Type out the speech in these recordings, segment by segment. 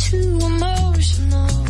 Too emotional,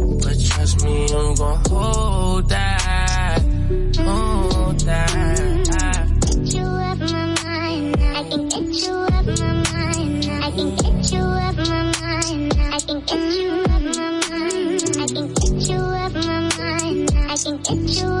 Trust me, I'm gon' hold that. Hold that. Get you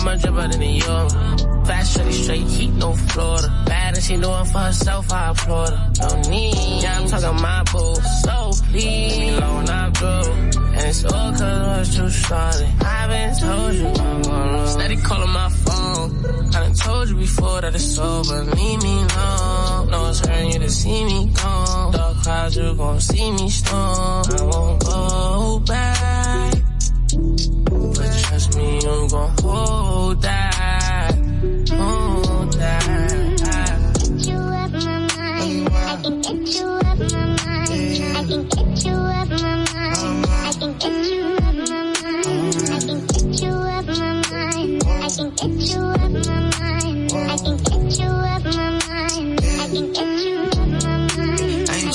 I'm a dripper than a euro. Fast, shorty, straight heat, no Florida. Bad and she doing for herself, I applaud her. No need, yeah, I'm talking my boo. So please, alone, I'm through. And it's all cause I was too started. I've been told you I'm gonna Steady calling my phone. I done told you before that it's over. Leave me alone. No, it's hurting you to see me gone. Dark clouds, you gon' see me storm. I won't go back. But trust me, I'm gon' hold that. Hold that.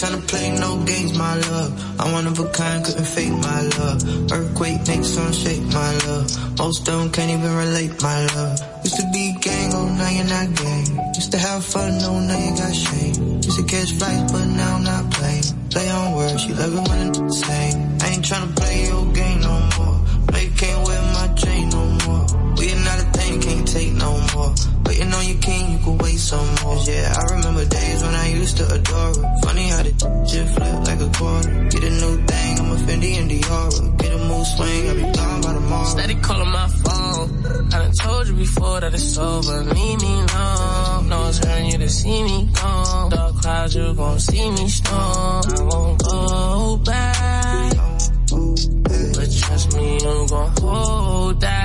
Ain't tryna play no games, my love. I'm one of a kind, couldn't fake my love. Earthquake makes some shake, my love. Most them can't even relate, my love. Used to be gang, oh now you're not gang. Used to have fun, oh now you got shame. Used to catch flights, but now I'm not playing. Play on words, you love it when it's same. I ain't tryna play your game no more. No, can't wear my chain no more. We are not a thing, can't take no more. Your king, you could wait some more. Yeah, I remember days when I used to adore her. Funny how the shit flip like a quarter. Get a new thing, I'm a Fendi and Dior. Get a move swing, I'll be gone by tomorrow. Steady calling my phone. I done told you before that it's over. Leave me alone. No one's hurting you to see me gone. Dark clouds, you gon' see me storm. I won't go back. But trust me, you gon' hold that.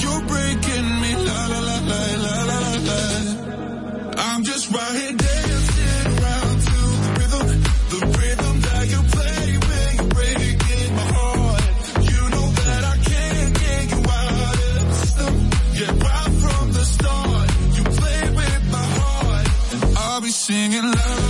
You're breaking me. I'm just right here dancing around to the rhythm, the rhythm that you play when you're breaking my heart. You know that I can't get you out of system. Yeah, right from the start, you play with my heart, I'll be singing loud.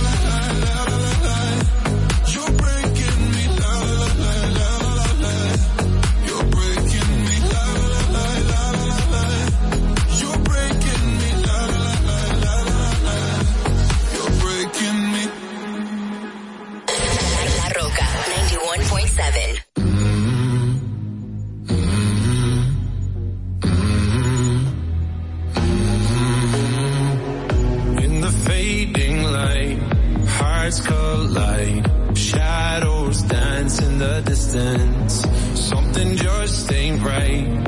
right.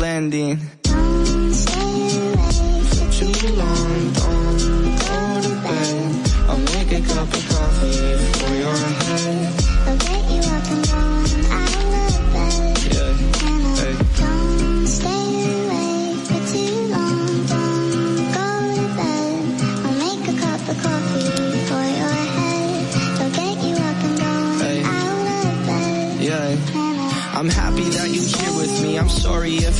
landing. Don't stay away for too long. Don't go to bed. I'll make a cup of coffee.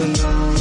alone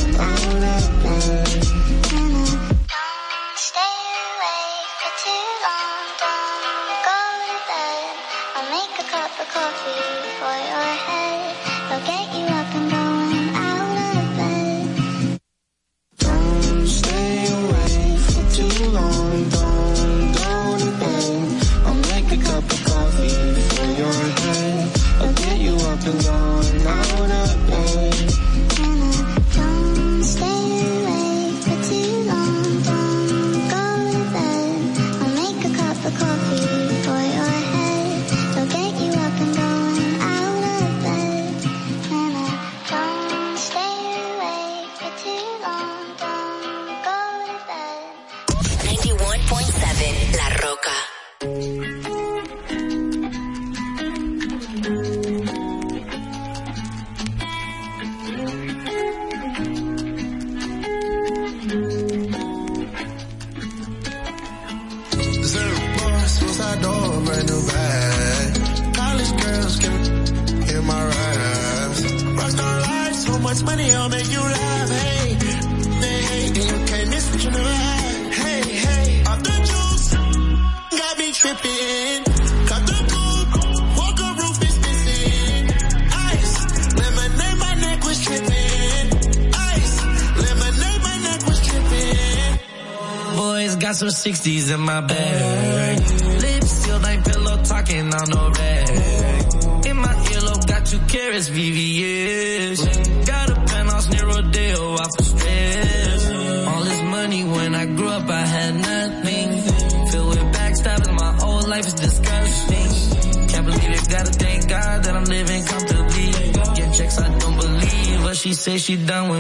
say she done with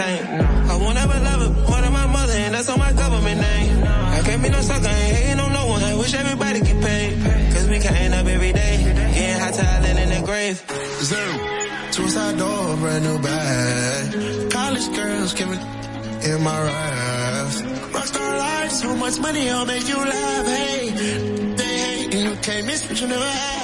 I won't ever love it more than my mother, and that's on my government name. I can't be no sucker, ain't hating on no one. I wish everybody get paid. Cause we counting up every day, getting hot tiling in the grave. Zero. Suicide door, brand new bag. College girls giving in my raft. Rockstar life, so much money, I'll make you laugh. Hey, they hate, and you can't miss what you never had.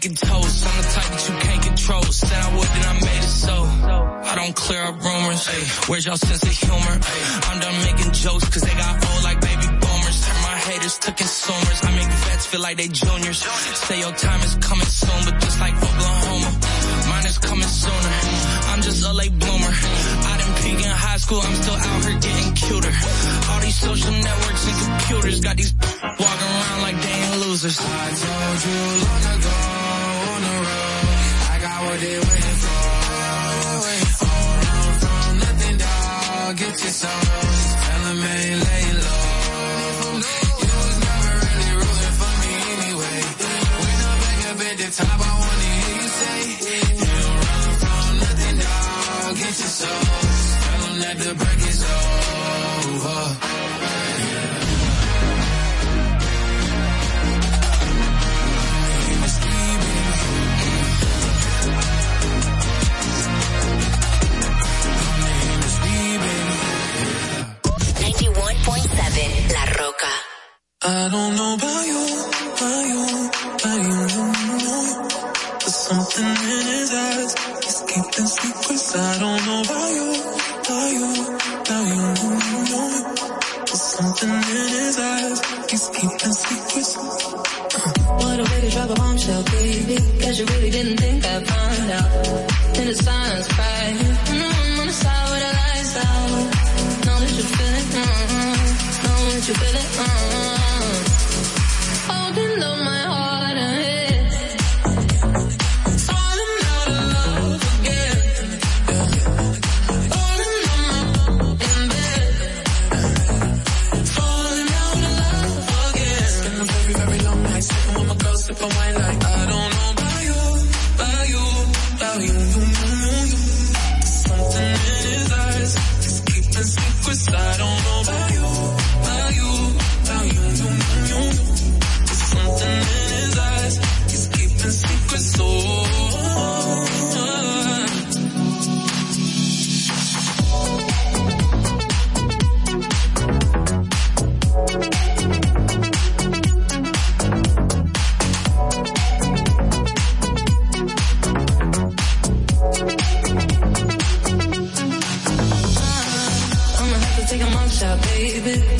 making toast. I'm the type that you can't control. Said I would, then I made it so. I don't clear up rumors. Ay, where's y'all sense of humor? Ay, I'm done making jokes cause they got old like baby boomers. Turn my haters to consumers. I make vets feel like they juniors. baby.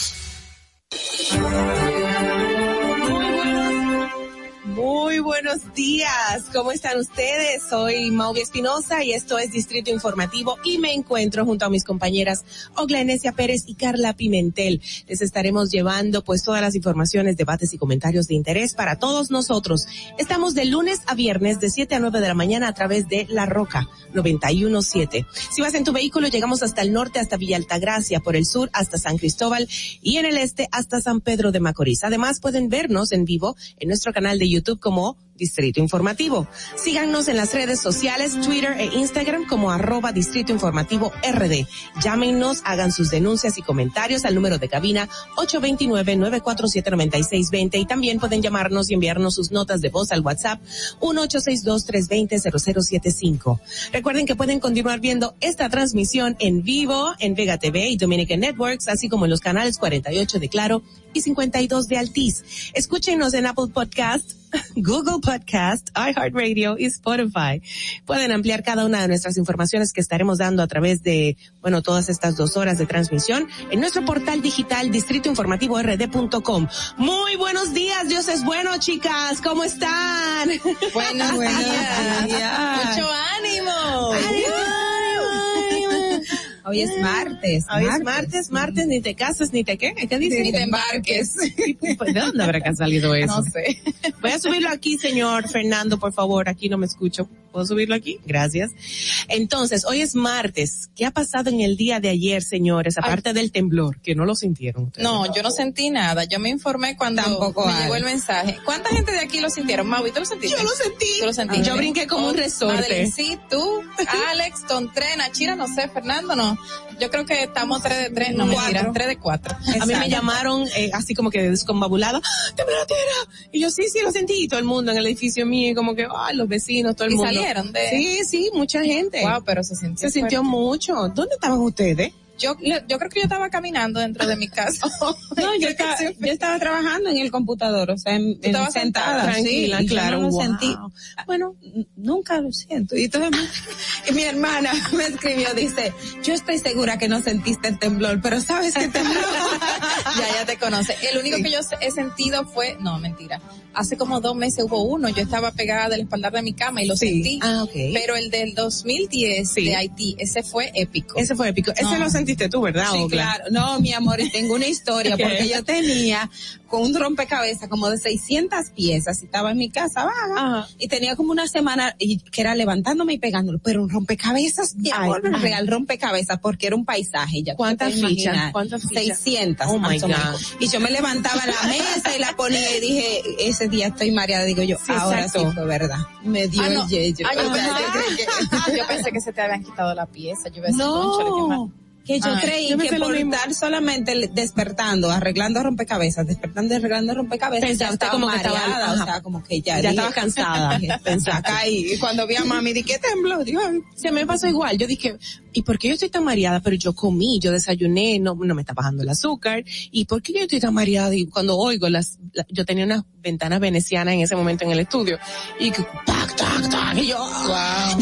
¿Cómo están ustedes? Soy Mauvi Espinosa y esto es Distrito Informativo y me encuentro junto a mis compañeras Oglenesia Pérez y Carla Pimentel. Les estaremos llevando pues todas las informaciones, debates y comentarios de interés para todos nosotros. Estamos de lunes a viernes de 7 a 9 de la mañana a través de La Roca 917. Si vas en tu vehículo llegamos hasta el norte hasta Villa Altagracia, por el sur hasta San Cristóbal y en el este hasta San Pedro de Macorís. Además pueden vernos en vivo en nuestro canal de YouTube como Distrito Informativo. Síganos en las redes sociales, Twitter e Instagram como arroba Distrito Informativo RD. Llámenos, hagan sus denuncias y comentarios al número de cabina 829-947-9620 y también pueden llamarnos y enviarnos sus notas de voz al WhatsApp 1-862-320-0075. Recuerden que pueden continuar viendo esta transmisión en vivo en Vega TV y Dominican Networks, así como en los canales 48 de Claro y 52 de Altiz. Escúchenos en Apple Podcast, Google Podcast, iHeartRadio y Spotify. Pueden ampliar cada una de nuestras informaciones que estaremos dando a través de, bueno, todas estas dos horas de transmisión en nuestro portal digital distritoinformativord.com. Muy buenos días, Dios es bueno, chicas, ¿cómo están? Buenos, buenos días. Mucho ánimo. Hoy es martes. Hoy es martes, martes, ni te casas, ni te qué, ¿qué dices? Ni te embarques. ¿De dónde habrá que salido eso? No sé. Voy a subirlo aquí, señor Fernando, por favor, aquí no me escucho. ¿Puedo subirlo aquí? Gracias. Entonces, hoy es martes. ¿Qué ha pasado en el día de ayer, señores? Aparte del temblor, que no lo sintieron ustedes. No, yo no sentí nada. Yo me informé cuando Tampoco me llegó el mensaje. ¿Cuánta gente de aquí lo sintieron? Maui, ¿tú lo sentiste? Yo lo sentí. ¿Tú lo sentiste? Yo brinqué como un resorte. Madeline, sí, tú, Alex, Contrena, Chira, no sé, Fernando, no. Yo creo que estamos tres de tres, no Cuatro. mentira, tres de cuatro. A mí me llamaron eh, así como que descombabulada, ¡Ah, tierra! Y yo sí, sí lo sentí, todo el mundo en el edificio mío, y como que, ay, los vecinos, todo el ¿Y mundo. salieron de- Sí, sí, mucha gente. Wow, pero se sintió Se sintió mucho. ¿Dónde estaban ustedes? Yo, yo creo que yo estaba caminando dentro de mi casa. No, yo estaba, yo estaba trabajando en el computador, o sea, en, en- sentada, sentada, sí, tranquila, y yo claro, no lo wow. sentí. Bueno, nunca lo siento. Y entonces mi, mi hermana me escribió, dice, yo estoy segura que no sentiste el temblor, pero sabes que tembló. ya, ya te conoce. El único que yo he sentido fue, no, mentira. Hace como dos meses hubo uno, yo estaba pegada del espaldar de mi cama y lo sentí. Ah, ok. Pero el del 2010 Sí. de Haití, ese fue épico. Ese fue épico. Ese lo tú, ¿verdad, Sí, claro. No, mi amor, tengo una historia porque yo tenía con un rompecabezas como de 600 piezas y estaba en mi casa Ajá. y tenía como una semana y que era levantándome y pegándolo, pero un rompecabezas, mi Ay, amor, ay. real rompecabezas porque era un paisaje. Ya ¿Cuántas fichas? ¿Cuántas fichas? 600. Oh, my. God. Y yo me levantaba la mesa y la ponía y dije, ese día estoy mareada, digo yo, Sí, ahora exacto. sí fue verdad. Me dio Ah, no. el yeyo. Ah, yo, O sea, pensé, yo que- yo pensé que se te habían quitado la pieza. Yo iba a decir, "Cónchale, qué mal". No, que yo Ay, creí yo que por estar solamente despertando, arreglando rompecabezas, despertando y arreglando rompecabezas, Pensaste ya estaba como que estaba- mareada, ajá. o sea, como que ya. Estaba cansada. Pensaste. Y, cuando vi a mami, dije, ¿qué tembló? Digo, "Ay". Se me pasó igual. Yo dije, ¿y por qué yo estoy tan mareada? Pero yo comí, yo desayuné, no, no me está bajando el azúcar. ¿Y por qué yo estoy tan mareada? Y cuando oigo las, la- yo tenía unas ventanas venecianas en ese momento en el estudio. Y que, tac, tac, tac. Y yo, "Ah,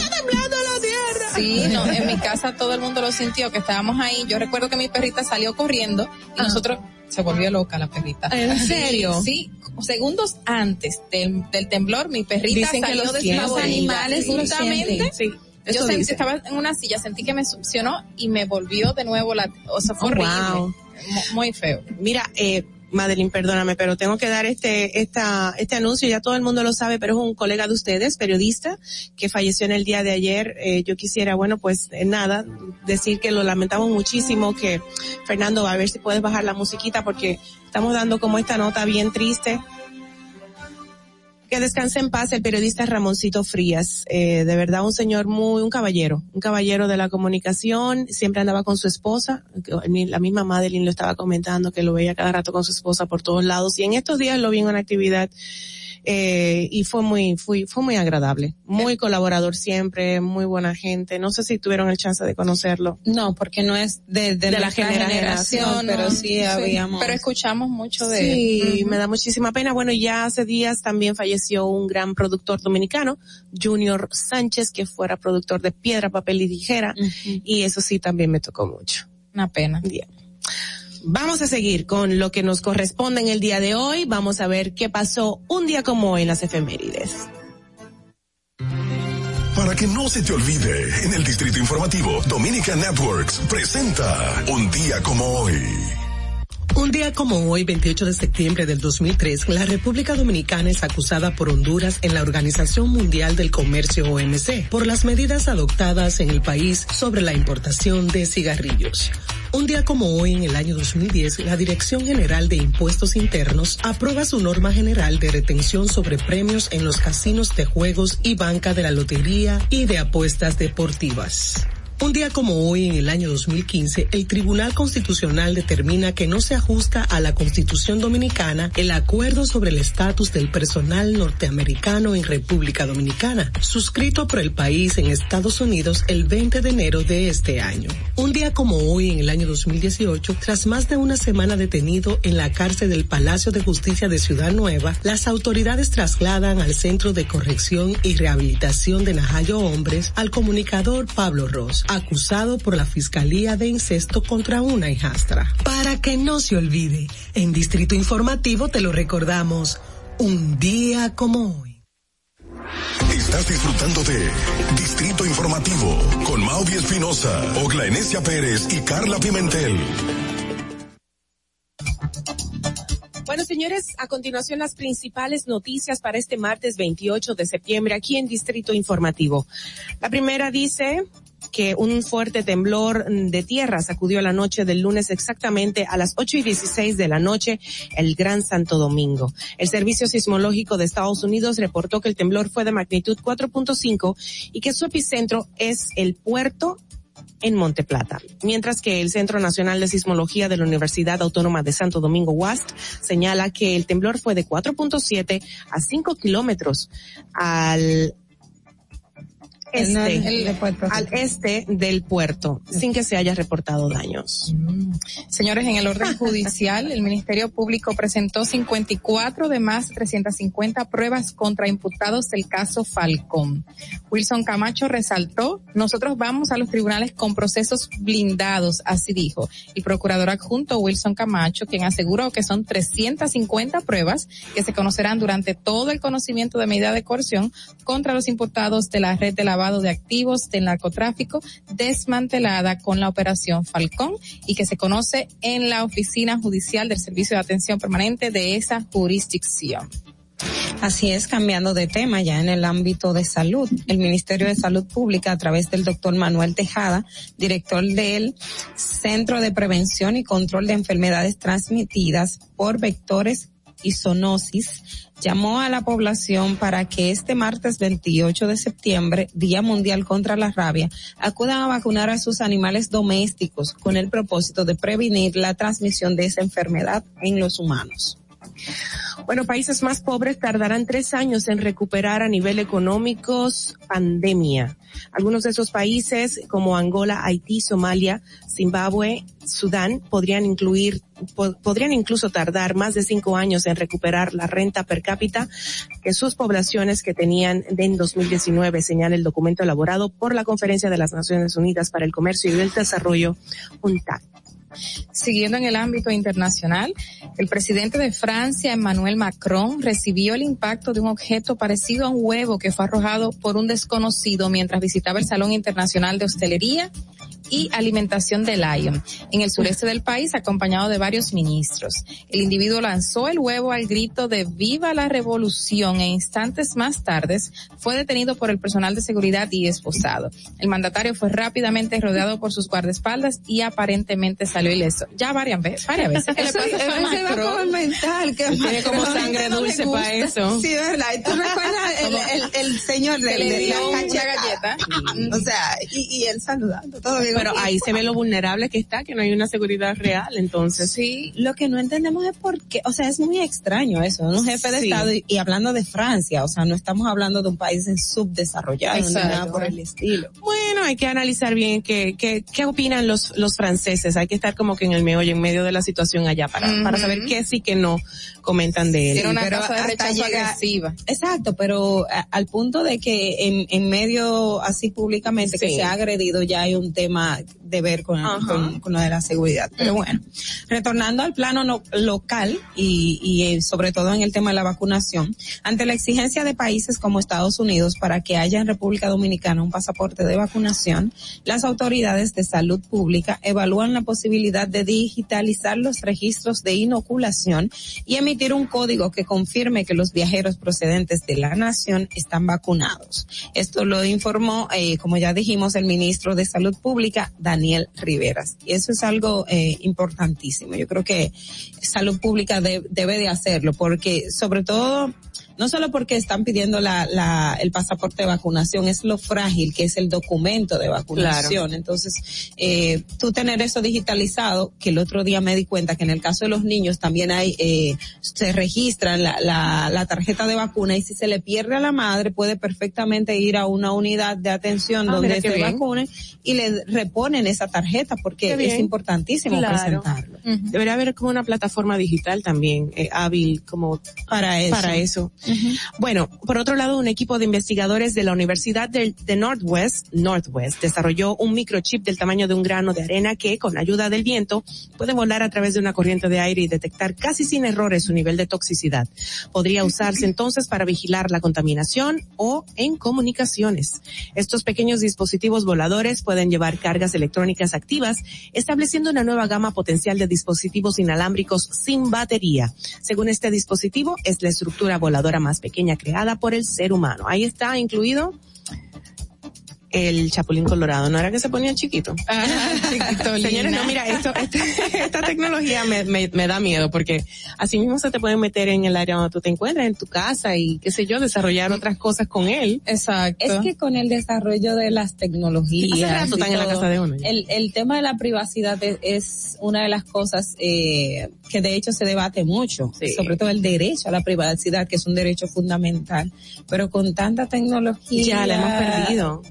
Sí, no, en mi casa todo el mundo lo sintió, que estábamos ahí. Yo recuerdo que mi perrita salió corriendo y Ah. nosotros se volvió loca la perrita. ¿En serio? Sí, segundos antes del, del temblor, mi perrita Dicen que salió los sienten. Los animales justamente. Sí. Yo sentí, estaba en una silla, sentí que me succionó y me volvió de nuevo la, o sea, fue Oh, horrible. wow. Mu- Muy feo. Mira, eh, Madeline, perdóname, pero tengo que dar este, esta, este anuncio, ya todo el mundo lo sabe, pero es un colega de ustedes, periodista, que falleció en el día de ayer. Eh, yo quisiera, bueno, pues eh, nada, decir que lo lamentamos muchísimo, que Fernando, a ver si puedes bajar la musiquita porque estamos dando como esta nota bien triste. Que descanse en paz el periodista Ramoncito Frías, eh, de verdad un señor muy, un caballero, un caballero de la comunicación, siempre andaba con su esposa, la misma Madeline lo estaba comentando que lo veía cada rato con su esposa por todos lados. Y en estos días lo vi en una actividad eh, y fue muy, fue, fue muy agradable, muy colaborador siempre, muy buena gente. No sé si tuvieron el chance de conocerlo. No, porque no es de, de, la nuestra generación, pero ¿no? sí, Sí. habíamos. Pero escuchamos mucho de Sí, Ujú. me da muchísima pena. Bueno, ya hace días también falleció un gran productor dominicano, Junior Sánchez, que fuera productor de Piedra, Papel y Tijera, y eso sí también me tocó mucho. Una pena. Bien. Vamos a seguir con lo que nos corresponde en el día de hoy. Vamos a ver qué pasó un día como hoy en las efemérides. Para que no se te olvide, en el Distrito Informativo, Dominica Networks presenta Un día como hoy. Un día como hoy, 28 de septiembre del 2003, la República Dominicana es acusada por Honduras en la Organización Mundial del Comercio OMC por las medidas adoptadas en el país sobre la importación de cigarrillos. Un día como hoy, en el año 2010, la Dirección General de Impuestos Internos aprueba su norma general de retención sobre premios en los casinos de juegos y banca de la lotería y de apuestas deportivas. Un día como hoy, en el año 2015, el Tribunal Constitucional determina que no se ajusta a la Constitución Dominicana el acuerdo sobre el estatus del personal norteamericano en República Dominicana, suscrito por el país en Estados Unidos el 20 de enero de este año. Un día como hoy, en el año 2018, tras más de una semana detenido en la cárcel del Palacio de Justicia de Ciudad Nueva, las autoridades trasladan al Centro de Corrección y Rehabilitación de Najayo Hombres al comunicador Pablo Ross, acusado por la Fiscalía de Incesto contra una hijastra. Para que no se olvide, en Distrito Informativo te lo recordamos, un día como hoy. Estás disfrutando de Distrito Informativo con Mauvi Espinosa, Ogla Enesia Pérez y Carla Pimentel. Bueno, señores, a continuación las principales noticias para este martes 28 de septiembre aquí en Distrito Informativo. La primera dice que un fuerte temblor de tierra sacudió la noche del lunes exactamente a las 8 y 16 de la noche el Gran Santo Domingo. El Servicio Sismológico de Estados Unidos reportó que el temblor fue de magnitud 4.5 y que su epicentro es el puerto en Monte Plata, mientras que el Centro Nacional de Sismología de la Universidad Autónoma de Santo Domingo UAST señala que el temblor fue de 4.7 a 5 kilómetros al este, El- el puerto. al este del puerto, sin que se haya reportado daños. Señores, en el orden judicial, el Ministerio Público presentó 54 de más de 350 pruebas contra imputados del caso Falcón. Wilson Camacho resaltó, nosotros vamos a los tribunales con procesos blindados, así dijo. El procurador adjunto Wilson Camacho, quien aseguró que son 350 pruebas que se conocerán durante todo el conocimiento de medida de coerción contra los imputados de la red de de activos del narcotráfico desmantelada con la operación Falcón y que se conoce en la oficina judicial del Servicio de Atención Permanente de esa jurisdicción. Así es, cambiando de tema ya en el ámbito de salud. El Ministerio de Salud Pública, a través del doctor Manuel Tejada, director del Centro de Prevención y Control de Enfermedades Transmitidas por Vectores y Zoonosis, llamó a la población para que este martes 28 de septiembre, Día Mundial contra la Rabia, acudan a vacunar a sus animales domésticos con el propósito de prevenir la transmisión de esa enfermedad en los humanos. Bueno, países más pobres tardarán tres años en recuperar a nivel económico pandemia. Algunos de esos países, como Angola, Haití, Somalia, Zimbabue, Sudán, podrían incluir, po- podrían incluso tardar más de cinco años en recuperar la renta per cápita que sus poblaciones que tenían en 2019, señala el documento elaborado por la Conferencia de las Naciones Unidas para el Comercio y el Desarrollo, UNTAD. Siguiendo en el ámbito internacional, el presidente de Francia, Emmanuel Macron, recibió el impacto de un objeto parecido a un huevo que fue arrojado por un desconocido mientras visitaba el Salón Internacional de Hostelería y alimentación de Lion, en el sureste del país, acompañado de varios ministros. El individuo lanzó el huevo al grito de Viva la Revolución e instantes más tarde fue detenido por el personal de seguridad y esposado. El mandatario fue rápidamente rodeado por sus guardaespaldas y aparentemente salió ileso. Ya varias veces, varias veces. ¿Qué le Eso- pasa a eso se va como mental, que Tiene como sangre dulce para eso. Sí, verdad. ¿Y tú recuerdas el, el, el señor de, le dio la galleta. O sea, y, y él saludando, todo bien. Pero ahí se ve lo vulnerable que está, que no hay una seguridad real, entonces. Sí. Lo que no entendemos es por qué, o sea, es muy extraño eso, un jefe de Sí. Estado y, y hablando de Francia, o sea, no estamos hablando de un país en subdesarrollado ni nada por el estilo. Bueno, hay que analizar bien qué, qué, qué opinan los, los franceses. Hay que estar como que en el meollo, en medio de la situación allá para, para saber qué sí que no comentan de él. Tiene una Pero de rechazo llega- agresiva. Exacto, pero a- al punto de que en, en medio así públicamente que se ha agredido ya hay un tema Ah, de ver con, con, con lo de la seguridad. Pero bueno, retornando al plano no- local y, y eh, sobre todo en el tema de la vacunación, ante la exigencia de países como Estados Unidos para que haya en República Dominicana un pasaporte de vacunación, las autoridades de salud pública evalúan la posibilidad de digitalizar los registros de inoculación y emitir un código que confirme que los viajeros procedentes de la nación están vacunados. Esto lo informó, eh, como ya dijimos, el ministro de Salud Pública, Daniel Riveras. Y eso es algo eh, importantísimo. Yo creo que Salud Pública de- debe de hacerlo porque sobre todo no solo porque están pidiendo la, la, el pasaporte de vacunación, es lo frágil que es el documento de vacunación. Entonces, eh, tú tener eso digitalizado, que el otro día me di cuenta que en el caso de los niños también hay, eh, se registran la, la, la tarjeta de vacuna y si se le pierde a la madre puede perfectamente ir a una unidad de atención Ah, donde se bien. vacunen y le reponen esa tarjeta porque es importantísimo Claro. presentarlo. Debería haber como una plataforma digital también, eh, hábil como Para eso. para eso. Bueno, por otro lado, un equipo de investigadores de la Universidad de, Northwest, Northwest, desarrolló un microchip del tamaño de un grano de arena que, con ayuda del viento, puede volar a través de una corriente de aire y detectar casi sin errores su nivel de toxicidad. Podría usarse entonces para vigilar la contaminación o en comunicaciones. Estos pequeños dispositivos voladores pueden llevar cargas electrónicas activas, estableciendo una nueva gama potencial de dispositivos inalámbricos sin batería. Según este dispositivo, es la estructura voladora más pequeña creada por el ser humano. Ahí está incluido el chapulín colorado, ¿no era que se ponía chiquito? Señores, no, mira, esto, este- esta tecnología me, me, me da miedo porque así mismo se te pueden meter en el área donde tú te encuentras, en tu casa y qué sé yo, desarrollar otras cosas con él. Exacto. Es que con el desarrollo de las tecnologías. Hace rato están en la todo, casa de uno. El, el tema de la privacidad es, es una de las cosas eh, que de hecho se debate mucho, Sí. sobre todo el derecho a la privacidad, que es un derecho fundamental. Pero con tanta tecnología. Ya la hemos perdido.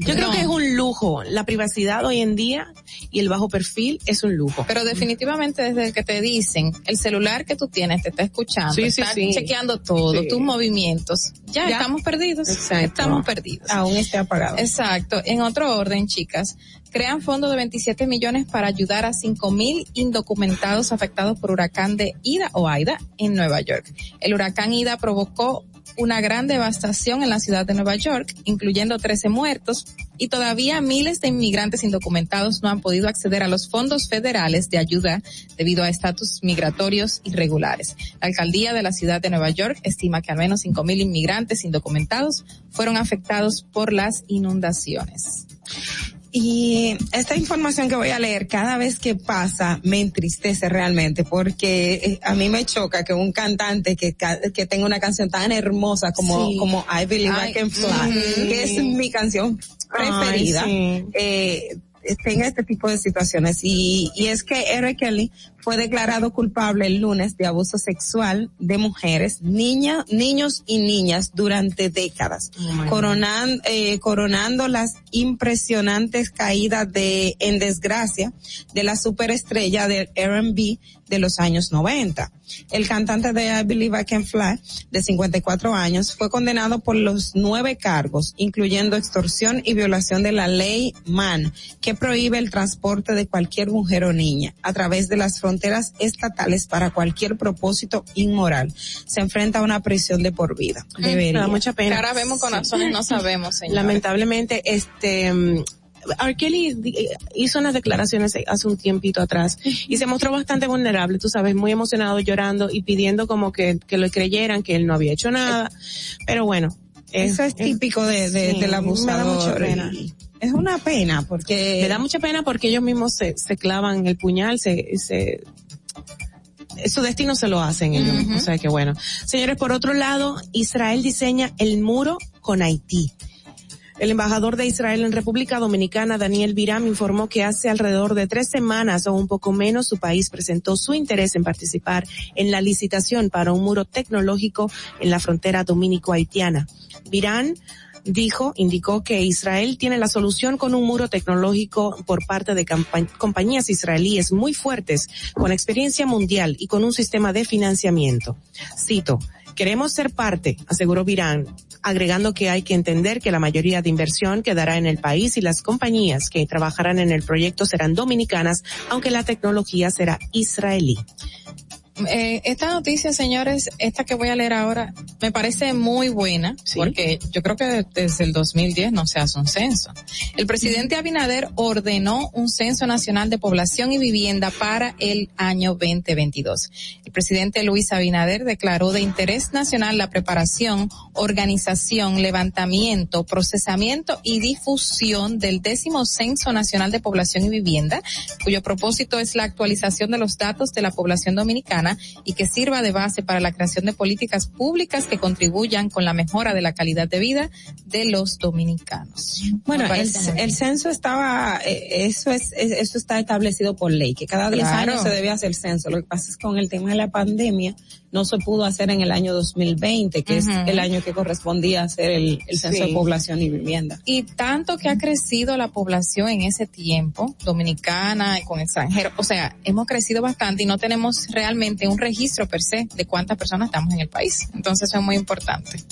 Yo creo que es un lujo. La privacidad hoy en día y el bajo perfil es un lujo. Pero definitivamente desde que te dicen, el celular que tú tienes te está escuchando, Sí, está sí. chequeando todo, tus movimientos, ya, Ya. estamos perdidos, Exacto. estamos perdidos. Aún esté apagado. Exacto. En otro orden, chicas, crean fondo de 27 millones para ayudar a 5 mil indocumentados afectados por huracán de Ida o Aida en Nueva York. El huracán Ida provocó una gran devastación en la ciudad de Nueva York, incluyendo 13 muertos, y todavía miles de inmigrantes indocumentados no han podido acceder a los fondos federales de ayuda debido a estatus migratorios irregulares. La alcaldía de la ciudad de Nueva York estima que al menos 5 mil inmigrantes indocumentados fueron afectados por las inundaciones. Y esta información que voy a leer cada vez que pasa me entristece realmente porque eh, a mí me choca que un cantante que, que tenga una canción tan hermosa como, Sí. como I Believe Ay, I Can Fly, que es mi canción preferida, Ay, sí. eh, tenga este tipo de situaciones. Y, y es que R. Kelly fue declarado culpable el lunes de abuso sexual de mujeres, niñas, niños y niñas durante décadas, Oh, coronan- eh, coronando las impresionantes caídas de en desgracia de la superestrella del R&B de los años 90. El cantante de I Believe I Can Fly, de 54 años, fue condenado por los nueve cargos, incluyendo extorsión y violación de la ley MAN, que prohíbe el transporte de cualquier mujer o niña a través de las fronteras estatales para cualquier propósito inmoral. Se enfrenta a una prisión de por vida. Me Debería. da mucha pena. ahora vemos con razones, no sabemos, señor. Lamentablemente, este, mm, R. Kelly di- hizo unas declaraciones hace un tiempito atrás y se mostró bastante vulnerable, tú sabes, muy emocionado, llorando y pidiendo como que, que lo creyeran que él no había hecho nada. Pero bueno. Eso es típico de, de- sí, del me da mucha pena. y Es una pena porque... Me da mucha pena porque ellos mismos se, se clavan el puñal, se, se, su destino se lo hacen ellos. O sea que bueno. Señores, por otro lado, Israel diseña el muro con Haití. El embajador de Israel en República Dominicana, Daniel Biram, informó que hace alrededor de tres semanas o un poco menos su país presentó su interés en participar en la licitación para un muro tecnológico en la frontera dominico-haitiana. Biram dijo, indicó que Israel tiene la solución con un muro tecnológico por parte de compañías israelíes muy fuertes, con experiencia mundial y con un sistema de financiamiento. Cito, queremos ser parte, aseguró Virán, agregando que hay que entender que la mayoría de inversión quedará en el país y las compañías que trabajarán en el proyecto serán dominicanas, aunque la tecnología será israelí. Eh, esta noticia, señores, esta que voy a leer ahora, me parece muy buena, porque yo creo que desde el 2010 no se hace un censo. El presidente Abinader ordenó un censo nacional de población y vivienda para el año 2022. El presidente Luis Abinader declaró de interés nacional la preparación, organización, levantamiento, procesamiento y difusión del décimo censo nacional de población y vivienda, cuyo propósito es la actualización de los datos de la población dominicana y que sirva de base para la creación de políticas públicas que contribuyan con la mejora de la calidad de vida de los dominicanos. Bueno, el, el censo estaba, eh, eso es, es- eso está establecido por ley, que cada 10 Claro. años se debe hacer censo. Lo que pasa es que con el tema de la pandemia no se pudo hacer en el año 2020, que es el año que correspondía a hacer el, el censo Sí. de población y vivienda. Y tanto que ha crecido la población en ese tiempo, dominicana y con extranjeros, o sea, hemos crecido bastante y no tenemos realmente un registro per se de cuántas personas estamos en el país. Entonces eso es muy importante.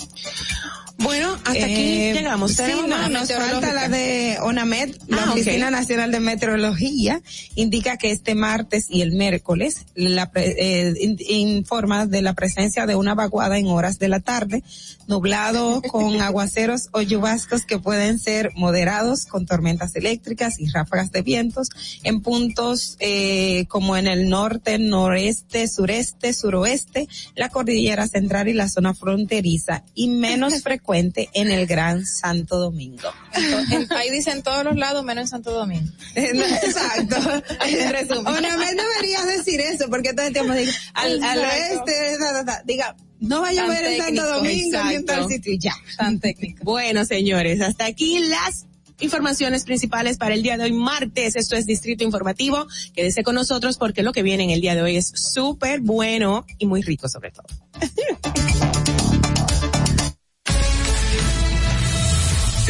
Bueno, hasta aquí Eh, llegamos. Sí, no, nos falta la de ONAMED, la Ah. Oficina Nacional de Meteorología, indica que este martes y el miércoles la eh, in- informa de la presencia de una vaguada en horas de la tarde, nublado con aguaceros o lluvascos que pueden ser moderados con tormentas eléctricas y ráfagas de vientos en puntos eh, como en el norte, noreste, sureste, suroeste, la cordillera central y la zona fronteriza y menos frecuente en el Gran Santo Domingo. En- ahí dicen todos los lados menos en Santo Domingo. Exacto. En resumen. Honestamente deberías decir eso, porque todo el tiempo digo, al, al oeste, diga, no va a llover en Santo Domingo ni en tal sitio y ya. Tan técnico. Bueno, señores, hasta aquí las informaciones principales para el día de hoy, martes. Esto es Distrito Informativo. Quédese con nosotros porque lo que viene en el día de hoy es súper bueno y muy rico sobre todo.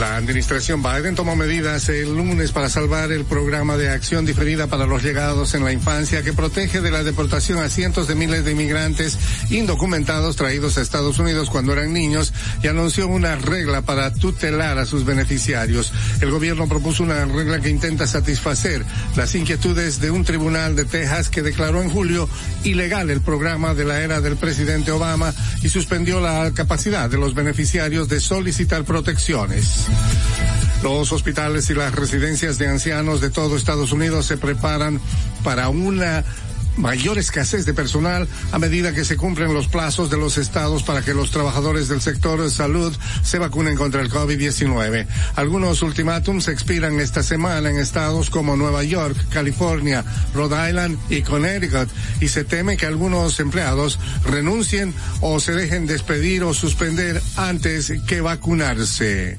La administración Biden tomó medidas el lunes para salvar el programa de acción diferida para los llegados en la infancia que protege de la deportación a cientos de miles de inmigrantes indocumentados traídos a Estados Unidos cuando eran niños y anunció una regla para tutelar a sus beneficiarios. El gobierno propuso una regla que intenta satisfacer las inquietudes de un tribunal de Texas que declaró en julio ilegal el programa de la era del presidente Obama y suspendió la capacidad de los beneficiarios de solicitar protecciones. Los hospitales y las residencias de ancianos de todo Estados Unidos se preparan para una mayor escasez de personal a medida que se cumplen los plazos de los estados para que los trabajadores del sector de salud se vacunen contra el COVID-19. Algunos ultimátums expiran esta semana en estados como Nueva York, California, Rhode Island y Connecticut y se teme que algunos empleados renuncien o se dejen despedir o suspender antes que vacunarse.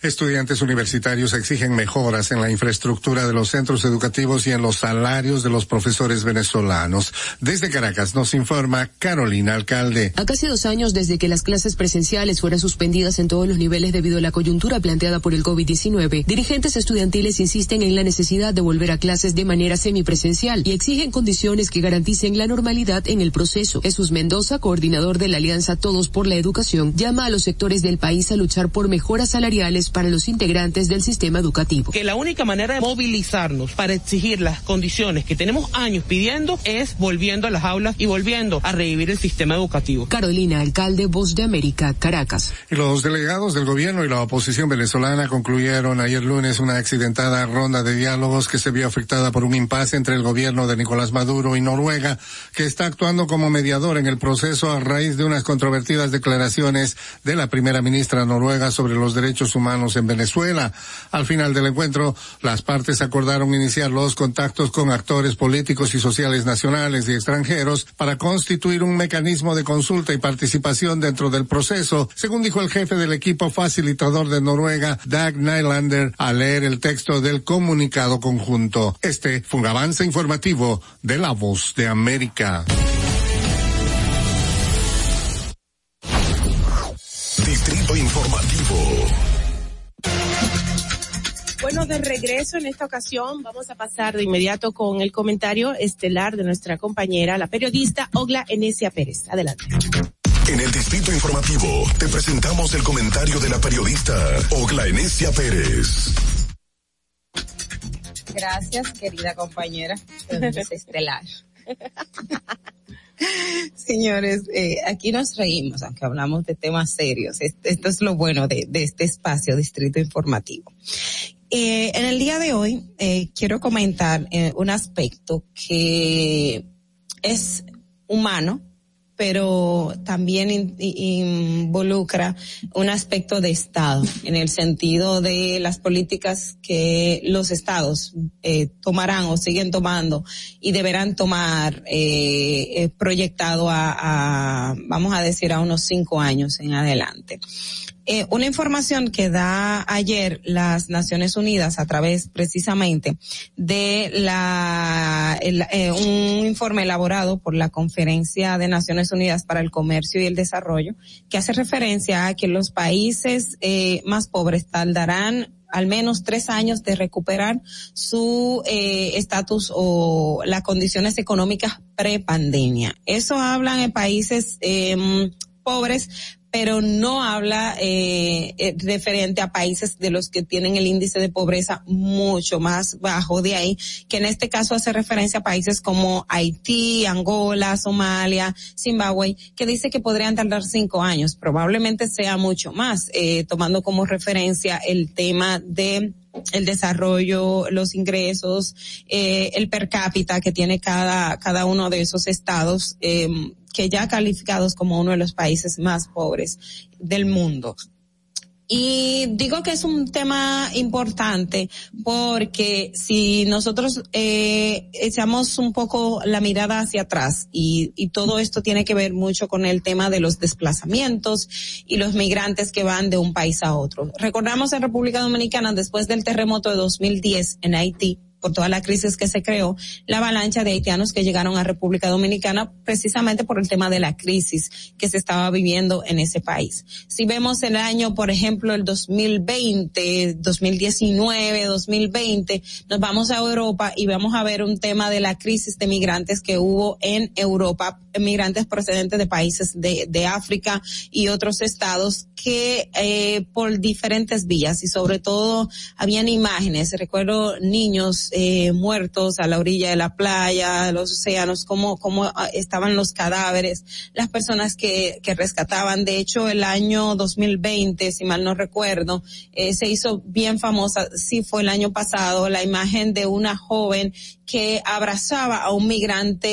Estudiantes universitarios exigen mejoras en la infraestructura de los centros educativos y en los salarios de los profesores venezolanos. Desde Caracas nos informa Carolina Alcalde. A casi dos años desde que las clases presenciales fueran suspendidas en todos los niveles debido a la coyuntura planteada por el COVID-19, dirigentes estudiantiles insisten en la necesidad de volver a clases de manera semipresencial y exigen condiciones que garanticen la normalidad en el proceso. Jesús Mendoza, coordinador de la Alianza Todos por la Educación, llama a los sectores del país a luchar por mejoras salariales para los integrantes del sistema educativo. Que la única manera de movilizarnos para exigir las condiciones que tenemos años pidiendo es volviendo a las aulas y volviendo a revivir el sistema educativo. Carolina, alcalde Voz de América, Caracas. Y los delegados del gobierno y la oposición venezolana concluyeron ayer lunes una accidentada ronda de diálogos que se vio afectada por un impasse entre el gobierno de Nicolás Maduro y Noruega, que está actuando como mediador en el proceso a raíz de unas controvertidas declaraciones de la primera ministra noruega sobre los derechos humanos en Venezuela. Al final del encuentro, las partes acordaron iniciar los contactos con actores políticos y sociales nacionales y extranjeros para constituir un mecanismo de consulta y participación dentro del proceso, según dijo el jefe del equipo facilitador de Noruega, Dag Nylander, al leer el texto del comunicado conjunto. Este fue un avance informativo de La Voz de América. Bueno, de regreso en esta ocasión vamos a pasar de inmediato con el comentario estelar de nuestra compañera, la periodista Ogla Enesia Pérez. Adelante. En el Distrito Informativo te presentamos el comentario de la periodista Ogla Enesia Pérez. Gracias, querida compañera. Es estelar. Señores, eh, aquí nos reímos, aunque hablamos de temas serios. Esto, esto es lo bueno de, de este espacio, Distrito Informativo. Eh, en el día de hoy eh, quiero comentar eh, un aspecto que es humano, pero también in- in- involucra un aspecto de Estado, en el sentido de las políticas que los Estados eh, tomarán o siguen tomando y deberán tomar eh, eh, proyectado a, a, vamos a decir, a unos cinco años en adelante. Eh, una información que da ayer las Naciones Unidas a través precisamente de la eh, un informe elaborado por la Conferencia de Naciones Unidas para el Comercio y el Desarrollo que hace referencia a que los países eh, más pobres tardarán al menos tres años de recuperar su eh, estatus o las condiciones económicas pre-pandemia. Eso hablan en países em, pobres, pero no habla eh, eh, referente a países de los que tienen el índice de pobreza mucho más bajo de ahí, que en este caso hace referencia a países como Haití, Angola, Somalia, Zimbabue, que dice que podrían tardar cinco años, probablemente sea mucho más, eh, tomando como referencia el tema de el desarrollo, los ingresos, eh, el per cápita que tiene cada, cada uno de esos estados, eh, que ya calificados como uno de los países más pobres del mundo. Y digo que es un tema importante porque si nosotros eh, echamos un poco la mirada hacia atrás y, y todo esto tiene que ver mucho con el tema de los desplazamientos y los migrantes que van de un país a otro. Recordamos en República Dominicana después del terremoto de 2010 en Haití, por toda la crisis que se creó, la avalancha de haitianos que llegaron a República Dominicana precisamente por el tema de la crisis que se estaba viviendo en ese país. Si vemos el año, por ejemplo, el 2020, 2019, 2020, nos vamos a Europa y vamos a ver un tema de la crisis de migrantes que hubo en Europa, migrantes procedentes de países de, de África y otros estados que eh, por diferentes vías y sobre todo habían imágenes, recuerdo niños eh, muertos a la orilla de la playa, los océanos, cómo, cómo ah, estaban los cadáveres, las personas que, que rescataban. De hecho, el año 2020, si mal no recuerdo, eh, se hizo bien famosa, sí fue el año pasado, la imagen de una joven que abrazaba a un migrante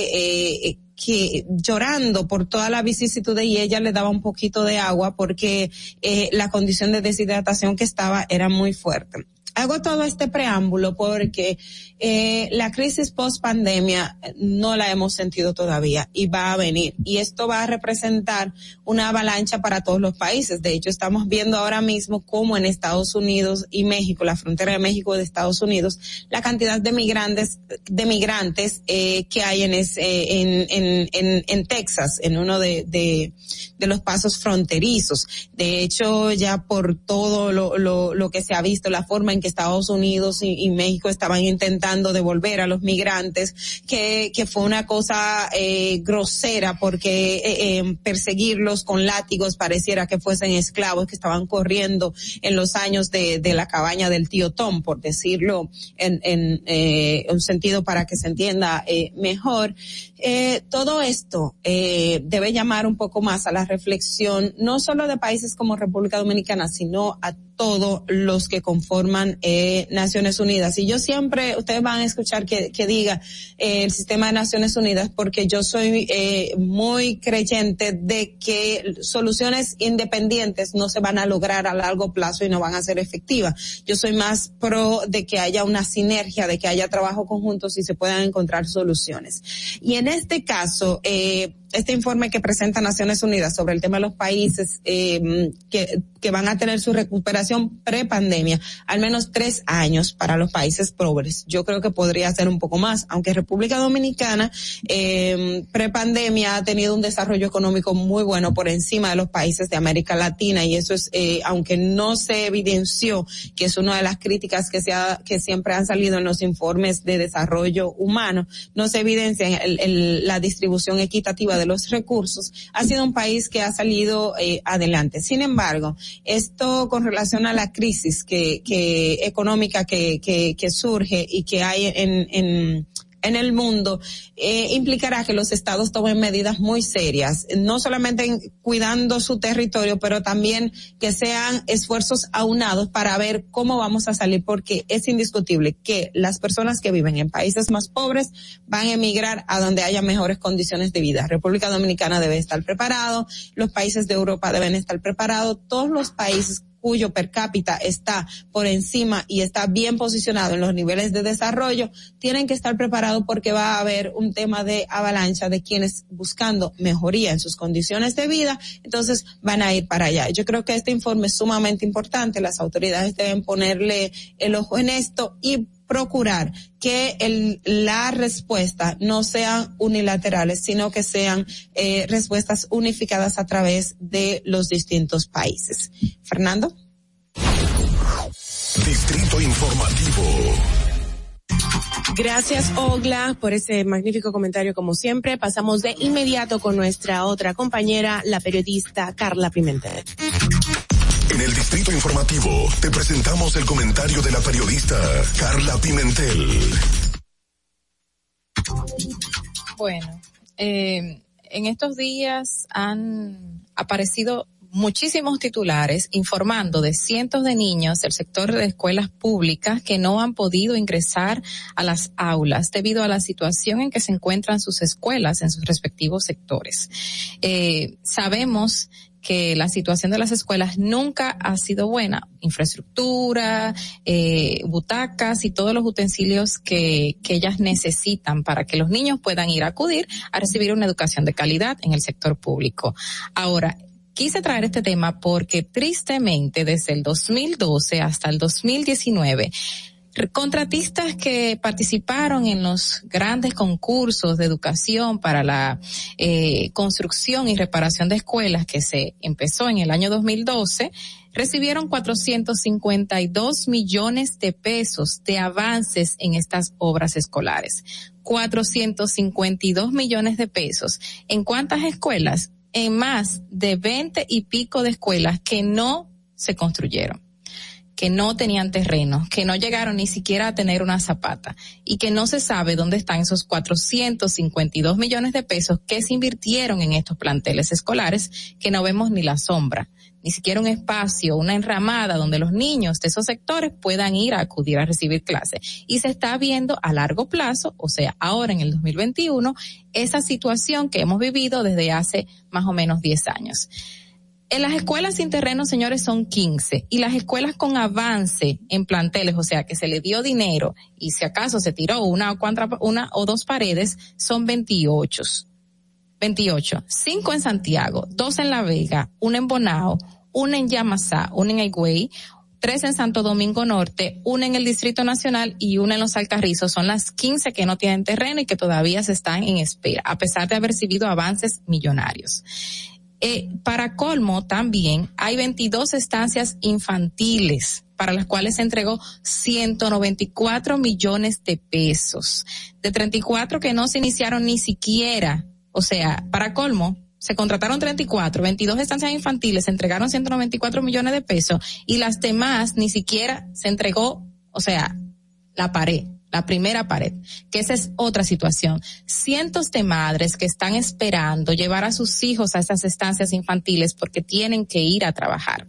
eh, que llorando por toda la vicisitud y ella le daba un poquito de agua porque eh, la condición de deshidratación que estaba era muy fuerte. Hago todo este preámbulo porque eh, la crisis post pandemia no la hemos sentido todavía y va a venir. Y esto va a representar una avalancha para todos los países. De hecho, estamos viendo ahora mismo cómo en Estados Unidos y México, la frontera de México de Estados Unidos, la cantidad de migrantes, de migrantes eh, que hay en, ese, en, en, en, en Texas, en uno de, de, de los pasos fronterizos. De hecho, ya por todo lo, lo, lo que se ha visto, la forma en que Estados Unidos y, México estaban intentando devolver a los migrantes, que, que fue una cosa eh, grosera porque eh, eh, perseguirlos con látigos pareciera que fuesen esclavos que estaban corriendo en los años de, de la cabaña del tío Tom, por decirlo en, en eh, un sentido para que se entienda eh, mejor. Eh, todo esto eh, debe llamar un poco más a la reflexión, no solo de países como República Dominicana, sino a todos los que conforman eh, Naciones Unidas. Y yo siempre, ustedes van a escuchar que, diga eh, el sistema de Naciones Unidas porque yo soy eh, muy creyente de que soluciones independientes no se van a lograr a largo plazo y no van a ser efectivas. Yo soy más pro de que haya una sinergia, de que haya trabajo conjunto y se puedan encontrar soluciones. Y en este caso, eh, este informe que presenta Naciones Unidas sobre el tema de los países eh, que, que van a tener su recuperación pre-pandemia, al menos tres años para los países pobres. Yo creo que podría ser un poco más, aunque República Dominicana eh, pre-pandemia ha tenido un desarrollo económico muy bueno por encima de los países de América Latina y eso es, eh, aunque no se evidenció, que es una de las críticas que, se ha, que siempre han salido en los informes de desarrollo humano, no se evidencia el, el, la distribución equitativa de los recursos, ha sido un país que ha salido eh, adelante. Sin embargo, esto con relación a la crisis que, que económica que, que, que surge y que hay en, en en el mundo eh, implicará que los estados tomen medidas muy serias, no solamente en, cuidando su territorio, pero también que sean esfuerzos aunados para ver cómo vamos a salir, porque es indiscutible que las personas que viven en países más pobres van a emigrar a donde haya mejores condiciones de vida. República Dominicana debe estar preparado, los países de Europa deben estar preparados, todos los países cuyo per cápita está por encima y está bien posicionado en los niveles de desarrollo, tienen que estar preparados porque va a haber un tema de avalancha de quienes buscando mejoría en sus condiciones de vida, entonces van a ir para allá. Yo creo que este informe es sumamente importante, las autoridades deben ponerle el ojo en esto y procurar que el, la respuesta no sean unilaterales, sino que sean eh, respuestas unificadas a través de los distintos países. Fernando. Distrito Informativo. Gracias, Ogla, por ese magnífico comentario como siempre. Pasamos de inmediato con nuestra otra compañera, la periodista Carla Pimentel. En el Distrito Informativo te presentamos el comentario de la periodista Carla Pimentel. Bueno, eh, en estos días han aparecido muchísimos titulares informando de cientos de niños del sector de escuelas públicas que no han podido ingresar a las aulas debido a la situación en que se encuentran sus escuelas en sus respectivos sectores. Eh, sabemos que la situación de las escuelas nunca ha sido buena. Infraestructura, eh, butacas y todos los utensilios que, que ellas necesitan para que los niños puedan ir a acudir a recibir una educación de calidad en el sector público. Ahora, quise traer este tema porque tristemente desde el 2012 hasta el 2019 contratistas que participaron en los grandes concursos de educación para la eh, construcción y reparación de escuelas que se empezó en el año 2012 recibieron 452 millones de pesos de avances en estas obras escolares. 452 millones de pesos. ¿En cuántas escuelas? En más de 20 y pico de escuelas que no se construyeron que no tenían terreno, que no llegaron ni siquiera a tener una zapata y que no se sabe dónde están esos 452 millones de pesos que se invirtieron en estos planteles escolares que no vemos ni la sombra, ni siquiera un espacio, una enramada donde los niños de esos sectores puedan ir a acudir a recibir clases. Y se está viendo a largo plazo, o sea, ahora en el 2021, esa situación que hemos vivido desde hace más o menos 10 años En las escuelas sin terreno, señores, son 15 y las escuelas con avance en planteles, o sea, que se le dio dinero y si acaso se tiró una o, cuantra- una o dos paredes, son 28. 28. Cinco en Santiago, dos en La Vega, una en Bonao, una en Yamasá, una en Higüey, tres en Santo Domingo Norte, una en el Distrito Nacional y una en Los Alcarrizos. Son las 15 que no tienen terreno y que todavía se están en espera, a pesar de haber recibido avances millonarios. Eh, para colmo, también hay 22 estancias infantiles para las cuales se entregó 194 millones de pesos. De 34 que no se iniciaron ni siquiera. O sea, para colmo, se contrataron 34, 22 estancias infantiles, se entregaron 194 millones de pesos y las demás ni siquiera se entregó, o sea, la pared, la primera pared, que esa es otra situación. Cientos de madres que están esperando llevar a sus hijos a esas estancias infantiles porque tienen que ir a trabajar.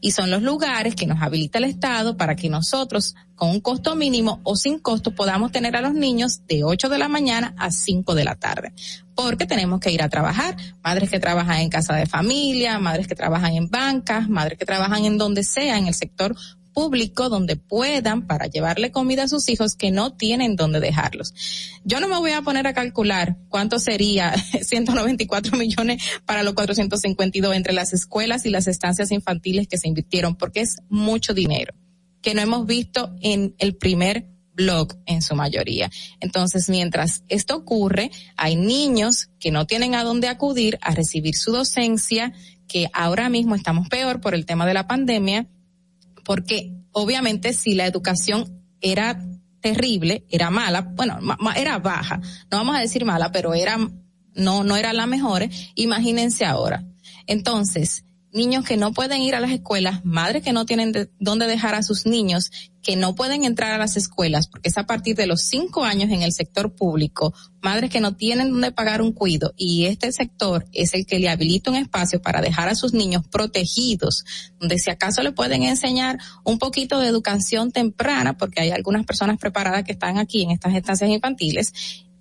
Y son los lugares que nos habilita el Estado para que nosotros, con un costo mínimo o sin costo, podamos tener a los niños de 8 de la mañana a 5 de la tarde. Porque tenemos que ir a trabajar. Madres que trabajan en casa de familia, madres que trabajan en bancas, madres que trabajan en donde sea, en el sector público donde puedan para llevarle comida a sus hijos que no tienen donde dejarlos. Yo no me voy a poner a calcular cuánto sería 194 millones para los 452 entre las escuelas y las estancias infantiles que se invirtieron porque es mucho dinero que no hemos visto en el primer blog en su mayoría. Entonces, mientras esto ocurre, hay niños que no tienen a dónde acudir a recibir su docencia, que ahora mismo estamos peor por el tema de la pandemia, porque obviamente si la educación era terrible, era mala, bueno, era baja, no vamos a decir mala, pero era, no, no era la mejor, imagínense ahora. Entonces, niños que no pueden ir a las escuelas, madres que no tienen de- dónde dejar a sus niños, que no pueden entrar a las escuelas, porque es a partir de los cinco años en el sector público, madres que no tienen dónde pagar un cuido, y este sector es el que le habilita un espacio para dejar a sus niños protegidos, donde si acaso le pueden enseñar un poquito de educación temprana, porque hay algunas personas preparadas que están aquí en estas estancias infantiles,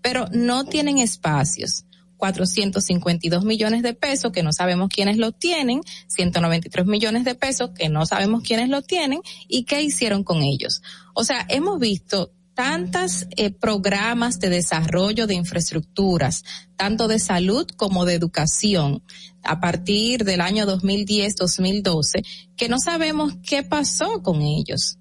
pero no tienen espacios. 452 millones de pesos que no sabemos quiénes lo tienen, 193 millones de pesos que no sabemos quiénes lo tienen y qué hicieron con ellos. O sea, hemos visto tantas eh, programas de desarrollo de infraestructuras, tanto de salud como de educación, a partir del año 2010-2012, que no sabemos qué pasó con ellos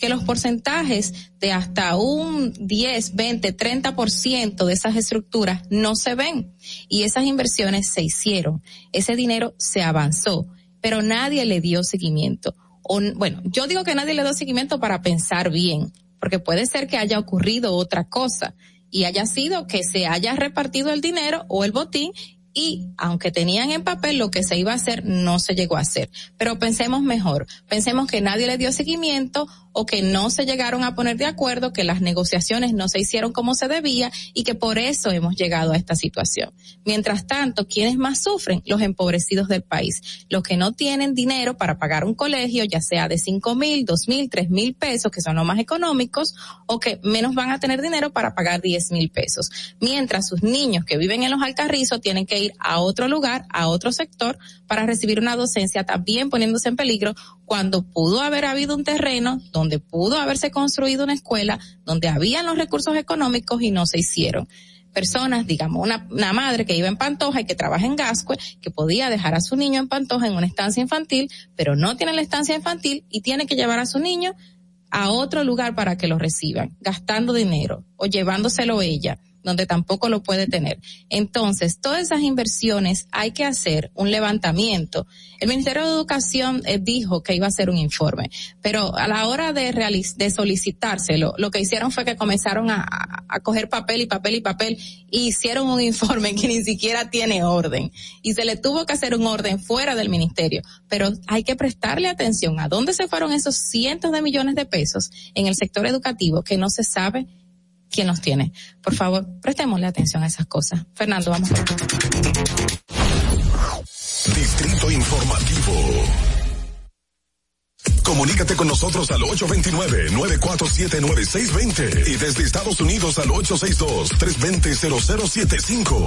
que los porcentajes de hasta un 10, 20, 30% de esas estructuras no se ven y esas inversiones se hicieron, ese dinero se avanzó, pero nadie le dio seguimiento. O, bueno, yo digo que nadie le dio seguimiento para pensar bien, porque puede ser que haya ocurrido otra cosa y haya sido que se haya repartido el dinero o el botín y aunque tenían en papel lo que se iba a hacer, no se llegó a hacer. Pero pensemos mejor, pensemos que nadie le dio seguimiento o que no se llegaron a poner de acuerdo, que las negociaciones no se hicieron como se debía y que por eso hemos llegado a esta situación. Mientras tanto, ¿quiénes más sufren? Los empobrecidos del país, los que no tienen dinero para pagar un colegio, ya sea de cinco mil, dos mil, tres mil pesos, que son los más económicos, o que menos van a tener dinero para pagar diez mil pesos. Mientras sus niños que viven en los alcarrizos tienen que ir a otro lugar, a otro sector, para recibir una docencia, también poniéndose en peligro cuando pudo haber habido un terreno donde pudo haberse construido una escuela, donde habían los recursos económicos y no se hicieron. Personas, digamos, una, una madre que iba en Pantoja y que trabaja en Gascue, que podía dejar a su niño en Pantoja en una estancia infantil, pero no tiene la estancia infantil y tiene que llevar a su niño a otro lugar para que lo reciban, gastando dinero o llevándoselo ella donde tampoco lo puede tener. Entonces, todas esas inversiones hay que hacer un levantamiento. El Ministerio de Educación eh, dijo que iba a hacer un informe, pero a la hora de, solicitárselo, lo que hicieron fue que comenzaron a, coger papel y papel y papel y hicieron un informe que ni siquiera tiene orden. Y se le tuvo que hacer un orden fuera del ministerio. Pero hay que prestarle atención a dónde se fueron esos cientos de millones de pesos en el sector educativo que no se sabe quién los tiene. Por favor, prestémosle atención a esas cosas. Fernando, vamos. Distrito Informativo. Comunícate con nosotros al 829-947-9620 y desde Estados Unidos al 862-320-0075.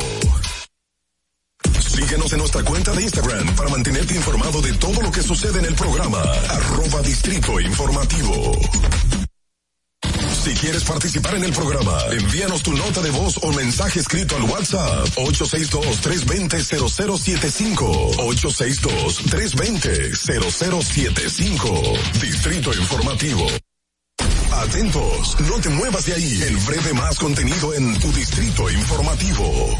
Sigue Síguenos en nuestra cuenta de Instagram para mantenerte informado de todo lo que sucede en el programa. Arroba Distrito Informativo. Si quieres participar en el programa, envíanos tu nota de voz o mensaje escrito al WhatsApp 862-320-0075. 862-320-0075. Distrito Informativo. Atentos, no te muevas de ahí. El breve más contenido en tu Distrito Informativo.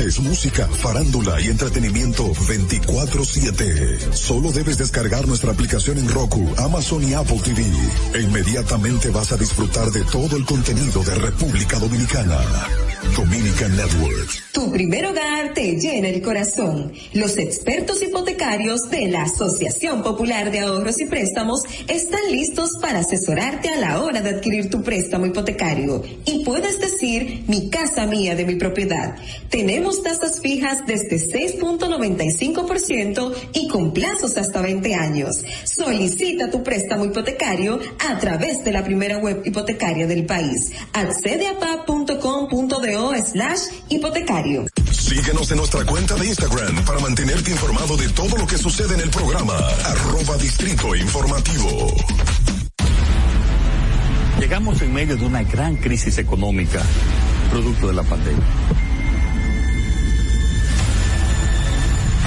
música, farándula y entretenimiento 24/7. Solo debes descargar nuestra aplicación en Roku, Amazon y Apple TV. E inmediatamente vas a disfrutar de todo el contenido de República Dominicana. Dominican Networks. Tu primer hogar te llena el corazón. Los expertos hipotecarios de la Asociación Popular de Ahorros y Préstamos están listos para asesorarte a la hora de adquirir tu préstamo hipotecario. Y puedes decir, mi casa mía de mi propiedad. Tenemos tasas fijas desde 6.95% y con plazos hasta 20 años. Solicita tu préstamo hipotecario a través de la primera web hipotecaria del país. Accede a pa.com.de slash hipotecario. Síguenos en nuestra cuenta de Instagram para mantenerte informado de todo lo que sucede en el programa. Arroba Distrito Informativo. Llegamos en medio de una gran crisis económica, producto de la pandemia.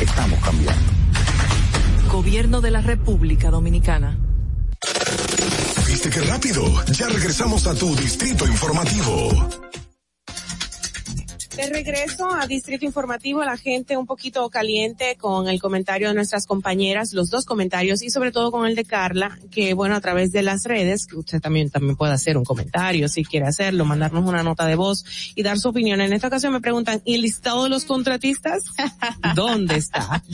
Estamos cambiando. Gobierno de la República Dominicana. ¿Viste qué rápido? Ya regresamos a tu Distrito Informativo. De regreso a Distrito Informativo, la gente un poquito caliente con el comentario de nuestras compañeras, los dos comentarios y sobre todo con el de Carla, que bueno, a través de las redes, que usted también, también puede hacer un comentario si quiere hacerlo, mandarnos una nota de voz y dar su opinión. En esta ocasión me preguntan, ¿y el listado de los contratistas? ¿Dónde está?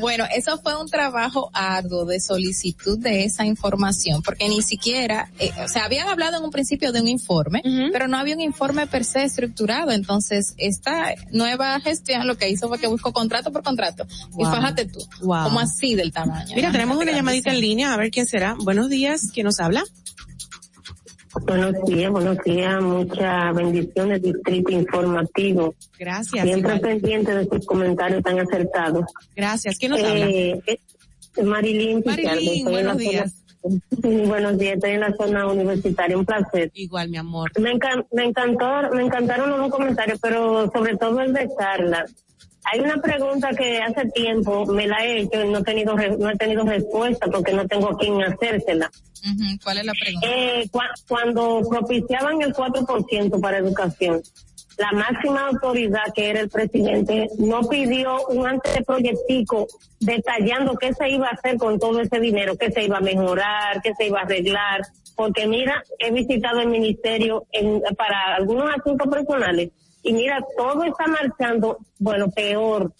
Bueno, eso fue un trabajo arduo de solicitud de esa información, porque ni siquiera, eh, o sea, habían hablado en un principio de un informe, pero no había un informe per se estructurado. Entonces, esta nueva gestión lo que hizo fue que buscó contrato por contrato. Y fájate tú, Wow. como así del tamaño. Mira, tenemos una llamadita en línea, a ver quién será. Buenos días, ¿quién nos habla? Buenos días, buenos días, muchas bendiciones, Distrito Informativo. Gracias. Siempre igual. pendiente de sus comentarios tan acertados. Gracias. ¿Quién nos Eh, habla? eh, Marilyn Marilyn, buenos días. Sí, buenos días, estoy en la zona universitaria, un placer. Igual, mi amor. Me, encan- me encantó, me encantaron los dos comentarios, pero sobre todo el de Carla. Hay una pregunta que hace tiempo me la he hecho y no he tenido, re- no he tenido respuesta porque no tengo a quien hacérsela. Ujú, ¿Cuál es la pregunta? Eh, cua- cuando propiciaban el 4% para educación, la máxima autoridad que era el presidente no pidió un anteproyectico detallando qué se iba a hacer con todo ese dinero, qué se iba a mejorar, qué se iba a arreglar, porque mira, he visitado el ministerio en, para algunos asuntos personales y mira, todo está marchando, bueno, peor,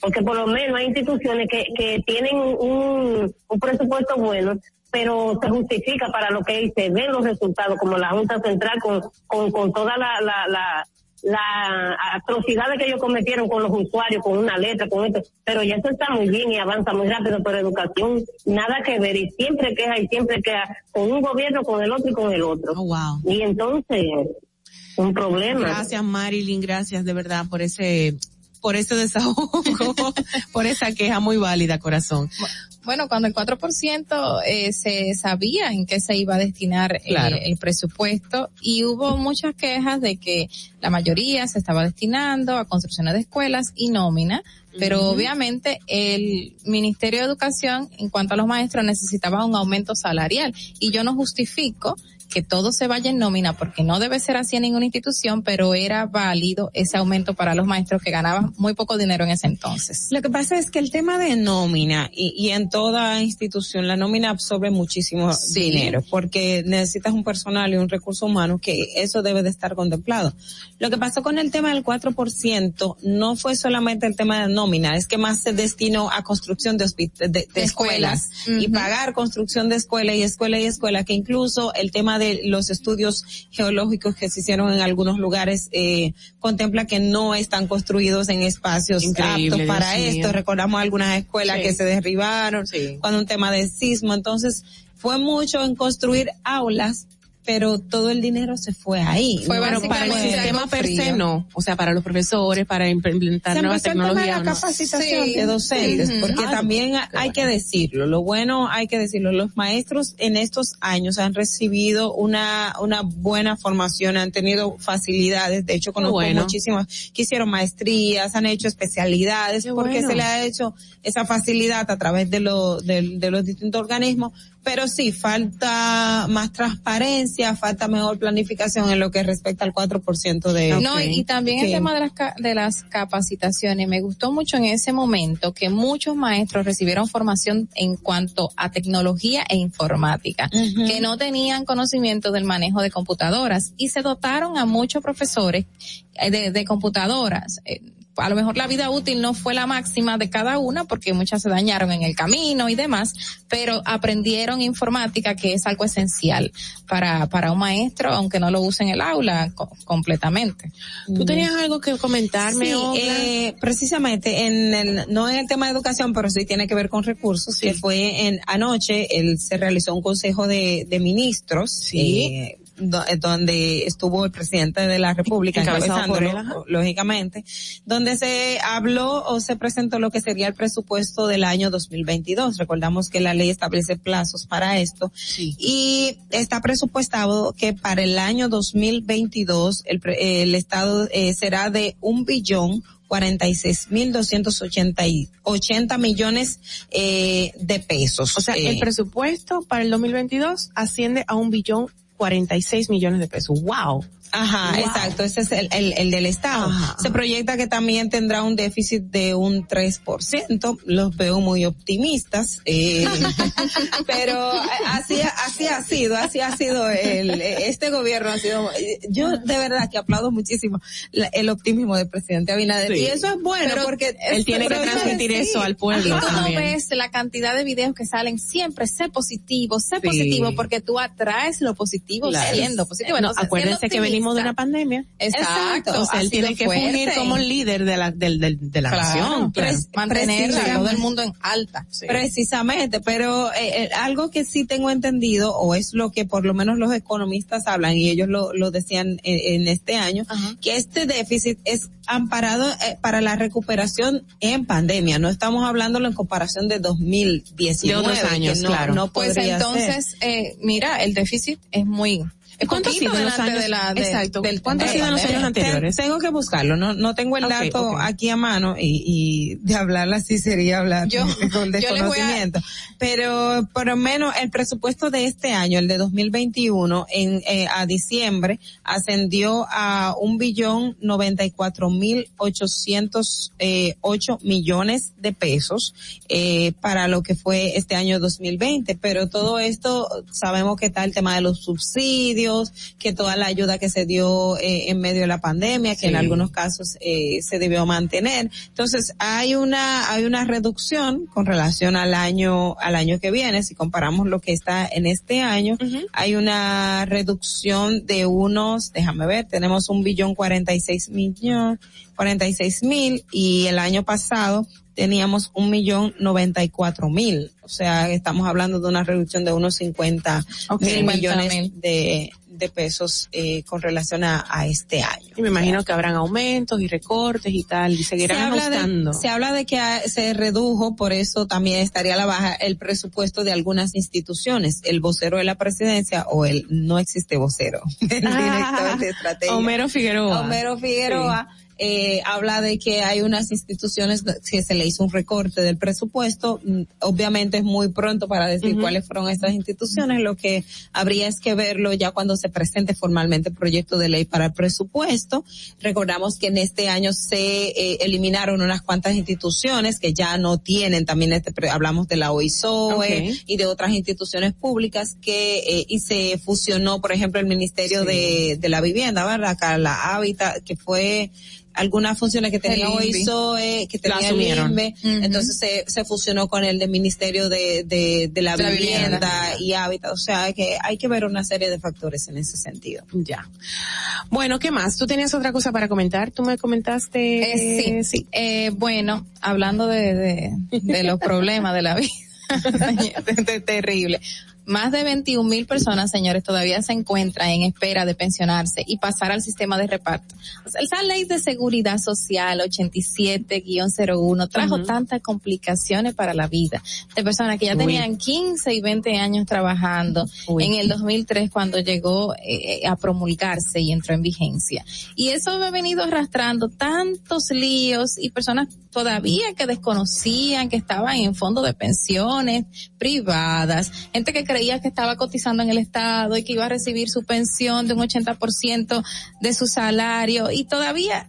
porque por lo menos hay instituciones que, que tienen un, un presupuesto bueno, pero se justifica para lo que se ven los resultados, como la Junta Central con, con, con toda la, la, la, la atrocidades que ellos cometieron con los usuarios, con una letra, con esto, pero ya eso está muy bien y avanza muy rápido, pero educación nada que ver y siempre queja y siempre queja con un gobierno, con el otro y con el otro. Y entonces, un problema. Gracias, Marilyn, gracias de verdad por ese por ese desahogo, por esa queja muy válida, corazón. Bueno, cuando el 4% eh, se sabía en qué se iba a destinar eh, Claro. el presupuesto y hubo muchas quejas de que la mayoría se estaba destinando a construcciones de escuelas y nómina, pero obviamente el Ministerio de Educación en cuanto a los maestros necesitaba un aumento salarial y yo no justifico que todo se vaya en nómina porque no debe ser así en ninguna institución, pero era válido ese aumento para los maestros que ganaban muy poco dinero en ese entonces. Lo que pasa es que el tema de nómina y, y en toda institución la nómina absorbe muchísimo Sí. dinero porque necesitas un personal y un recurso humano que eso debe de estar contemplado. Lo que pasó con el tema del 4% no fue solamente el tema de nómina, es que más se destinó a construcción de, de, de escuelas y pagar construcción de escuela y escuela y escuela, que incluso el tema de los estudios geológicos que se hicieron en algunos lugares eh, contempla que no están construidos en espacios Increíble, aptos para Dios esto. mío. Recordamos algunas escuelas Sí. que se derribaron cuando un tema de sismo. Entonces, fue mucho en construir aulas, pero todo el dinero se fue ahí. Fue No bueno, para el sistema per se no, o sea, para los profesores, para implementar se nuevas tecnologías. la capacitación Sí. de docentes, porque Ah, también hay que decirlo, lo bueno hay que decirlo, los maestros en estos años han recibido una, una buena formación, han tenido facilidades, de hecho conozco bueno. muchísimas que hicieron maestrías, han hecho especialidades, porque bueno. se le ha hecho esa facilidad a través de, lo, de, de los distintos organismos, pero sí, falta más transparencia, falta mejor planificación en lo que respecta al 4% de... No, y, y también el tema de las, ca- de las capacitaciones. Me gustó mucho en ese momento que muchos maestros recibieron formación en cuanto a tecnología e informática, que no tenían conocimiento del manejo de computadoras y se dotaron a muchos profesores eh, de, de computadoras. A lo mejor la vida útil no fue la máxima de cada una porque muchas se dañaron en el camino y demás, pero aprendieron informática que es algo esencial para, para un maestro, aunque no lo use en el aula co- completamente. ¿Tú tenías algo que comentarme, Sí, eh, precisamente en el, no en el tema de educación, pero sí tiene que ver con recursos, que fue en anoche, el, se realizó un consejo de, de ministros, Sí. eh, donde estuvo el presidente de la República encabezándolo, lógicamente, donde se habló o se presentó lo que sería el presupuesto del año 2022. Recordamos que la ley establece plazos para esto y está presupuestado que para el año 2022 el, el Estado eh, será de un billón 46 mil 280 millones eh, de pesos. O sea, Eh, el presupuesto para el 2022 asciende a un billón 46 millones de pesos. ¡Wow! Ajá, Wow. exacto, ese es el, el, el del Estado. Ajá. Se proyecta que también tendrá un déficit de un 3%, los veo muy optimistas, eh, pero así, así ha sido, así ha sido el, este gobierno ha sido, yo de verdad que aplaudo muchísimo la- el optimismo del presidente Abinader Sí. y eso es bueno Pero porque Él tiene que transmitir sí. eso al pueblo Y tú no ves la cantidad de videos que salen siempre, sé positivo, sé Sí. positivo, porque tú atraes lo positivo Claro. siendo positivo. Bueno, Entonces, acuérdense que venimos de una pandemia. Exacto. O sea, él tiene que fuerte. fungir como líder de la, del, del, de la Claro, nación. claro. Mantener a todo el mundo en alta. Precisamente, pero eh, eh, algo que sí tengo entendido, o es lo que por lo menos los economistas hablan, y ellos lo, lo decían en, en este año, que este déficit es amparado eh, para la recuperación en pandemia. No estamos hablándolo en comparación de 2019. De otros años, no, claro. No Pues ser. entonces, eh, mira, el déficit es muy... ¿Cuánto ha sido en los años? de la- de- Exacto. del ¿Cuánto ha tema sido de en los pandemia? años anteriores? Te- Tengo que buscarlo, no, no tengo el dato aquí a mano y, y de hablarla así sería hablar Yo- con a- desconocimiento. Pero por lo menos el presupuesto de este año, el de 2021, en, eh, a diciembre, ascendió a un billón noventa y cuatro mil ochocientos eh, ocho millones de pesos eh, para lo que fue este año 2020. Pero todo esto sabemos que está el tema de los subsidios, que toda la ayuda que se dio eh, en medio de la pandemia, que en Sí. algunos casos eh, se debió mantener. Entonces hay una hay una reducción con relación al año al año que viene. Si comparamos lo que está en este año, hay una reducción de unos, déjame ver, tenemos un billón cuarenta y seis millón, cuarenta y seis mil y el año pasado teníamos un millón noventa y cuatro mil. O sea, estamos hablando de una reducción de unos cincuenta Ok. mil 50 millones mil. de, de 20 pesos eh, con relación a, a este año. Y me imagino que habrán aumentos y recortes y tal, y seguirán se habla, ajustando. de, se habla de que se redujo, por eso también estaría a la baja el presupuesto de algunas instituciones. El vocero de la presidencia o el no existe vocero, el director de estrategia. Homero Figueroa. Homero Figueroa. Eh, habla de que hay unas instituciones que se le hizo un recorte del presupuesto. Mm, Obviamente es muy pronto para decir cuáles fueron estas instituciones. Lo que habría es que verlo ya cuando se presente formalmente el proyecto de ley para el presupuesto. Recordamos que en este año se eh, eliminaron unas cuantas instituciones que ya no tienen también este, hablamos de la OISOE Ok. y de otras instituciones públicas que, eh, y se fusionó, por ejemplo, el Ministerio de, de la Vivienda, ¿verdad? Acá la Hábitat, que fue algunas funciones que tenía. OISOE, que tenía el. INVE, entonces se, se fusionó con el del Ministerio de, de, de la Vivienda Vivienda. y Hábitat, o sea que hay que ver una serie de factores en ese sentido. Ya. Bueno, ¿qué más? ¿Tú tenías otra cosa para comentar? Tú me comentaste. Eh, sí, Eh, bueno, hablando de, de, de los problemas de la vida, terrible. Más de 21 mil personas, señores, todavía se encuentran en espera de pensionarse y pasar al sistema de reparto. O sea, esa ley de seguridad social 87-01 trajo Ujú. tantas complicaciones para la vida de personas que ya Uy. tenían 15 y 20 años trabajando Uy. en el 2003 cuando llegó eh, a promulgarse y entró en vigencia. Y eso ha venido arrastrando tantos líos y personas todavía que desconocían que estaban en fondos de pensiones privadas, gente que creía que estaba cotizando en el Estado y que iba a recibir su pensión de un 80% de su salario. Y todavía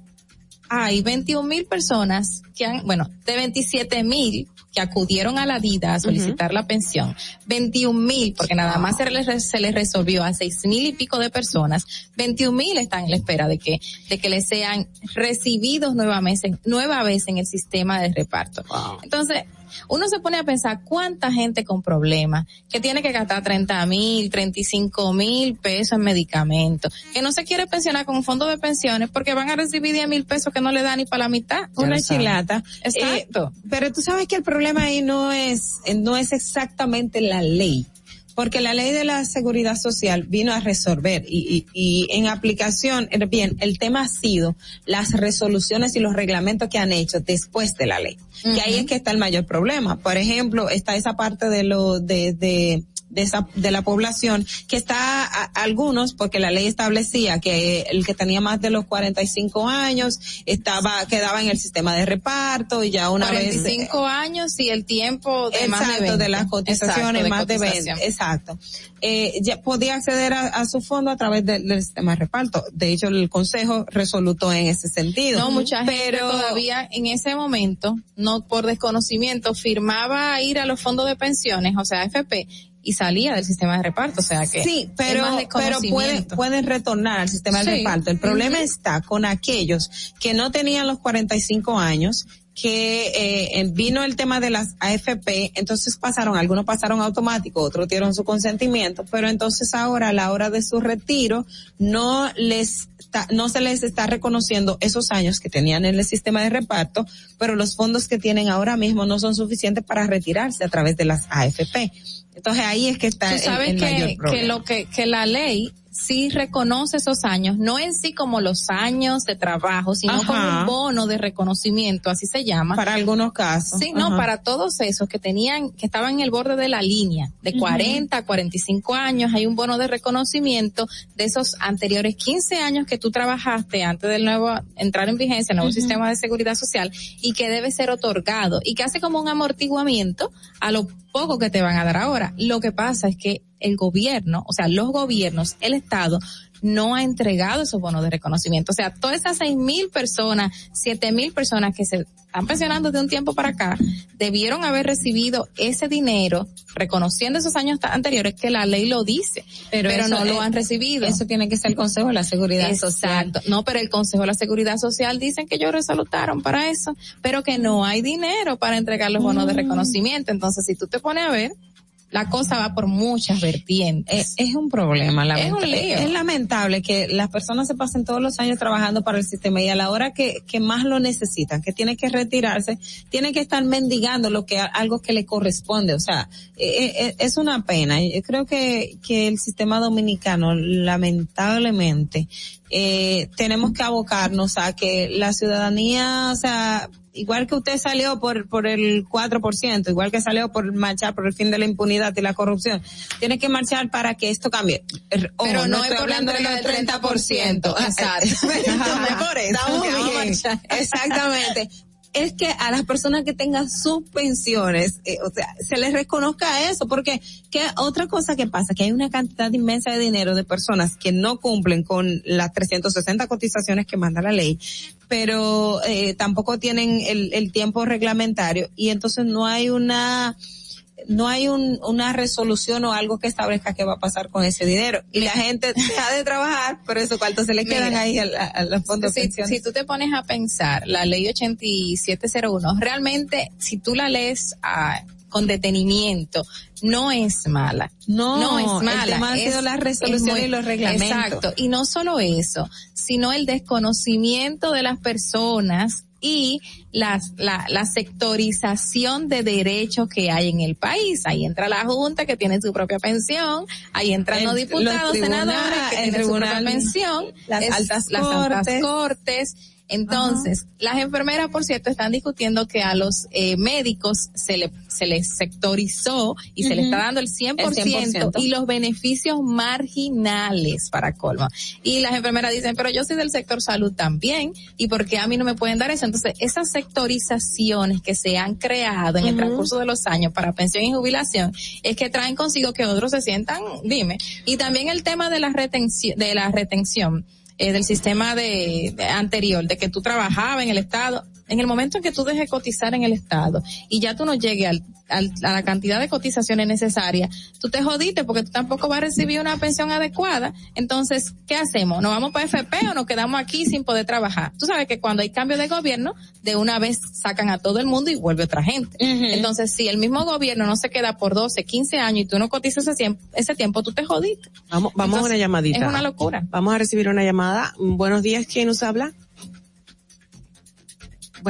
hay 21 mil personas que han, bueno, de 27 mil que acudieron a la DIDA a solicitar la pensión, 21 mil, porque nada más se les, se les resolvió a 6 mil y pico de personas, 21 mil están en la espera de que, de que les sean recibidos nuevamente, nueva vez en el sistema de reparto. Entonces, uno se pone a pensar cuánta gente con problemas, que tiene que gastar 30 mil, 35 mil pesos en medicamentos, que no se quiere pensionar con un fondo de pensiones porque van a recibir 10 mil pesos que no le dan ni para la mitad. una Ya chilata. Exacto. Eh, pero tú sabes que el problema ahí no es, no es exactamente la ley. Porque la ley de la seguridad social vino a resolver y, y, y en aplicación, eh, bien, el tema ha sido las resoluciones y los reglamentos que han hecho después de la ley. Que ahí es que está el mayor problema. Por ejemplo, está esa parte de lo, de, de, de esa, de la población que está a- algunos porque la ley establecía que el que tenía más de los 45 años estaba quedaba en el sistema de reparto y ya una vez 45 años y el tiempo de más de exacto 20. de las cotizaciones Exacto, más de 20 cotización. Exacto eh, ya podía acceder a, a su fondo a través del, del sistema de reparto. De hecho el consejo resolutó en ese sentido. No, mucha gente pero todavía en ese momento, no por desconocimiento, firmaba ir a los fondos de pensiones, o sea, FP, y salía del sistema de reparto, o sea que Sí, pero, pero pueden, pueden retornar al sistema de reparto. El problema está con aquellos que no tenían los 45 años, que eh, vino el tema de las AFP, entonces pasaron, algunos pasaron automático, otros dieron su consentimiento, pero entonces ahora a la hora de su retiro no les está- no se les está reconociendo esos años que tenían en el sistema de reparto, pero los fondos que tienen ahora mismo no son suficientes para retirarse a través de las AFP. Entonces ahí es que está Tú el- sabes el mayor que, problema. que lo que, que la ley sí reconoce esos años, no en sí como los años de trabajo, sino Ajá. como un bono de reconocimiento, así se llama. Para algunos casos. Sí, no, para todos esos que tenían, que estaban en el borde de la línea, de Ujú. 40 a 45 años, hay un bono de reconocimiento de esos anteriores 15 años que tú trabajaste antes del nuevo, entrar en vigencia, el nuevo sistema de seguridad social, y que debe ser otorgado, y que hace como un amortiguamiento a lo poco que te van a dar ahora. Lo que pasa es que el gobierno, o sea, los gobiernos, el Estado, no ha entregado esos bonos de reconocimiento. O sea, todas esas seis mil personas, siete mil personas que se están pensionando de un tiempo para acá, debieron haber recibido ese dinero, reconociendo esos años anteriores que la ley lo dice, pero, no lo han recibido. Eso tiene que ser el Consejo de la Seguridad Social. Exacto. No, pero el Consejo de la Seguridad Social dicen que ellos resalutaron para eso, pero que no hay dinero para entregar los bonos de Mm. reconocimiento. Entonces, si tú te pones a ver, la cosa va por muchas vertientes. Es, es un problema, Es lamenta- un lío. es lamentable que las personas se pasen todos los años trabajando para el sistema y a la hora que, que más lo necesitan, que tiene que retirarse, tiene que estar mendigando lo que algo que le corresponde. O sea, eh, eh, es una pena. Yo creo que, que el sistema dominicano, lamentablemente, eh, tenemos que abocarnos a que la ciudadanía, o sea, igual que usted salió por, por el 4%, igual que salió por marchar por el fin de la impunidad y la corrupción, tiene que marchar para que esto cambie. Er, ojo, Pero no es estoy hablando de del 30%. 30%, exacto. Exactamente, Es que a las personas que tengan sus pensiones, eh, o sea, se les reconozca eso, porque que otra cosa que pasa, que hay una cantidad inmensa de dinero de personas que no cumplen con las 360 cotizaciones que manda la ley, pero eh, tampoco tienen el, el tiempo reglamentario y entonces no hay una no hay un, una resolución o algo que establezca qué va a pasar con ese dinero. Y la gente deja de trabajar, pero esos cuartos se le quedan Mira, ahí a, la- a los fondos de si, si tú te pones a pensar, la ley 8701, realmente, si tú la lees ah, con detenimiento, no es mala. No, no es el mala. tema es- sido las es resoluciones y los reglamentos. Exacto. Y no solo eso, sino el desconocimiento de las personas y las, la, la sectorización de derechos que hay en el país. Ahí entra la Junta que tiene su propia pensión, ahí entran El- los diputados, senadores que el tienen su propia pensión, las es- altas las altas cortes. Entonces, las enfermeras, por cierto, están discutiendo que a los eh, médicos se le se les sectorizó y se le Ujú. está dando el 100%, El 100%. y los beneficios marginales para colmo. Y las enfermeras dicen, pero yo soy del sector salud también, ¿y por qué a mí no me pueden dar eso? Entonces, esas sectorizaciones que se han creado en el transcurso de los años para pensión y jubilación es que traen consigo que otros se sientan, dime. Y también el tema de la retención, de la retención eh, del sistema de, de anterior, de que tú trabajabas en el Estado, en el momento en que tú dejes cotizar en el Estado y ya tú no llegues al, al- a la cantidad de cotizaciones necesarias, tú te jodiste porque tú tampoco vas a recibir una pensión adecuada. Entonces, ¿qué hacemos? ¿Nos vamos para FP o nos quedamos aquí sin poder trabajar? Tú sabes que cuando hay cambio de gobierno, de una vez sacan a todo el mundo y vuelve otra gente. Entonces, si el mismo gobierno no se queda por 12, 15 años y tú no cotizas ese tiempo, ese tiempo tú te jodiste. Vamos, vamos a una llamadita. Es una locura. Vamos a recibir una llamada. Buenos días, ¿quién nos habla?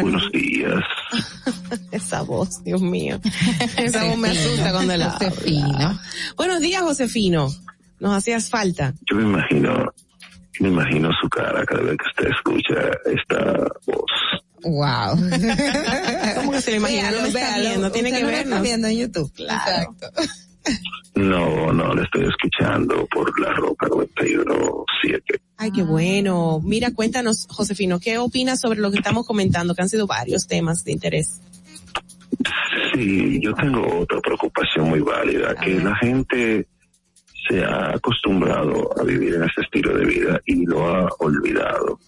Buenos días. Esa voz, Dios mío. Esa voz me asusta cuando la habla. Buenos días, Josefino. Nos hacías falta. Yo me imagino, me imagino su cara cada vez que usted escucha esta voz. Wow. ¿Cómo que se lo imagina? No está viendo, tiene que no lo vernos. está viendo en YouTube. Exacto. No, no, le estoy escuchando por la roca 917. Ay, qué bueno. Mira, cuéntanos, Josefino, ¿qué opinas sobre lo que estamos comentando? Que han sido varios temas de interés. Sí, yo tengo otra preocupación muy válida, que la gente se ha acostumbrado a vivir en este estilo de vida y lo ha olvidado.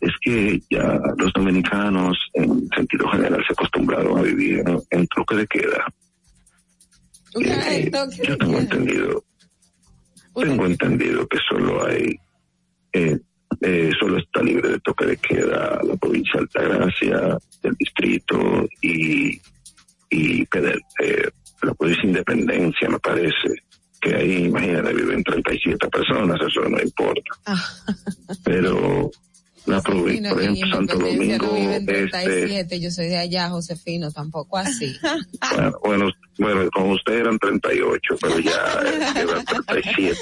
Es que ya los dominicanos, en sentido general, se acostumbraron a vivir en, en truque de queda. Eh, yo tengo entendido, tengo entendido que solo hay, eh, eh, solo está libre de toque de queda la provincia de Altagracia, el distrito y, y eh, la provincia Independencia, me parece, que ahí, imagínate, viven 37 personas, eso no importa. Pero la provincia, por ejemplo, Santo Domingo, no vive en este, 37, yo soy de allá, Josefino, tampoco así. Bueno, bueno, bueno, con usted eran 38, pero ya eran 37.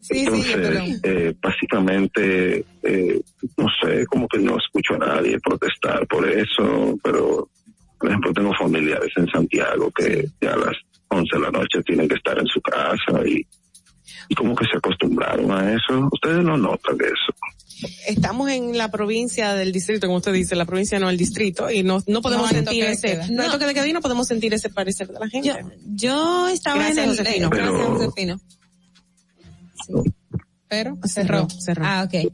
Sí, sí, pero... Entonces, eh, básicamente, eh, no sé, como que no escucho a nadie protestar por eso, pero, por ejemplo, tengo familiares en Santiago que ya a las 11 de la noche tienen que estar en su casa y, y como que se acostumbraron a eso. Ustedes no notan eso. Estamos en la provincia del distrito, como usted dice, la provincia no el distrito, y no, no podemos No sentir ese, no No. toque de queda y no podemos sentir ese parecer de la gente. Yo estaba Gracias, en el... Josefino. gracias, Josefino. Pero cerró, cerró. Ah, ok.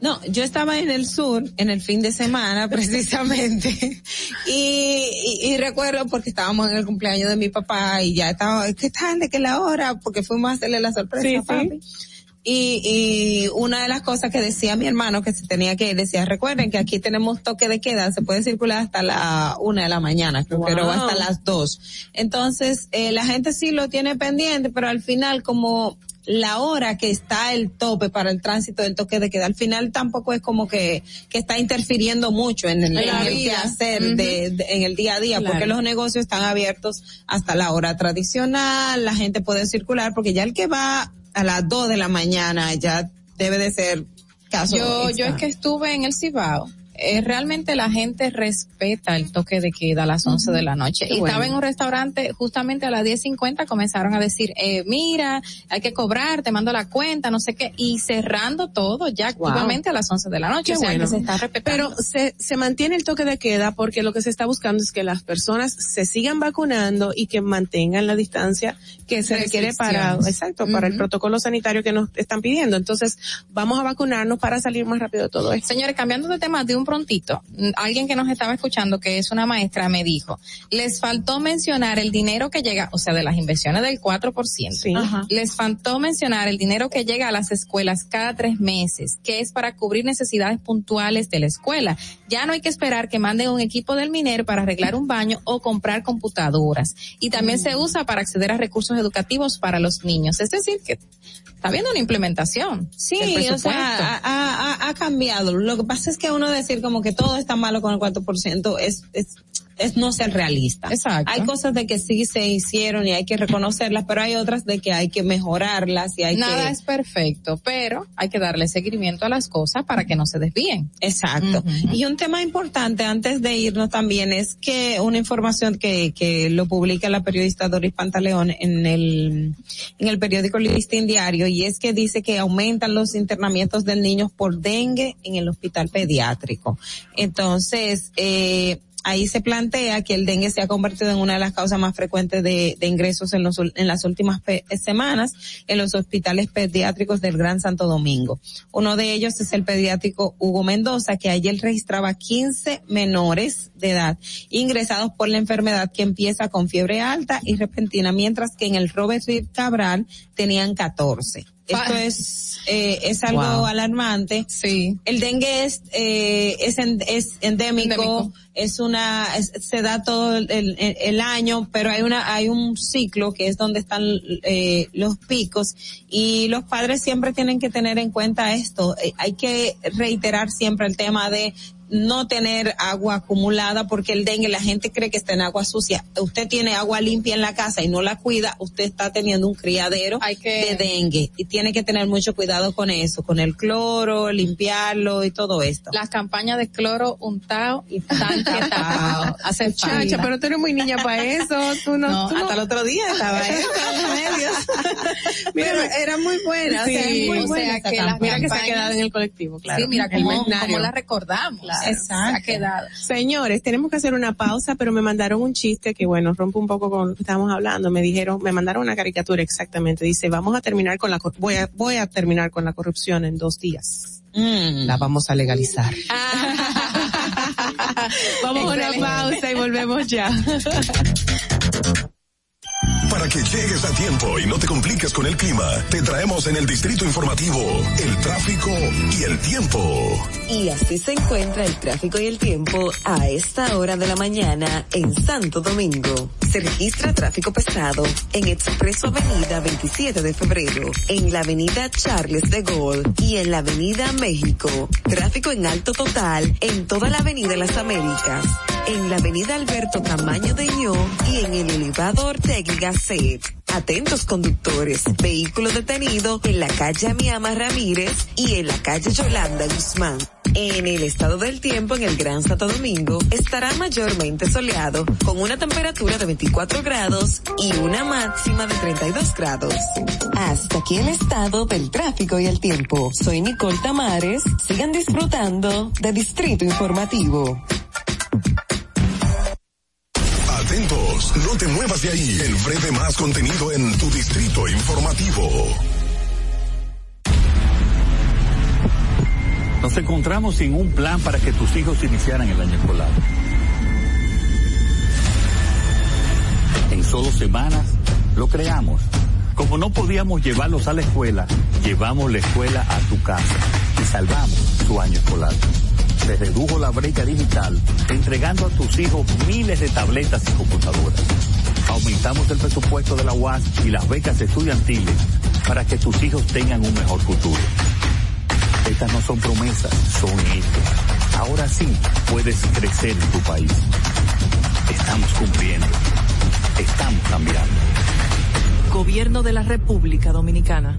No, yo estaba en el sur en el fin de semana precisamente y, y, y recuerdo porque estábamos en el cumpleaños de mi papá y ya estaba, ¿qué tal? ¿De qué la hora? Porque fuimos a hacerle la sorpresa Sí, a sí. papi. Y, y una de las cosas que decía mi hermano que se tenía que ir, decía, recuerden que aquí tenemos toque de queda, se puede circular hasta la una de la mañana, creo, pero hasta las dos. Entonces, eh, la gente sí lo tiene pendiente, pero al final como la hora que está el tope para el tránsito del toque de queda, al final tampoco es como que, que está interfiriendo mucho en el, En quehacer Ujú. de, de- en el día a día, Claro. porque los negocios están abiertos hasta la hora tradicional, la gente puede circular, porque ya el que va a las 2 de la mañana ya debe de ser caso. Yo, yo extra. es que estuve en el Cibao. Eh, realmente la gente respeta el toque de queda a las 11 de la noche. Qué y bueno. estaba en un restaurante justamente a las 10.50 comenzaron a decir, eh, mira, hay que cobrar, te mando la cuenta, no sé qué, y cerrando todo ya activamente a las 11 de la noche. Qué o sea, bueno. que se está respetando. Pero se, se mantiene el toque de queda porque lo que se está buscando es que las personas se sigan vacunando y que mantengan la distancia que se requiere para, exacto, para el protocolo sanitario que nos están pidiendo. Entonces, vamos a vacunarnos para salir más rápido de todo esto. Señores, cambiando de tema de un prontito, mm, alguien que nos estaba escuchando, que es una maestra, me dijo, les faltó mencionar el dinero que llega, o sea, de las inversiones del 4%. Ajá. Les faltó mencionar el dinero que llega a las escuelas cada tres meses, que es para cubrir necesidades puntuales de la escuela. Ya no hay que esperar que manden un equipo del minero para arreglar un baño o comprar computadoras. Y también se usa para acceder a recursos educativos para los niños. Es decir, que está habiendo una implementación. Sí, o sea, ha, ha- ha- ha cambiado. Lo que pasa es que uno decir como que todo está malo con el 4% es, es, es no ser realista. Exacto. Hay cosas de que sí se hicieron y hay que reconocerlas, pero hay otras de que hay que mejorarlas y hay Nada que... es perfecto, pero hay que darle seguimiento a las cosas para que no se desvíen. Exacto. Y un tema importante antes de irnos también es que una información que, que lo publica la periodista Doris Pantaleón en el, en el periódico Listín Diario y es que dice que aumentan los internamientos de niños por dengue en el hospital pediátrico. Entonces, eh, ahí se plantea que el dengue se ha convertido en una de las causas más frecuentes de, ingresos en, los, en las últimas semanas en los hospitales pediátricos del Gran Santo Domingo. Uno de ellos es el pediátrico Hugo Mendoza, que ayer registraba 15 menores de edad ingresados por la enfermedad que empieza con fiebre alta y repentina, mientras que en el Robert Reed Cabral tenían 14. Esto es, eh, es algo Wow. alarmante. Sí. El dengue es, eh, es, en- es endémico, Endémico. es una, es- se da todo el, el- el año, pero hay una, hay un ciclo que es donde están eh, los picos y los padres siempre tienen que tener en cuenta esto. Eh, hay que reiterar siempre el tema de no tener agua acumulada porque el dengue la gente cree que está en agua sucia. Usted tiene agua limpia en la casa y no la cuida, usted está teniendo un criadero Hay que- de dengue y tiene que tener mucho cuidado con eso, con el cloro, limpiarlo y todo esto. Las campañas de cloro untado y tanque tapado. Hace Chacha, pero tú eres muy niña para eso. Tú no, No, tú no- hasta el otro día estaba eso en los medios. Pero era muy buena, o sea, Sí, muy o buena sea, esa que las campaña. Mira que se ha quedado en el colectivo, claro. Sí, mira El cómo, cómo la recordamos. Ha Exacto. quedado. Señores, tenemos que hacer una pausa, pero me mandaron un chiste que, bueno, rompe un poco con lo que estábamos hablando. Me dijeron, me mandaron una caricatura exactamente. Dice, vamos a terminar con la, voy a, voy a terminar con la corrupción en dos días. Mm. La vamos a legalizar. vamos a una pausa y volvemos ya. Para que llegues a tiempo y no te compliques con el clima, te traemos en el distrito informativo el tráfico y el tiempo. Y así se encuentra el tráfico y el tiempo a esta hora de la mañana en Santo Domingo. Se registra tráfico pesado en Expreso Avenida 27 de Febrero, en la Avenida Charles de Gaulle y en la Avenida México. Tráfico en alto total en toda la Avenida Las Américas, en la Avenida Alberto Camaño de Ño y en el elevado Ortega y. Atentos conductores, vehículo detenido en la calle Amiama Ramírez y en la calle Yolanda Guzmán. En el estado del tiempo en el Gran Santo Domingo estará mayormente soleado con una temperatura de 24 grados y una máxima de 32 grados. Hasta aquí el estado del tráfico y el tiempo. Soy Nicole Tamares. Sigan disfrutando de Distrito Informativo. Atentos, no te muevas de ahí. El breve más contenido en tu distrito informativo. Nos encontramos sin un plan para que tus hijos iniciaran el año escolar. En solo semanas lo creamos. Como no podíamos llevarlos a la escuela, llevamos la escuela a tu casa y salvamos su año escolar. Se redujo la brecha digital, entregando a tus hijos miles de tabletas y computadoras. Aumentamos el presupuesto de la UAS y las becas estudiantiles para que tus hijos tengan un mejor futuro. Estas no son promesas, son hechos. Ahora sí puedes crecer en tu país. Estamos cumpliendo. Estamos cambiando. Gobierno de la República Dominicana.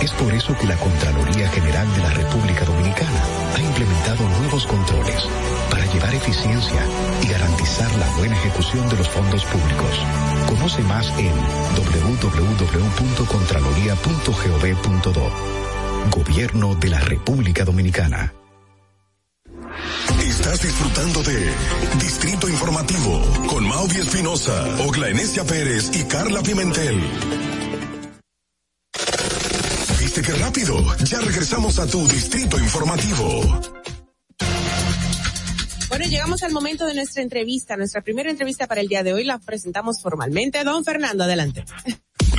Es por eso que la Contraloría General de la República Dominicana ha implementado nuevos controles para llevar eficiencia y garantizar la buena ejecución de los fondos públicos. Conoce más en www.contraloría.gov.do. Gobierno de la República Dominicana. Estás disfrutando de Distrito Informativo con Mauvi Espinosa, Ogla Enesia Pérez y Carla Pimentel. ¿Viste qué rápido? Ya regresamos a tu Distrito Informativo. Bueno, llegamos al momento de nuestra entrevista, nuestra primera entrevista para el día de hoy. La presentamos formalmente. Don Fernando, adelante.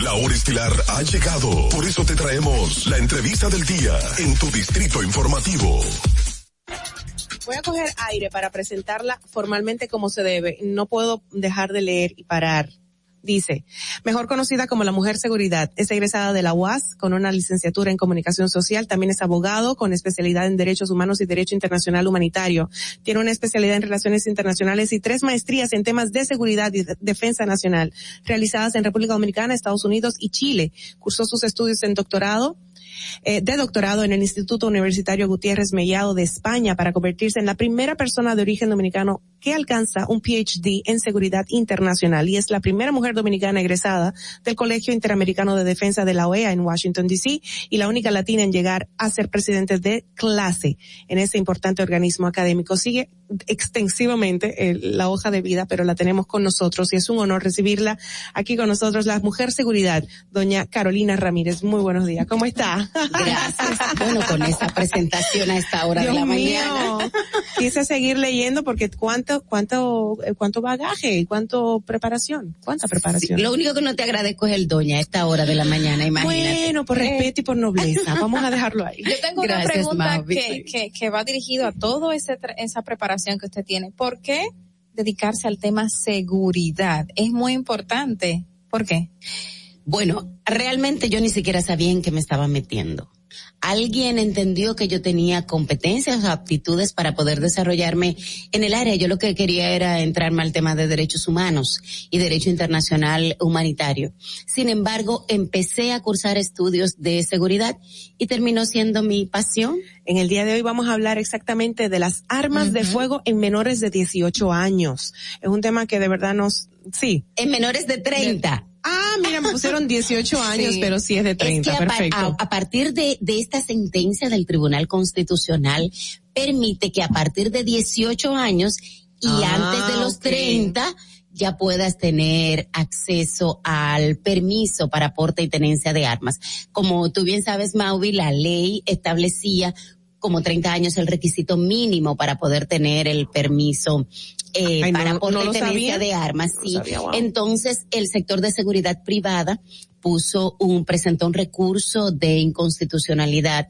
La hora estilar ha llegado. Por eso te traemos la entrevista del día en tu Distrito Informativo. Voy a coger aire para presentarla formalmente como se debe. No puedo dejar de leer y parar. Dice, mejor conocida como la mujer seguridad, es egresada de la UAS con una licenciatura en comunicación social, también es abogado con especialidad en derechos humanos y derecho internacional humanitario. Tiene una especialidad en relaciones internacionales y tres maestrías en temas de seguridad y de- defensa nacional, realizadas en República Dominicana, Estados Unidos y Chile. Cursó sus estudios en doctorado eh, de doctorado en el Instituto Universitario Gutiérrez Mellado de España para convertirse en la primera persona de origen dominicano que alcanza un PhD en seguridad internacional y es la primera mujer dominicana egresada del Colegio Interamericano de Defensa de la OEA en Washington DC y la única latina en llegar a ser presidente de clase en ese importante organismo académico. Sigue extensivamente eh, la hoja de vida, pero la tenemos con nosotros y es un honor recibirla aquí con nosotros, la mujer seguridad, doña Carolina Ramírez. Muy buenos días. ¿Cómo está? Gracias. Bueno, con esta presentación a esta hora Dios de la mío. mañana. Quise seguir leyendo porque cuánto, cuánto, eh, cuánto bagaje, cuánto preparación, cuánta preparación. Lo único que no te agradezco es el doña a esta hora de la mañana, imagínate. Bueno, por respeto y por nobleza. Vamos a dejarlo ahí. Yo tengo Gracias, una pregunta que, que, que va dirigido a todo ese tra- esa preparación que usted tiene. ¿Por qué dedicarse al tema seguridad? Es muy importante. ¿Por qué? Bueno, realmente yo ni siquiera sabía en qué me estaba metiendo. Alguien entendió que yo tenía competencias o aptitudes para poder desarrollarme en el área. Yo lo que quería era entrarme al tema de derechos humanos y derecho internacional humanitario. Sin embargo, empecé a cursar estudios de seguridad y terminó siendo mi pasión. En el día de hoy vamos a hablar exactamente de las armas de fuego en menores de 18 años. Es un tema que de verdad nos, sí. En menores de 30. Ah, mira, me pusieron 18 años, Sí. pero sí es de 30, Es que perfecto. a- a partir de, de esta sentencia del Tribunal Constitucional, permite que a partir de 18 años y Ah, antes de los ok. 30 ya puedas tener acceso al permiso para porte y tenencia de armas. Como tú bien sabes, Mauvi, la ley establecía como 30 años el requisito mínimo para poder tener el permiso eh, Ay, no, para no tenencia sabía. de armas, No sí. sabía, wow. Entonces, el sector de seguridad privada puso un, presentó un recurso de inconstitucionalidad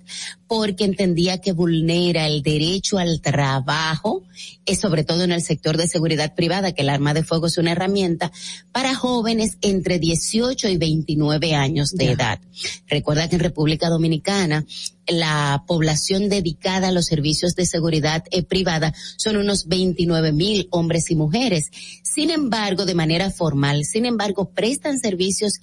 porque entendía que vulnera el derecho al trabajo, eh, sobre todo en el sector de seguridad privada, que el arma de fuego es una herramienta para jóvenes entre 18 y 29 años de edad. Recuerda que en República Dominicana la población dedicada a los servicios de seguridad eh, privada son unos 29 mil hombres y mujeres. Sin embargo, de manera formal, sin embargo, prestan servicios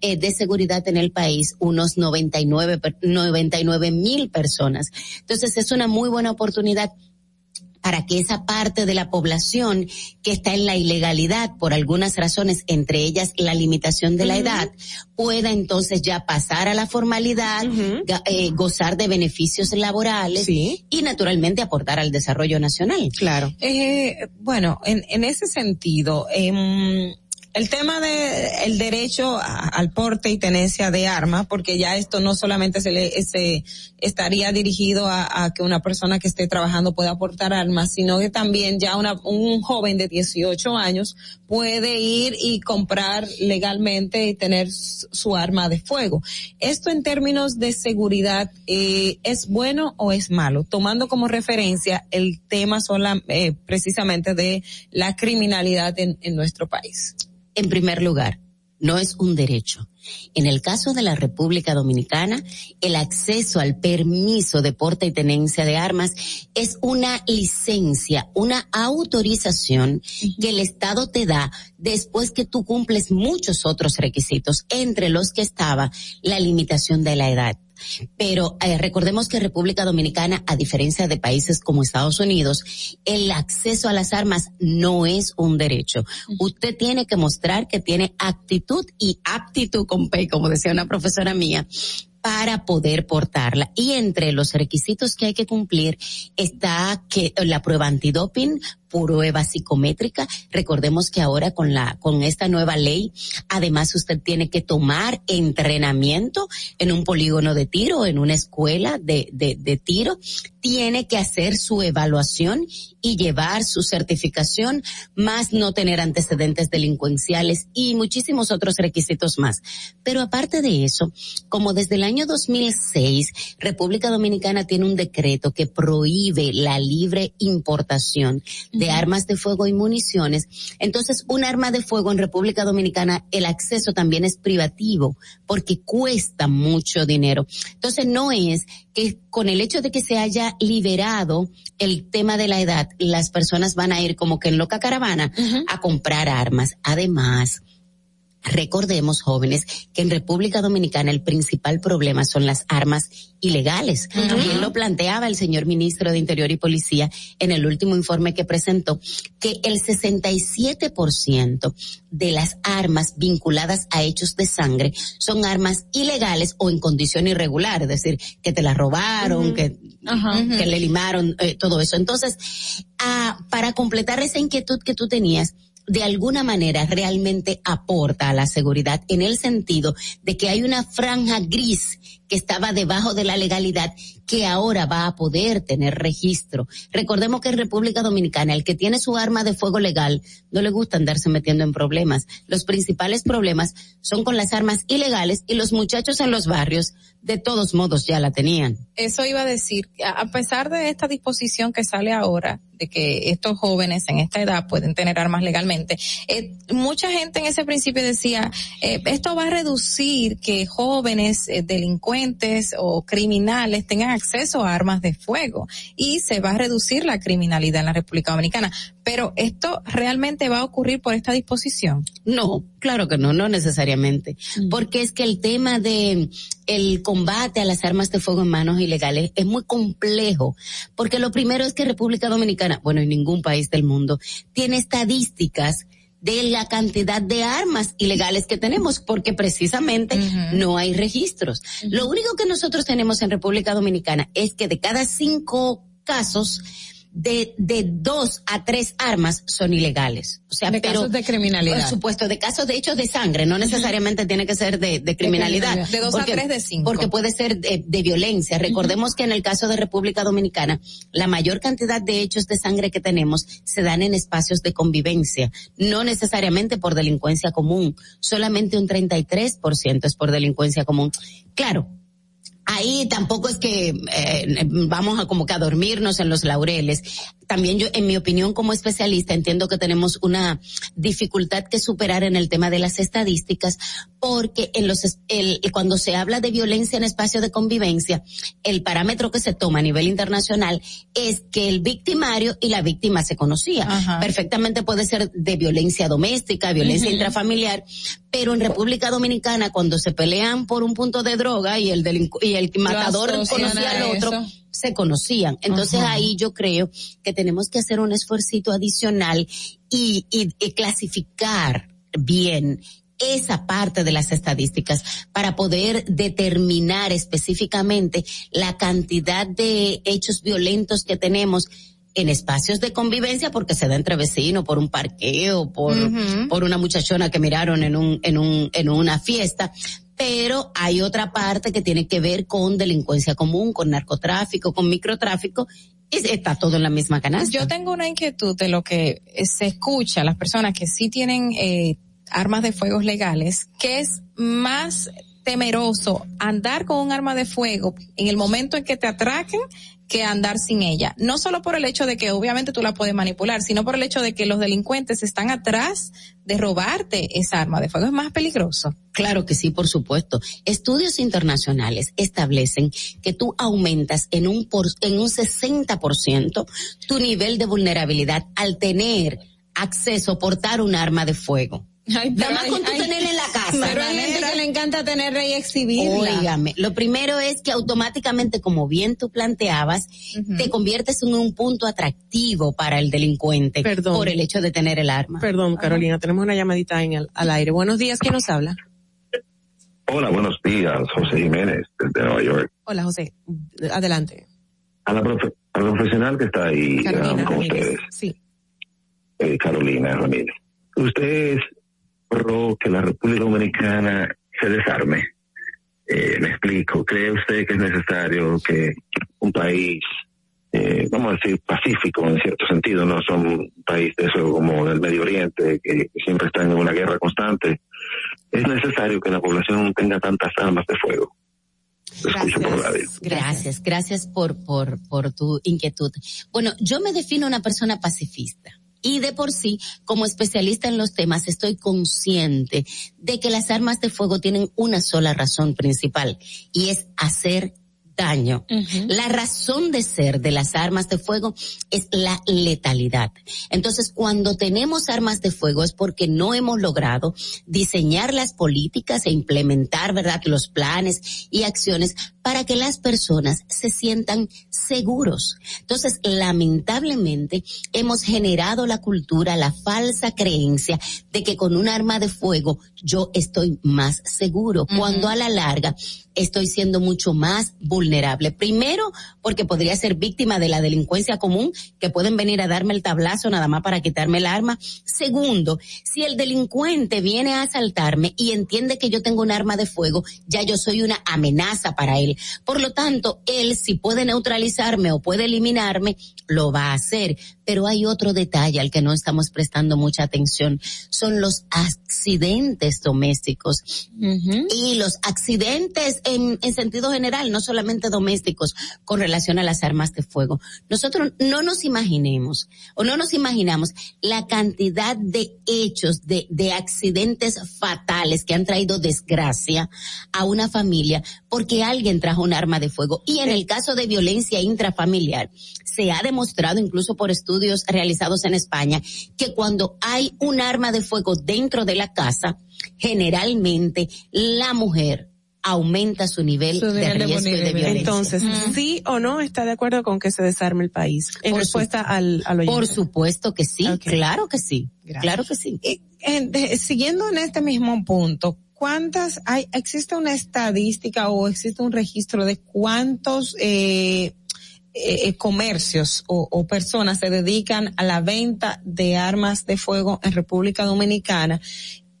eh, de seguridad en el país unos 99 per- 99 mil personas. Entonces es una muy buena oportunidad para que esa parte de la población que está en la ilegalidad por algunas razones, entre ellas la limitación de la edad, pueda entonces ya pasar a la formalidad, eh, gozar de beneficios laborales y naturalmente aportar al desarrollo nacional. Claro. Eh, bueno, en, en ese sentido, em, el tema de el derecho a- al porte y tenencia de armas, porque ya esto no solamente se le se estaría dirigido a, que una persona que esté trabajando pueda aportar armas, sino que también ya una, un joven de 18 años puede ir y comprar legalmente y tener su, arma de fuego. Esto en términos de seguridad, eh, ¿es bueno o es malo? Tomando como referencia el tema sola, eh, precisamente de la criminalidad en nuestro país. En primer lugar, no es un derecho. En el caso de la República Dominicana, el acceso al permiso de porte y tenencia de armas es una licencia, una autorización que el Estado te da después que tú cumples muchos otros requisitos, entre los que estaba la limitación de la edad. Pero eh, recordemos que República Dominicana, a diferencia de países como Estados Unidos, el acceso a las armas no es un derecho. Usted tiene que mostrar que tiene actitud y aptitud con P, como decía una profesora mía, para poder portarla. Y entre los requisitos que hay que cumplir está que la prueba antidoping, prueba psicométrica. Recordemos que ahora con la, con esta nueva ley, además usted tiene que tomar entrenamiento en un polígono de tiro, en una escuela de, de, de tiro. Tiene que hacer su evaluación y llevar su certificación, más no tener antecedentes delincuenciales y muchísimos otros requisitos más. Pero aparte de eso, como desde el año 2006, República Dominicana tiene un decreto que prohíbe la libre importación de armas de fuego y municiones. Entonces, un arma de fuego en República Dominicana, el acceso también es privativo porque cuesta mucho dinero. Entonces, no es que con el hecho de que se haya liberado el tema de la edad, las personas van a ir como que en loca caravana a comprar armas. Además, Recordemos, jóvenes, que en República Dominicana el principal problema son las armas ilegales. Ujú. Bien lo planteaba el señor ministro de Interior y Policía en el último informe que presentó, que el 67% de las armas vinculadas a hechos de sangre son armas ilegales o en condición irregular, es decir, que te las robaron, que, que le limaron, eh, todo eso. Entonces, ah, para completar esa inquietud que tú tenías, de alguna manera realmente aporta a la seguridad en el sentido de que hay una franja gris que estaba debajo de la legalidad que ahora va a poder tener registro. Recordemos que en República Dominicana el que tiene su arma de fuego legal no le gusta andarse metiendo en problemas. Los principales problemas son con las armas ilegales y los muchachos en los barrios de todos modos ya la tenían. Eso iba a decir, a pesar de esta disposición que sale ahora, de que estos jóvenes en esta edad pueden tener armas legalmente, eh, mucha gente en ese principio decía, eh, esto va a reducir que jóvenes eh, delincuentes o criminales tengan acceso a armas de fuego y se va a reducir la criminalidad en la República Dominicana. Pero esto realmente va a ocurrir por esta disposición. No, claro que no, no necesariamente. Porque es que el tema de el combate a las armas de fuego en manos ilegales es muy complejo. Porque lo primero es que República Dominicana, bueno, en ningún país del mundo, tiene estadísticas de la cantidad de armas ilegales que tenemos, porque precisamente no hay registros. Lo único que nosotros tenemos en República Dominicana es que de cada cinco casos, de, de dos a tres armas son ilegales. O sea, De pero, casos de criminalidad. Por supuesto, de casos de hechos de sangre, no necesariamente tiene que ser de, de criminalidad. criminalidad. De dos a tres de cinco. Porque puede ser de, de violencia. Recordemos que en el caso de República Dominicana, la mayor cantidad de hechos de sangre que tenemos se dan en espacios de convivencia, no necesariamente por delincuencia común. Solamente un 33% es por delincuencia común. Claro, ahí tampoco es que eh, vamos a como que a dormirnos en los laureles. También yo, en mi opinión como especialista, entiendo que tenemos una dificultad que superar en el tema de las estadísticas, porque en los el, cuando se habla de violencia en espacios de convivencia, el parámetro que se toma a nivel internacional es que el victimario y la víctima se conocían. Ajá. Perfectamente puede ser de violencia doméstica, violencia intrafamiliar, pero en República Dominicana cuando se pelean por un punto de droga y el delincu- y el matador conocía al otro, eso. se conocían. Entonces Ajá. ahí yo creo que tenemos que hacer un esfuercito adicional y, y- y clasificar bien esa parte de las estadísticas para poder determinar específicamente la cantidad de hechos violentos que tenemos en espacios de convivencia porque se da entre vecinos por un parqueo, por, por una muchachona que miraron en un, en un, en una fiesta. Pero hay otra parte que tiene que ver con delincuencia común, con narcotráfico, con microtráfico, y está todo en la misma canasta. Yo tengo una inquietud de lo que eh, se escucha, las personas que sí tienen eh, armas de fuego legales, que es más temeroso andar con un arma de fuego en el momento en que te atraquen que andar sin ella. No solo por el hecho de que obviamente tú la puedes manipular, sino por el hecho de que los delincuentes están atrás de robarte esa arma de fuego. Es más peligroso. Claro que sí, por supuesto. Estudios internacionales establecen que tú aumentas en un por, en un 60% tu nivel de vulnerabilidad al tener acceso a portar un arma de fuego. Nada más con tú tenerla en la casa. Pero encanta tenerla y exhibirla. Óigame, lo primero es que automáticamente, como bien tú planteabas, te conviertes en un punto atractivo para el delincuente Perdón. por el hecho de tener el arma. Perdón, Carolina, tenemos una llamadita en el, al aire. Buenos días, ¿quién nos habla? Hola, buenos días, José Jiménez, desde Nueva York. Hola, José. Adelante. A la, profe- a la profesional que está ahí Carolina um, con Ramírez. ustedes, Sí. eh, Carolina Ramírez. Usted es pro que la República Dominicana se desarme. Eh, me explico. ¿Cree usted que es necesario que un país, eh, vamos a decir, pacífico en cierto sentido, no son un país de eso como del Medio Oriente, que siempre están en una guerra constante, es necesario que la población tenga tantas armas de fuego? Radio. Gracias, gracias por, por, por tu inquietud. Bueno, yo me defino una persona pacifista. Y de por sí, como especialista en los temas, estoy consciente de que las armas de fuego tienen una sola razón principal y es hacer daño. La razón de ser de las armas de fuego es la letalidad. Entonces, cuando tenemos armas de fuego es porque no hemos logrado diseñar las políticas e implementar, ¿verdad?, los planes y acciones para que las personas se sientan seguros. Entonces, lamentablemente, hemos generado la cultura, la falsa creencia de que con un arma de fuego yo estoy más seguro, cuando a la larga estoy siendo mucho más vulnerable. Primero, porque podría ser víctima de la delincuencia común, que pueden venir a darme el tablazo nada más para quitarme el arma. Segundo, si el delincuente viene a asaltarme y entiende que yo tengo un arma de fuego, ya yo soy una amenaza para él. Por lo tanto, él si puede neutralizarme o puede eliminarme, lo va a hacer. Pero hay otro detalle al que no estamos prestando mucha atención. Son los accidentes domésticos. Y los accidentes en, en sentido general, no solamente domésticos, con relación a las armas de fuego. Nosotros no nos imaginemos o no nos imaginamos la cantidad de hechos de, de accidentes fatales que han traído desgracia a una familia porque alguien trajo un arma de fuego. Y en el caso de violencia intrafamiliar, se ha demostrado incluso por estudios realizados en España que cuando hay un arma de fuego dentro de la casa, generalmente la mujer aumenta su nivel Su de nivel de riesgo y de violencia. Entonces, ¿sí o no está de acuerdo con que se desarme el país? En Por respuesta al, al oyente. Por supuesto que sí, claro que sí, claro que sí. Eh, de- siguiendo en este mismo punto, ¿cuántas hay, existe una estadística o existe un registro de cuántos, eh, eh, comercios o, o personas se dedican a la venta de armas de fuego en República Dominicana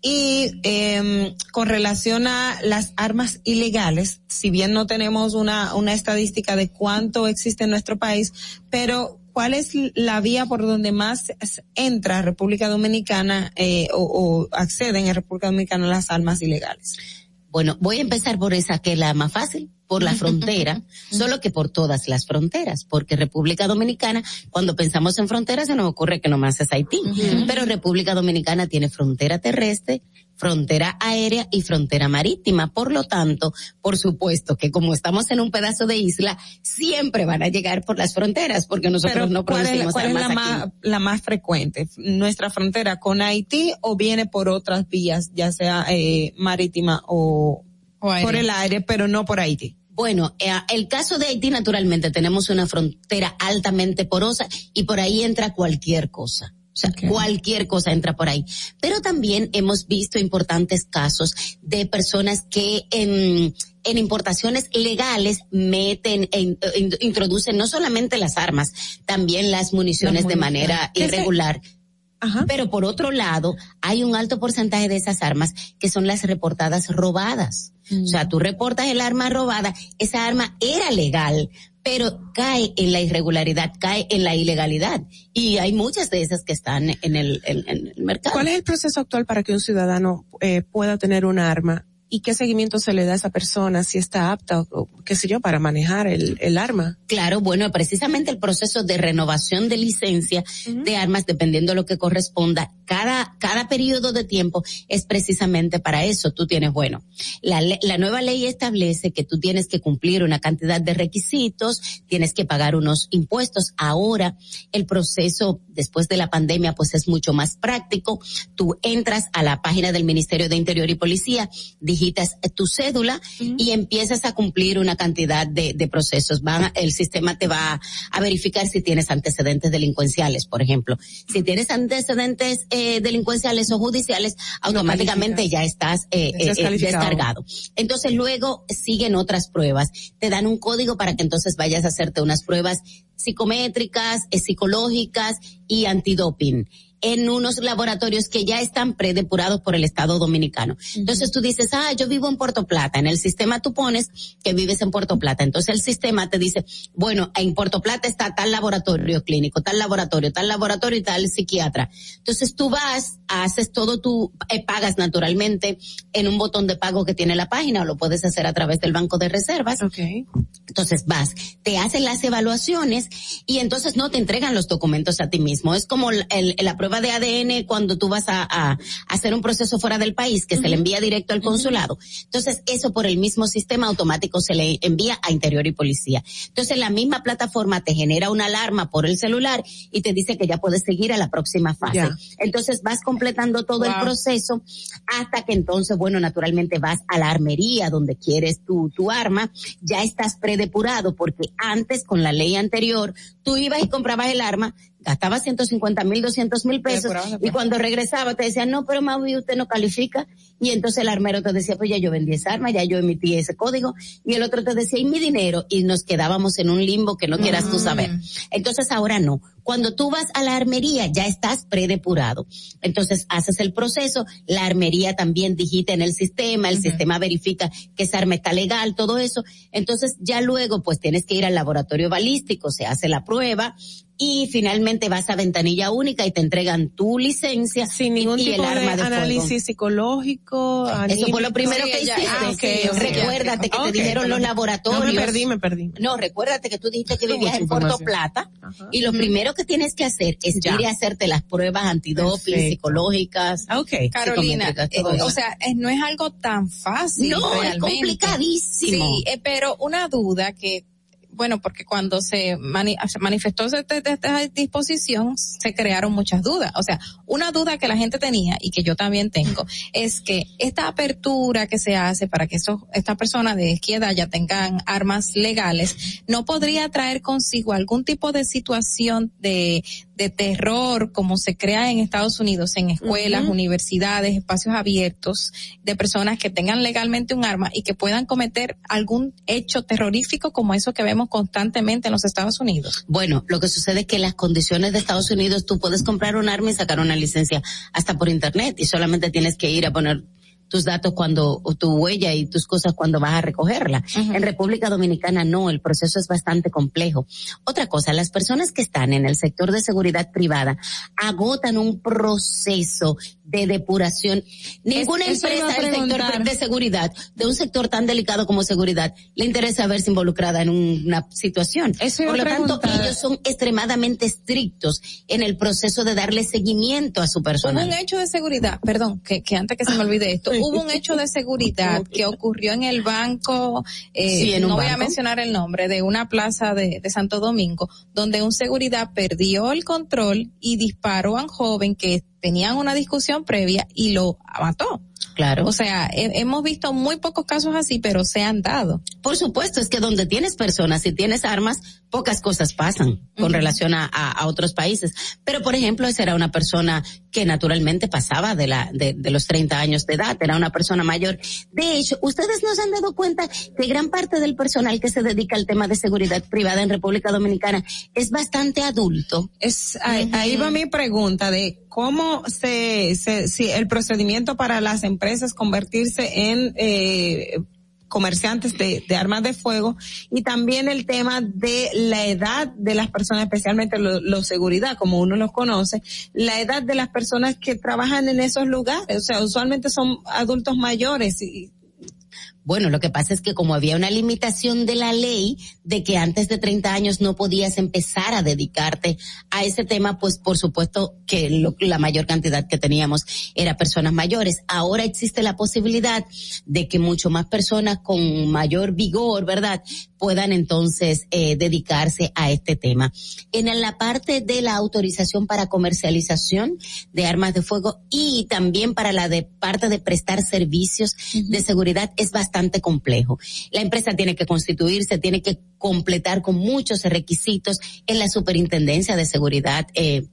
y eh, con relación a las armas ilegales, si bien no tenemos una, una estadística de cuánto existe en nuestro país, pero ¿cuál es la vía por donde más entra República Dominicana eh, o, o acceden en República Dominicana las armas ilegales? Bueno, voy a empezar por esa que es la más fácil, por la frontera, solo que por todas las fronteras, porque República Dominicana, cuando pensamos en fronteras se nos ocurre que nomás es Haití, pero República Dominicana tiene frontera terrestre, frontera aérea y frontera marítima. Por lo tanto, por supuesto que como estamos en un pedazo de isla, siempre van a llegar por las fronteras, porque nosotros Pero no ¿cuál es, producimos cuál es la, más, la más frecuente? ¿Nuestra frontera con Haití o viene por otras vías, ya sea eh, marítima o, por el aire, pero no por Haití? Bueno, eh, el caso de Haití, naturalmente, tenemos una frontera altamente porosa y por ahí entra cualquier cosa. O sea, cualquier cosa entra por ahí. Pero también hemos visto importantes casos de personas que en, en importaciones legales meten, e in- introducen no solamente las armas, también las municiones Las de manera ¿Qué se- Pero por otro lado, hay un alto porcentaje de esas armas que son las reportadas robadas. O sea, tú reportas el arma robada, esa arma era legal, pero cae en la irregularidad, cae en la ilegalidad. Y hay muchas de esas que están en el, en- en el mercado. ¿Cuál es el proceso actual para que un ciudadano eh, pueda tener un arma? ¿Y qué seguimiento se le da a esa persona si está apta o, o qué sé yo para manejar el, el arma? Claro, bueno, precisamente el proceso de renovación de licencia de armas, dependiendo de lo que corresponda, cada, cada periodo de tiempo es precisamente para eso. Tú tienes, bueno, la, la nueva ley establece que tú tienes que cumplir una cantidad de requisitos, tienes que pagar unos impuestos. Ahora, el proceso después de la pandemia, pues es mucho más práctico. Tú entras a la página del Ministerio de Interior y Policía, digitas tu cédula y empiezas a cumplir una cantidad de, de procesos. Van, el sistema te va a verificar si tienes antecedentes delincuenciales, por ejemplo. Si tienes antecedentes eh, delincuenciales o judiciales, automáticamente ya estás eh, eh, eh, descargado. Entonces luego siguen otras pruebas. Te dan un código para que entonces vayas a hacerte unas pruebas psicométricas, eh, psicológicas y antidoping en unos laboratorios que ya están predepurados por el Estado Dominicano. Entonces tú dices, ah, yo vivo en Puerto Plata. En el sistema tú pones que vives en Puerto Plata. Entonces el sistema te dice, bueno, en Puerto Plata está tal laboratorio clínico, tal laboratorio, tal laboratorio y tal psiquiatra. Entonces tú vas, haces todo tu, eh, pagas naturalmente en un botón de pago que tiene la página o lo puedes hacer a través del banco de reservas. Entonces vas, te hacen las evaluaciones y entonces no te entregan los documentos a ti mismo. Es como el- el- la prueba de ADN cuando tú vas a, a hacer un proceso fuera del país que se le envía directo al consulado. Entonces eso por el mismo sistema automático se le envía a Interior y Policía. Entonces la misma plataforma te genera una alarma por el celular y te dice que ya puedes seguir a la próxima fase. Ya. Entonces vas completando todo el proceso hasta que entonces, bueno, naturalmente vas a la armería donde quieres tu, tu arma, ya estás predepurado porque antes con la ley anterior tú ibas y comprabas el arma, gastabas 150 mil, 200 mil pesos y cuando regresaba te decían, no, pero Maui, usted no califica y entonces el armero te decía, pues ya yo vendí esa arma, ya yo emití ese código y el otro te decía, y mi dinero y nos quedábamos en un limbo que no quieras tú saber. Entonces ahora no. Cuando tú vas a la armería ya estás predepurado. Entonces haces el proceso, la armería también digita en el sistema, el sistema verifica que esa arma está legal, todo eso. Entonces ya luego pues tienes que ir al laboratorio balístico, se hace la prueba y finalmente vas a ventanilla única y te entregan tu licencia Sin ningún y el tipo de arma de, fuego. análisis psicológico. Eso fue lo anímico. primero Sí, que hiciste. ah, recuérdate que te dijeron los laboratorios. No, me perdí, me perdí. No, recuérdate que tú dijiste que vivías en Puerto. Plata y lo primero que tienes que hacer es Ya. ir a hacerte las pruebas antidoping, Perfecto. psicológicas. Carolina, psicométricas, eh, todo eso. o sea, eh, no es algo tan fácil. No, es complicadísimo. Sí, eh, pero una duda que, bueno, porque cuando se, mani- se manifestó esta- esta disposición, se crearon muchas dudas. O sea, una duda que la gente tenía y que yo también tengo es que esta apertura que se hace para que estos, estas personas de izquierda ya tengan armas legales, no podría traer consigo algún tipo de situación de, de terror como se crea en Estados Unidos en escuelas, universidades, espacios abiertos de personas que tengan legalmente un arma y que puedan cometer algún hecho terrorífico como eso que vemos constantemente en los Estados Unidos. Bueno, lo que sucede es que las condiciones de Estados Unidos, tú puedes comprar un arma y sacar una licencia hasta por internet y solamente tienes que ir a poner tus datos cuando, o tu huella y tus cosas cuando vas a recogerla. En República Dominicana no, el proceso es bastante complejo. Otra cosa, las personas que están en el sector de seguridad privada agotan un proceso de depuración. Ninguna empresa del sector de seguridad, de un sector tan delicado como seguridad, le interesa verse involucrada en una situación. Eso Por lo tanto, ellos son extremadamente estrictos en el proceso de darle seguimiento a su Hubo personal. un hecho de seguridad, perdón, que, que antes que se me olvide esto, hubo un hecho de seguridad que ocurrió en el banco, eh, Sí, en un no voy a mencionar el nombre, de una plaza de, de Santo Domingo, donde un seguridad perdió el control y disparó a un joven que tenían una discusión previa y lo mató. Claro. O sea, he- hemos visto muy pocos casos así, pero se han dado. Por supuesto, es que donde tienes personas y tienes armas, pocas cosas pasan con relación a, a- a otros países. Pero, por ejemplo, esa era una persona que naturalmente pasaba de la, de, de los 30 años de edad, era una persona mayor. De hecho, ustedes nos han dado cuenta que gran parte del personal que se dedica al tema de seguridad privada en República Dominicana es bastante adulto. Es, ahí, ahí va mi pregunta de cómo se, se si el procedimiento para las empresas convertirse en eh, comerciantes de, armas de fuego y también el tema de la edad de las personas, especialmente los lo seguridad, como uno los conoce, la edad de las personas que trabajan en esos lugares, o sea, usualmente son adultos mayores y Bueno, lo que pasa es que como había una limitación de la ley de que antes de 30 años no podías empezar a dedicarte a ese tema, pues por supuesto que lo- la mayor cantidad que teníamos era personas mayores. Ahora existe la posibilidad de que mucho más personas con mayor vigor, ¿verdad? Puedan entonces eh, dedicarse a este tema. En la parte de la autorización para comercialización de armas de fuego y también para la de parte de prestar servicios de seguridad es bastante complejo. La empresa tiene que constituirse, tiene que completar con muchos requisitos en la superintendencia de seguridad eh,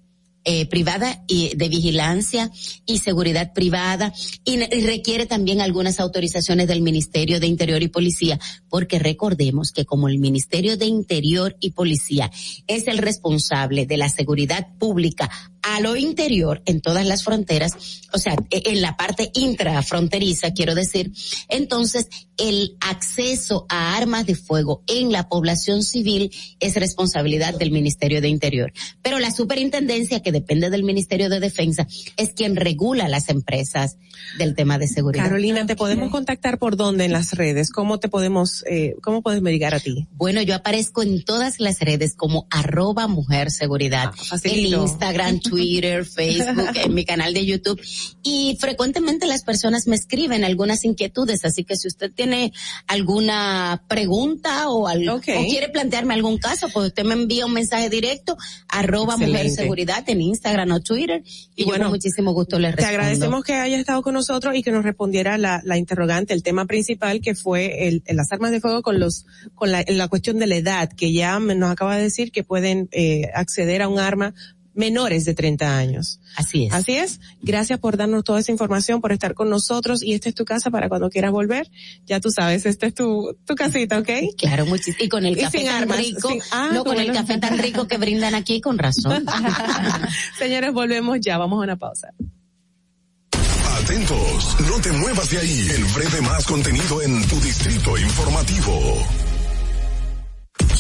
eh, privada y de vigilancia y seguridad privada. Y, y requiere también algunas autorizaciones del Ministerio de Interior y Policía, porque recordemos que como el Ministerio de Interior y Policía es el responsable de la seguridad pública a lo interior en todas las fronteras, o sea, e- en la parte intrafronteriza, quiero decir, entonces el acceso a armas de fuego en la población civil es responsabilidad del Ministerio de Interior. Pero la superintendencia, que depende del Ministerio de Defensa, es quien regula las empresas del tema de seguridad. Carolina, ¿te podemos contactar por dónde en las redes? ¿Cómo te podemos, eh, cómo podemos llegar a ti? Bueno, yo aparezco en todas las redes como arroba mujer seguridad. en facilito. Instagram, Twitter, Facebook, en mi canal de YouTube. Y frecuentemente las personas me escriben algunas inquietudes, así que si usted tiene alguna pregunta o, al- Ok. o quiere plantearme algún caso, pues usted me envía un mensaje directo, arroba mujer Excelente. seguridad en Instagram o Twitter. Y, yo bueno, con muchísimo gusto le Te respondo. agradecemos que haya estado con nosotros y que nos respondiera la, la interrogante, el tema principal que fue el, las armas de fuego con los, con la, la cuestión de la edad, que ya me- nos acaba de decir que pueden eh, acceder a un arma menores de 30 años. Así es. Así es. Gracias por darnos toda esa información, por estar con nosotros y esta es tu casa para cuando quieras volver. Ya tú sabes, esta es tu, tu casita, ¿ok? Claro, muchísimo. Y con el Y café sin tan armas, rico, sin- ah, no con el café tan rico que brindan aquí, con razón. Señores, volvemos ya, vamos a una pausa. Atentos, no te muevas de ahí. El breve más contenido en tu distrito informativo.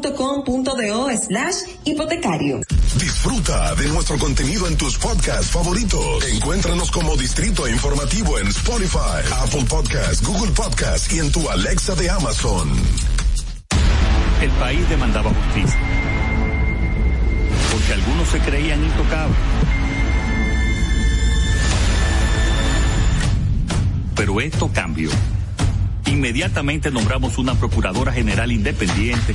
pap.com.do slash hipotecario. Disfruta de nuestro contenido en tus podcasts favoritos. Encuéntranos como Distrito Informativo en Spotify, Apple Podcasts, Google Podcasts y en tu Alexa de Amazon. El país demandaba justicia. Porque algunos se creían intocables. Pero esto cambió. Inmediatamente nombramos una Procuradora General independiente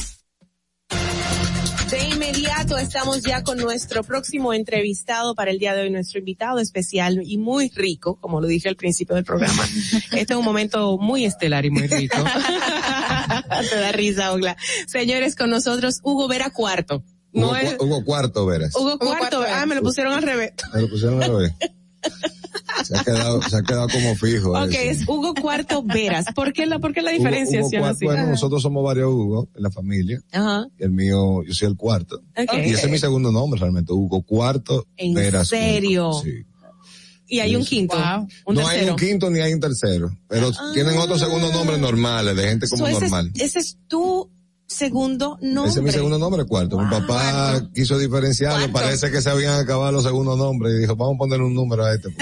Inmediato estamos ya con nuestro próximo entrevistado para el día de hoy, nuestro invitado especial y muy rico, como lo dije al principio del programa. Este es un momento muy estelar y muy rico. Te da risa, Ogla. Señores, con nosotros Hugo Vera Cuarto. No Hugo, es Hugo Cuarto, verás. Hugo Cuarto, ah, me lo pusieron al revés. Me lo pusieron al revés. Se ha quedado, se ha quedado como fijo. Ok, eso. es Hugo Cuarto Veras. ¿Por qué la, por qué la diferenciación Hugo así? Cuarto, bueno, Ajá. nosotros somos varios Hugo en la familia. Ajá. Y el mío, yo soy el cuarto. Ok. Y ese es mi segundo nombre realmente, Hugo Cuarto ¿En Veras. serio? Hugo. Sí. Y hay un quinto. Un no hay un quinto ni hay un tercero, pero tienen otros segundos nombres normales, de gente como So, ese, es, normal. ese es tu segundo nombre. Ese es mi segundo nombre, cuarto. Mi papá quiso diferenciarlo, parece que se habían acabado los segundos nombres y dijo, vamos a ponerle un número a este.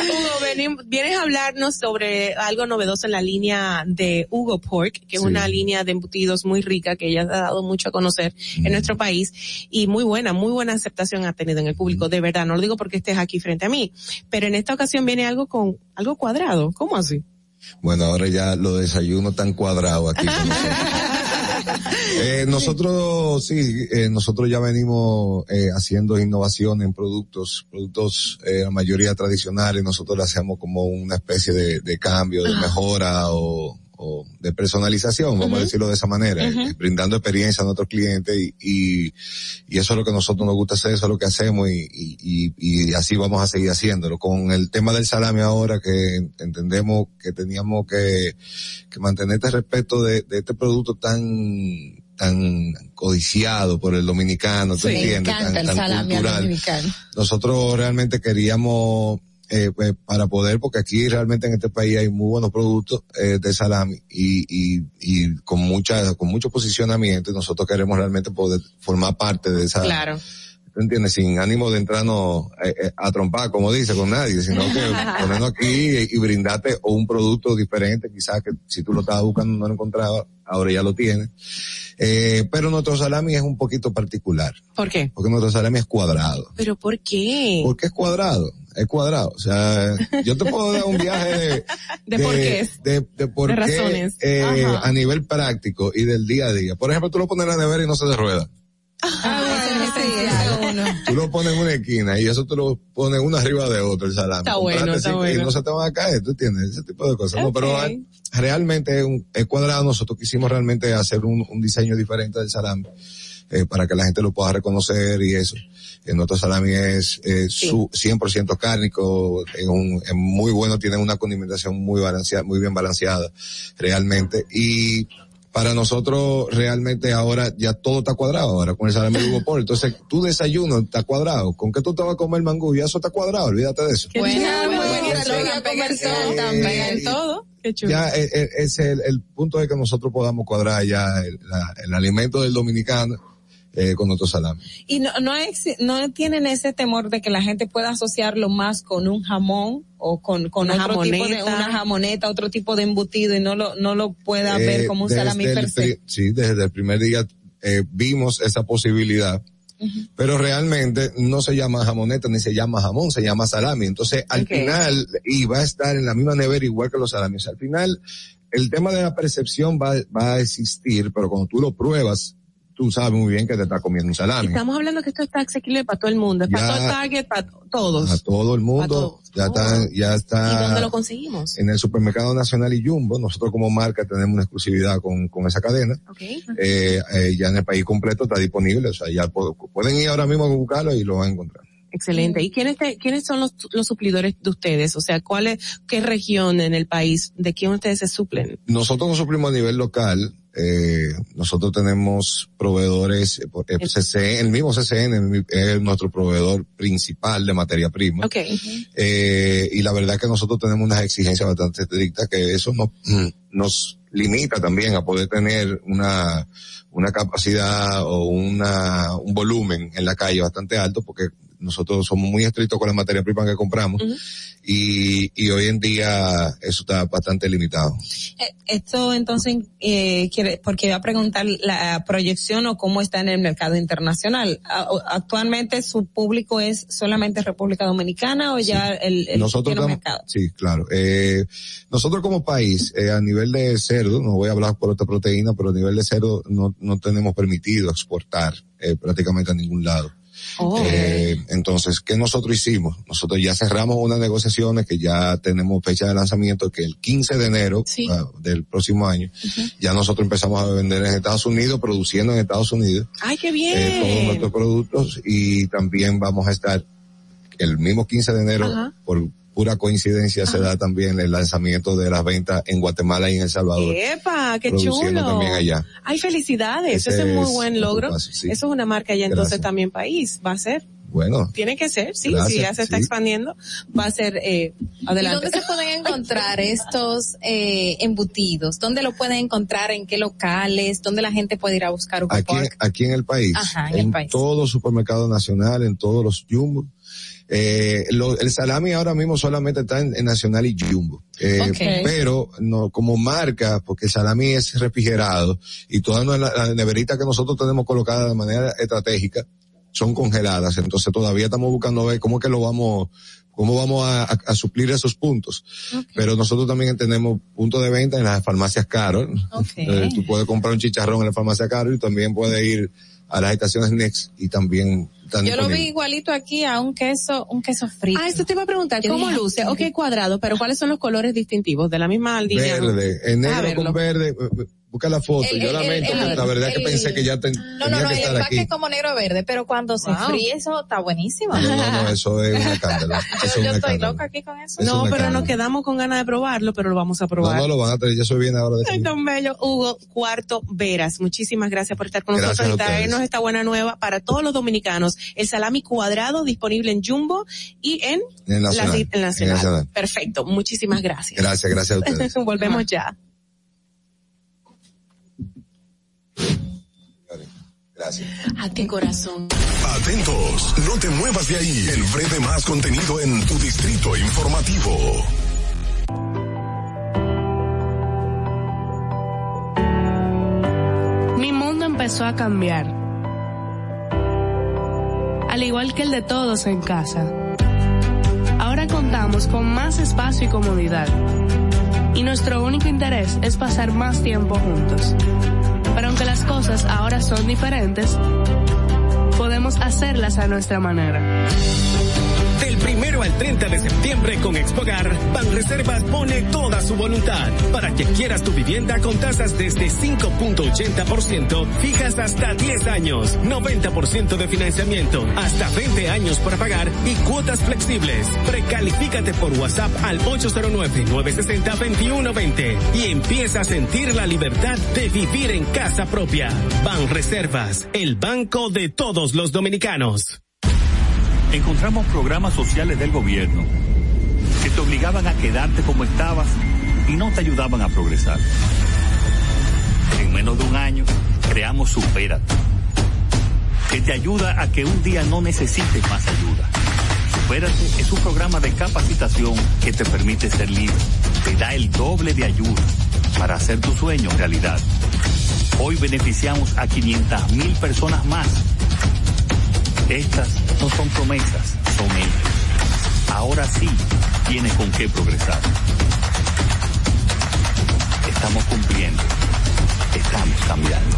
Hugo, venim- vienes a hablarnos sobre algo novedoso en la línea de Hugo Pork, que es Sí. una línea de embutidos muy rica que ya ha dado mucho a conocer en nuestro país y muy buena, muy buena aceptación ha tenido en el público, de verdad. No lo digo porque estés aquí frente a mí, pero en esta ocasión viene algo con algo cuadrado. ¿Cómo así? Bueno, ahora ya los desayunos están cuadrados aquí. con nosotros. Eh, nosotros, sí, eh, nosotros ya venimos eh, haciendo innovación en productos, productos, eh, la mayoría tradicionales, nosotros le hacemos como una especie de, de cambio, de mejora o, o de personalización, vamos a decirlo de esa manera, eh, brindando experiencia a nuestros clientes y, y, y eso es lo que a nosotros nos gusta hacer, eso es lo que hacemos y, y, y, así vamos a seguir haciéndolo. Con el tema del salami ahora que entendemos que teníamos que, que mantener este respeto de, de este producto tan tan codiciado por el dominicano, ¿tú Sí, entiendes? encanta Tan, el tan salami cultural. dominicano. Nosotros realmente queríamos, eh, pues, para poder, porque aquí realmente en este país hay muy buenos productos eh, de salami y, y, y con mucha, con mucho posicionamiento y nosotros queremos realmente poder formar parte de esa, Claro. ¿tú entiendes? Sin ánimo de entrarnos eh, eh, a trompar, como dice, con nadie, sino que ponernos aquí y, y brindarte o un producto diferente, quizás que si tú lo estabas buscando no lo encontrabas, ahora ya lo tienes. Eh, pero nuestro salami es un poquito particular, ¿Por qué? porque nuestro salami es cuadrado. ¿Pero por qué? ¿Por qué es cuadrado? Es cuadrado. O sea, yo te puedo dar un viaje de, De por qué. de, de por De qué, razones. eh, a nivel práctico y del día a día. Por ejemplo, tú lo pones en la nevera y no se rueda. Ah, especial. Tú lo pones en una esquina y eso tú lo pones uno arriba de otro, el salami. Está bueno, está cinco Y bueno. no se te van a caer, tú entiendes, ese tipo de cosas. No, pero ah, realmente es, un, es cuadrado. Nosotros quisimos realmente hacer un, un diseño diferente del salami. Eh, para que la gente lo pueda reconocer y eso. Eh, nuestro salami es eh, su 100% cárnico, es, un, es muy bueno, tiene una condimentación muy balanceada, muy bien balanceada, realmente. Y para nosotros realmente ahora ya todo está cuadrado ahora con el salami de Hugo Paul. Entonces tu desayuno está cuadrado. ¿Con qué tú te vas a comer mangú? Ya eso está cuadrado, olvídate de eso. Eslogan, comercial también, todo. Qué chulo. Ya eh, eh, es el, el punto de que nosotros podamos cuadrar ya el, la- el alimento del dominicano eh, con nuestro salami. Y no, no, no tienen ese temor de que la gente pueda asociarlo más con un jamón o con, con Una otro tipo de, jamoneta. una jamoneta, otro tipo de embutido y no lo, no lo pueda ver Eh, como un salami per se. pri- Sí, desde el primer día eh, vimos esa posibilidad. Pero realmente no se llama jamoneta ni se llama jamón, se llama salami. Entonces, al Ok. final, y va a estar en la misma nevera igual que los salamis. Al final, el tema de la percepción va, va a existir, pero cuando tú lo pruebas, tú sabes muy bien que te estás comiendo un salami. Estamos hablando que esto está asequible para todo el mundo, es para todo el target, para todos. A todo el mundo, todos. ya está, ya está. ¿Y dónde lo conseguimos? En el supermercado nacional y Jumbo, nosotros como marca tenemos una exclusividad con, con esa cadena. Ok. Eh, eh, ya en el país completo está disponible, o sea, ya po- pueden ir ahora mismo a buscarlo y lo van a encontrar. Excelente. ¿Y quiénes, te- quiénes son los, los suplidores de ustedes? O sea, ¿cuál es, qué región en el país, de quién ustedes se suplen? Nosotros nos suplimos a nivel local, eh, nosotros tenemos proveedores, eh, eh, CCN, el mismo CCN es nuestro proveedor principal de materia prima. Ok. Eh, y la verdad es que nosotros tenemos unas exigencias bastante estrictas que eso nos, nos limita también a poder tener una, una capacidad o una, un volumen en la calle bastante alto porque nosotros somos muy estrictos con la materia prima que compramos y, y hoy en día eso está bastante limitado. Eh, Esto entonces, eh, quiere, porque iba a preguntar la proyección o cómo está en el mercado internacional. Actualmente su público es solamente República Dominicana o ya el, el nosotros estamos- mercado. sí, claro. Eh, nosotros como país, eh, a nivel de cerdo, no voy a hablar por otra proteína, pero a nivel de cerdo no, no tenemos permitido exportar eh, prácticamente a ningún lado. Oh. Eh, entonces, ¿qué nosotros hicimos? Nosotros ya cerramos unas negociaciones que ya tenemos fecha de lanzamiento que el 15 de enero ah, del próximo año, ya nosotros empezamos a vender en Estados Unidos, produciendo en Estados Unidos ¡Ay, qué eh, bien! todos nuestros productos y también vamos a estar el mismo 15 de enero Ajá. por pura coincidencia se da también el lanzamiento de las ventas en Guatemala y en El Salvador. ¡Epa! ¡Qué produciendo chulo! también allá. ¡Ay, felicidades! Ese Ese, es muy es buen logro. paso, sí. Eso es una marca ya entonces Gracias. también país. Va a ser. Bueno, Tiene que ser, sí. Gracias, si ya se está sí. expandiendo, va a ser, eh, ¿Y adelante. dónde se pueden encontrar estos eh, embutidos? ¿Dónde lo pueden encontrar? ¿En qué locales? ¿Dónde la gente puede ir a buscar Hugo aquí, aquí en el país, Ajá, en el país. todo supermercado nacional, en todos los jumbo. Eh, lo- el salami ahora mismo solamente está en, en Nacional y Jumbo. Eh. Pero no, como marca, porque el salami es refrigerado y todas las neveritas que nosotros tenemos colocadas de manera estratégica son congeladas. Entonces todavía estamos buscando ver cómo que lo vamos, cómo vamos a, a- a suplir esos puntos. Pero nosotros también tenemos puntos de venta en las farmacias Carol. Eh, tú puedes comprar un chicharrón en la farmacia Carol y también puedes ir a las estaciones Next y también están Yo lo vi igualito aquí a un queso, un queso frito. Ah, esto te iba a preguntar, Yo ¿cómo dije, luce? ah, Ok, cuadrado, pero ¿cuáles son los colores distintivos de la misma línea? Verde, en Ah, negro con verde. Busca la foto. El- Yo el- lamento, el- la verdad que el- pensé que ya ten- No, tenía no, no, que el estar aquí. es como negro verde, pero cuando se Wow. fríe eso está buenísimo. No, no, no, eso es un escándalo. Eso es Yo estoy loca aquí con eso. Es No, pero nos quedamos con ganas de probarlo, pero lo vamos a No, probar. no lo van a traer, ya soy bien ahora de Ay, tan bello. Hugo Cuarto Veras, muchísimas gracias por estar con Gracias nosotros y traernos esta buena nueva para todos los dominicanos. El salami cuadrado disponible en Jumbo y en, En el Nacional. la en el. Nacional. Perfecto, muchísimas gracias. Gracias, gracias a ustedes. Volvemos ya. Gracias. A qué corazón. Atentos, no te muevas de ahí. El breve más contenido en tu distrito informativo. Mi mundo empezó a cambiar. Al igual que el de todos en casa. Ahora contamos con más espacio y comodidad. Y nuestro único interés es pasar más tiempo juntos. Pero aunque las cosas ahora son diferentes, podemos hacerlas a nuestra manera. Primero al 30 de septiembre con Expogar, Banreservas pone toda su voluntad para que quieras tu vivienda con tasas desde 5.80%, fijas hasta 10 años, 90% de financiamiento, hasta 20 años para pagar y cuotas flexibles. Precalifícate por WhatsApp al 809-960-2120 y empieza a sentir la libertad de vivir en casa propia. Banreservas, el banco de todos los dominicanos encontramos programas sociales del gobierno que te obligaban a quedarte como estabas y no te ayudaban a progresar. En menos de un año creamos Supérate, que te ayuda a que un día no necesites más ayuda. Supérate es un programa de capacitación que te permite ser libre, te da el doble de ayuda para hacer tu sueño realidad. Hoy beneficiamos a 500 mil personas más estas no son promesas, son hechos. Ahora sí tiene con qué progresar. Estamos cumpliendo. Estamos cambiando.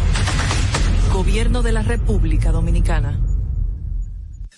Gobierno de la República Dominicana.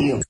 diario.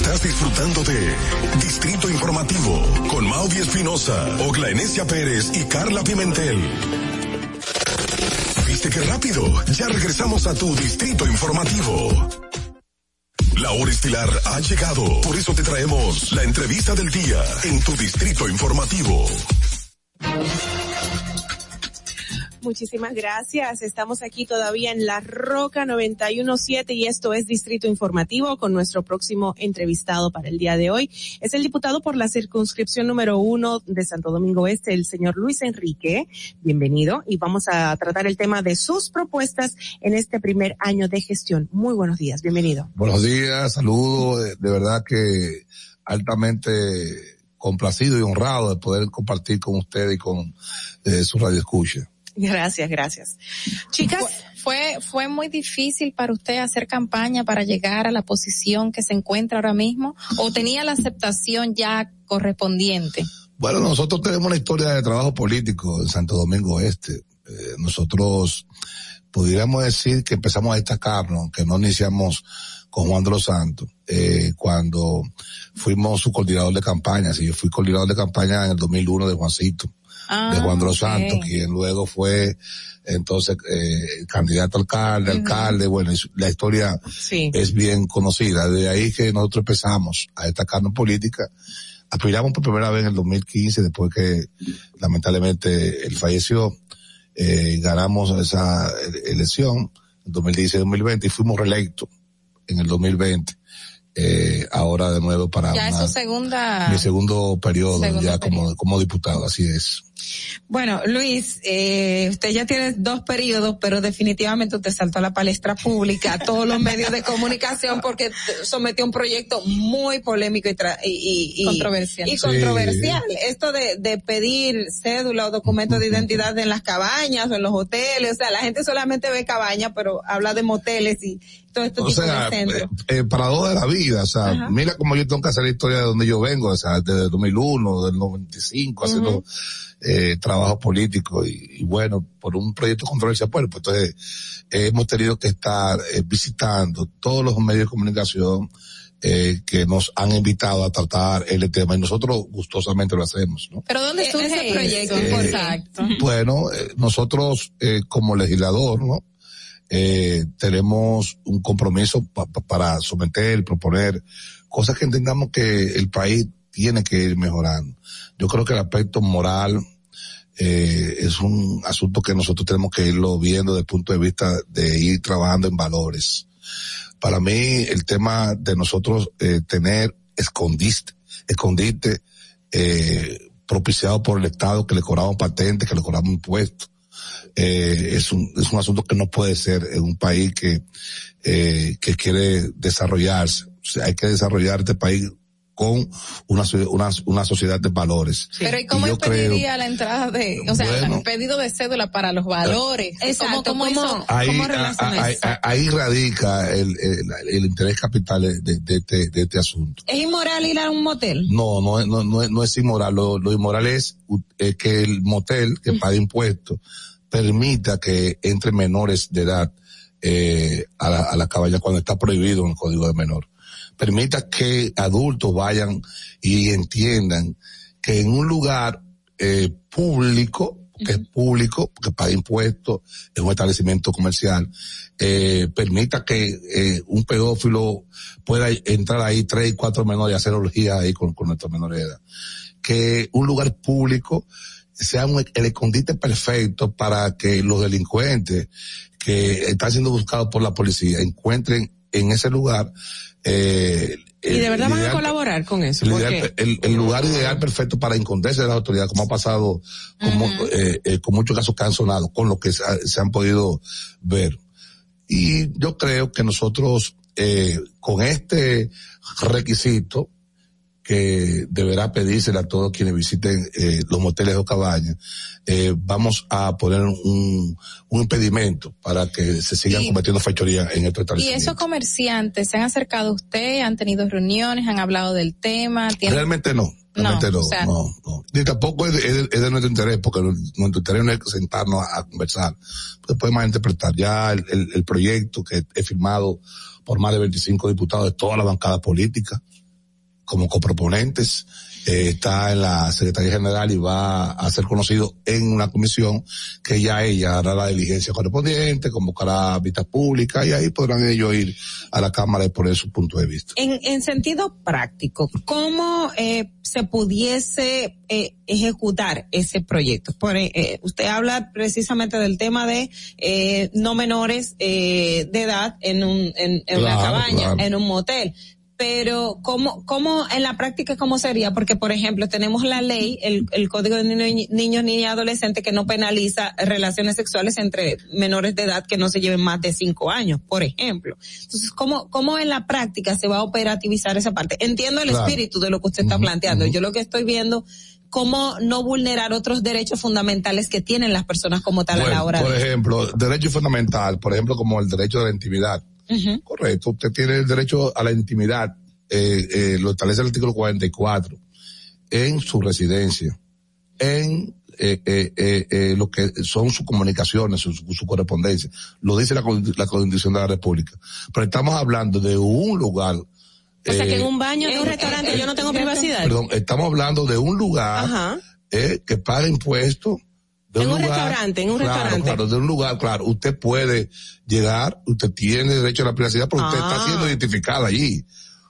Estás disfrutando de Distrito Informativo con Maudi Espinosa, Ogla Enesia Pérez y Carla Pimentel. ¿Viste qué rápido? Ya regresamos a tu Distrito Informativo. La hora estilar ha llegado, por eso te traemos la entrevista del día en tu Distrito Informativo. Muchísimas gracias. Estamos aquí todavía en La Roca 917 y esto es Distrito Informativo con nuestro próximo entrevistado para el día de hoy. Es el diputado por la circunscripción número uno de Santo Domingo Este, el señor Luis Enrique. Bienvenido y vamos a tratar el tema de sus propuestas en este primer año de gestión. Muy buenos días. Bienvenido. Buenos días. Saludos. De, verdad que altamente complacido y honrado de poder compartir con usted y con eh, su radio escucha. Gracias, gracias. Chicas, fue, fue muy difícil para usted hacer campaña para llegar a la posición que se encuentra ahora mismo o tenía la aceptación ya correspondiente. Bueno, nosotros tenemos una historia de trabajo político en Santo Domingo Este. Eh, nosotros pudiéramos decir que empezamos a destacarnos, que no iniciamos con Juan de los Santos, eh, cuando fuimos su coordinador de campaña, si yo fui coordinador de campaña en el 2001 de Juancito Ah, de Juan de los Santos, quien luego fue entonces eh, candidato a alcalde, alcalde, bueno, la historia es bien conocida. De ahí que nosotros empezamos a destacarnos en política. Aspiramos por primera vez en el 2015, después que lamentablemente él falleció. Eh, ganamos esa elección en 2016-2020 y fuimos reelectos en el 2020. Eh, ahora de nuevo para ya una- es su segunda. mi segundo periodo Segundo ya como, como diputado, así es. Bueno, Luis, eh, usted ya tiene dos periodos, pero definitivamente usted saltó a la palestra pública, a todos los medios de comunicación, porque sometió un proyecto muy polémico y, tra- y, y- y- Controversial. Y Sí. controversial. Esto de, de pedir cédula o documento de identidad en las cabañas o en los hoteles, o sea, la gente solamente ve cabañas, pero habla de moteles y todo esto O sea, de eh, eh, para dos de la vida, o sea, mira cómo yo tengo que hacer la historia de donde yo vengo, o sea, desde el 2001, del 95, haciendo eh, trabajo político y, bueno, por un proyecto controversial, pues, pues entonces hemos tenido que estar eh, visitando todos los medios de comunicación eh, que nos han invitado a tratar el tema y nosotros gustosamente lo hacemos. ¿no? Pero ¿dónde surge ese proyecto? Exacto. Bueno, nosotros como legislador, ¿no? Eh, tenemos un compromiso para someter, proponer cosas que entendamos que el país tiene que ir mejorando. Yo creo que el aspecto moral eh, es un asunto que nosotros tenemos que irlo viendo desde el punto de vista de ir trabajando en valores. Para mí, el tema de nosotros eh, tener escondiste, escondite eh, propiciado por el Estado que le cobramos patentes, que le cobramos impuestos, eh, es, un, es un asunto que no puede ser en un país que, eh, que quiere desarrollarse. O sea, hay que desarrollar este país con una, una, una sociedad de valores. Pero ¿y cómo impediría la entrada de, o sea, el pedido de cédula para los valores? Exacto, ¿cómo, ahí, ahí, radica el, el, interés capital de, de, este, de, este asunto. ¿Es inmoral ir a un motel? No, no, no, no, no es inmoral. Lo, lo inmoral es, que el motel que paga impuestos permita que entre menores de edad eh, a, la, a la cabaña cuando está prohibido en el código de menor. Permita que adultos vayan y entiendan que en un lugar eh, público, que es público, que paga impuestos, en un establecimiento comercial, eh, permita que eh, un pedófilo pueda entrar ahí tres y cuatro menores y hacer orgías ahí con, con nuestros menores de edad. Que un lugar público sea un, el escondite perfecto para que los delincuentes que están siendo buscados por la policía encuentren en ese lugar eh, y de verdad van a colaborar con eso. El, lugar ideal perfecto para esconderse de la autoridad, como ha pasado como, eh, eh, con muchos casos que han sonado, con lo que se, han podido ver. Y yo creo que nosotros, eh, con este requisito, que deberá pedírsela a todos quienes visiten eh, los moteles o cabañas, eh, vamos a poner un, un impedimento para que se sigan cometiendo fechorías en estos establecimientos. ¿Y esos comerciantes se han acercado a usted, han tenido reuniones, han hablado del tema? Realmente no. Realmente no, no, no, Ni tampoco es de, nuestro interés, porque nuestro interés no es sentarnos a, conversar. Después más interpretar ya el, el, el proyecto que es firmado por más de 25 diputados de toda la bancada política como coproponentes, eh, está en la Secretaría General y va a ser conocido en una comisión que ya ella hará la diligencia correspondiente, convocará vistas públicas y ahí podrán ellos ir a la Cámara y poner su punto de vista. En, en sentido práctico, ¿cómo eh, se pudiese eh, ejecutar ese proyecto? Por, eh, usted habla precisamente del tema de eh, no menores eh, de edad en un en, en una cabaña, en un motel pero ¿cómo, cómo en la práctica cómo sería? Porque, por ejemplo, tenemos la ley, el, el Código de Niños, Niños y Adolescentes que no penaliza relaciones sexuales entre menores de edad que no se lleven más de cinco años, por ejemplo. Entonces, ¿cómo, cómo en la práctica se va a operativizar esa parte? Entiendo el espíritu de lo que usted está planteando. Yo lo que estoy viendo cómo no vulnerar otros derechos fundamentales que tienen las personas como tal a la hora por ejemplo, derecho fundamental, por ejemplo, como el derecho de la intimidad. Correcto, usted tiene el derecho a la intimidad, eh, eh, lo establece el artículo 44, en su residencia, en eh, eh, eh, lo que son sus comunicaciones, su, su correspondencia. Lo dice la, la Constitución de la República. Pero estamos hablando de un lugar o sea que en un baño de un restaurante yo no tengo privacidad. Perdón, estamos hablando de un lugar eh, que paga impuestos en un, restaurante, en un restaurante. Claro, de un lugar, claro. Usted puede llegar, usted tiene derecho a la privacidad, pero usted está siendo ah. identificada allí.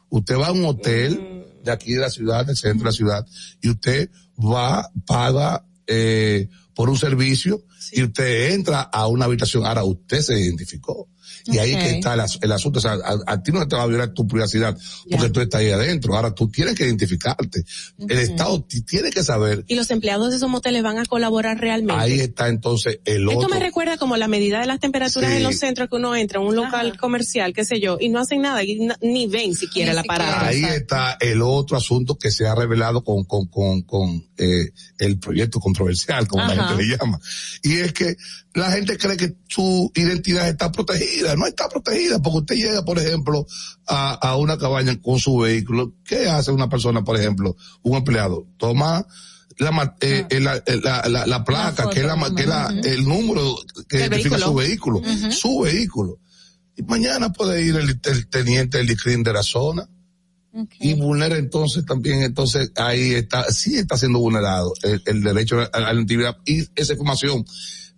Usted va a un hotel mm. de aquí de la ciudad, del centro de la ciudad, y usted va, paga eh, por un servicio y usted entra a una habitación. Ahora usted se identificó. Y ahí que está el, asunto. O sea, a, ti no te va a violar tu privacidad porque tú estás ahí adentro. Ahora tú tienes que identificarte. El Estado tiene que saber. Y los empleados de esos moteles van a colaborar realmente. Ahí está entonces el otro. Esto me recuerda como la medida de las temperaturas en los centros que uno entra en un local comercial, qué sé yo, y no hacen nada, ni ven siquiera la parada. Ahí está el otro asunto que se ha revelado con, con, con, con eh, el proyecto controversial, como la gente le llama. Y es que la gente cree que su identidad está protegida, no está protegida, porque usted llega, por ejemplo, a, a una cabaña con su vehículo, ¿qué hace una persona, por ejemplo, un empleado? Toma la, ma- eh, eh, la, eh, la, la- la placa, que es, la, que la- el número que identifica vehículo. su vehículo, su vehículo. Y mañana puede ir el, el teniente del ICRIM de la zona y vulnera entonces también, entonces ahí está, sí está siendo vulnerado el, el derecho a, a la intimidad y esa información.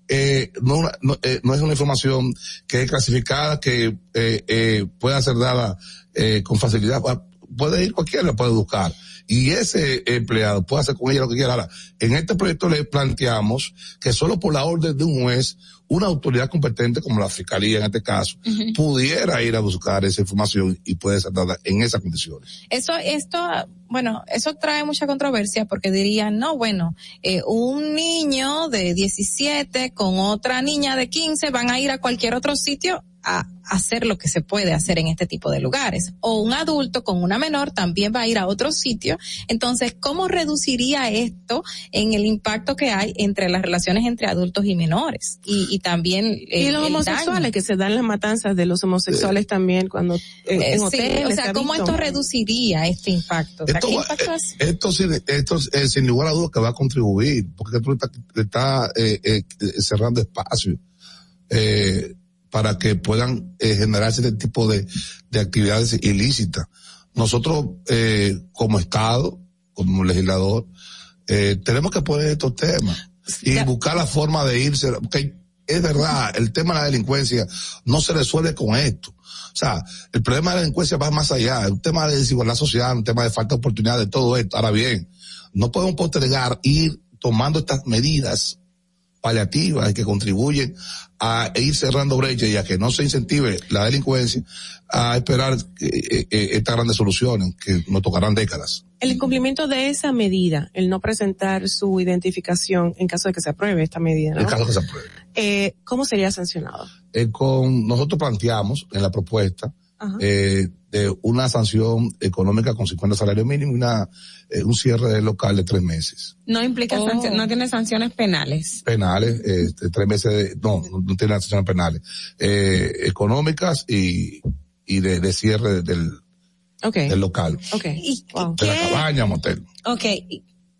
Eh, no, eh, no es una información que es clasificada, que eh, eh, pueda ser dada eh, con facilidad. Pa- Puede ir cualquiera, puede buscar. Y ese empleado puede hacer con ella lo que quiera. Ahora, en este proyecto le planteamos que solo por la orden de un juez, una autoridad competente como la fiscalía en este caso, pudiera ir a buscar esa información y puede ser dada en esas condiciones. Eso, esto, bueno, eso trae mucha controversia porque dirían, no, bueno, eh, un niño de 17 con otra niña de 15 van a ir a cualquier otro sitio a hacer lo que se puede hacer en este tipo de lugares. O un adulto con una menor también va a ir a otro sitio. Entonces, ¿cómo reduciría esto en el impacto que hay entre las relaciones entre adultos y menores? Y, y también eh, y los homosexuales, daño. que se dan las matanzas de los homosexuales también cuando eh, Eh, en sí, hoteles. o se sea, ¿cómo visto. esto reduciría este impacto? O sea, Esto ¿qué va- impacto hace? Esto, sin, esto eh, sin lugar a dudas que va a contribuir, porque tú estás está, eh, eh, cerrando espacio eh, para que puedan eh, generarse este tipo de, de actividades ilícitas. Nosotros, eh, como Estado, como legislador, eh, tenemos que poner estos temas y buscar la forma de irse, porque es verdad, el tema de la delincuencia no se resuelve con esto. O sea, el problema de la delincuencia va más allá, es un tema de desigualdad social, un tema de falta de oportunidad de todo esto. Ahora bien, no podemos postergar ir tomando estas medidas paliativas y que contribuyen a ir cerrando brechas y a que no se incentive la delincuencia a esperar eh, eh, estas grandes soluciones que nos tocarán décadas. El incumplimiento de esa medida, el no presentar su identificación en caso de que se apruebe esta medida, ¿no? En caso que se apruebe. Eh, ¿Cómo sería sancionado? Eh, con nosotros planteamos en la propuesta. Eh, de una sanción económica con 50 salarios mínimos y una, eh, un cierre del local de tres meses. No implica Oh. no tiene sanciones penales. Penales, eh, tres meses de, no, no tiene sanciones penales, eh, económicas y, y de, de cierre del, Okay. del local. Okay. ¿Y De la cabaña, motel. Ok,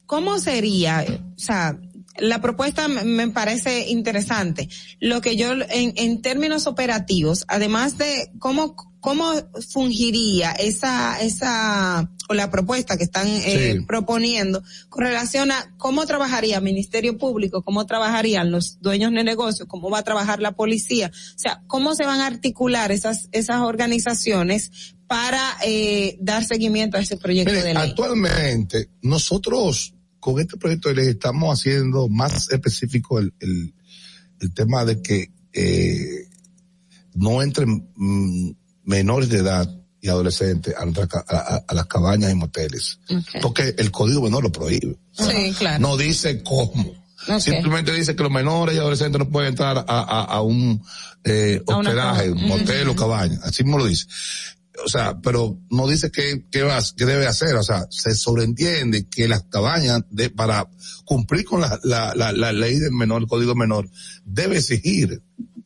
¿cómo sería? O sea, la propuesta me- parece interesante. Lo que yo, en, en términos operativos, además de cómo, cómo fungiría esa, esa, o la propuesta que están eh, Sí. proponiendo con relación a cómo trabajaría Ministerio Público, cómo trabajarían los dueños de negocios, cómo va a trabajar la policía, o sea, cómo se van a articular esas, esas organizaciones para eh, dar seguimiento a ese proyecto Mire, de ley. actualmente nosotros con este proyecto de ley estamos haciendo más específico el, el, el tema de que eh, no entren mm, menores de edad y adolescentes a, nuestra a, a- las cabañas y moteles. Porque el código menor lo prohíbe. Sí, claro. No dice cómo. Ok. Simplemente dice que los menores y adolescentes no pueden entrar a, a, a un eh, hospedaje, un motel o cabaña. Así mismo lo dice. O sea, pero no dice qué, qué, va, qué debe hacer. O sea, se sobreentiende que las cabañas, de, para cumplir con la, la, la, la ley del menor, el código menor, debe exigir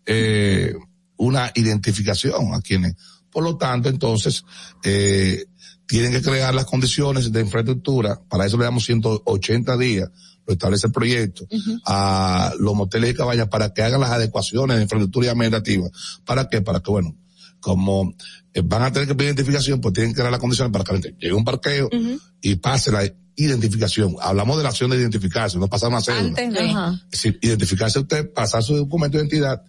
eh, una identificación a quienes. Por lo tanto, entonces, eh, tienen que crear las condiciones de infraestructura. Para eso le damos 180 días, lo establece el proyecto, a los moteles y cabañas para que hagan las adecuaciones de infraestructura y administrativa. ¿Para qué? Para que, bueno, como van a tener que pedir identificación, pues tienen que dar las condiciones para que la gente llegue a un parqueo y pase la identificación. Hablamos de la acción de identificarse, no pasar una cédula. Antes de. Es decir, identificarse usted, pasar su documento de identidad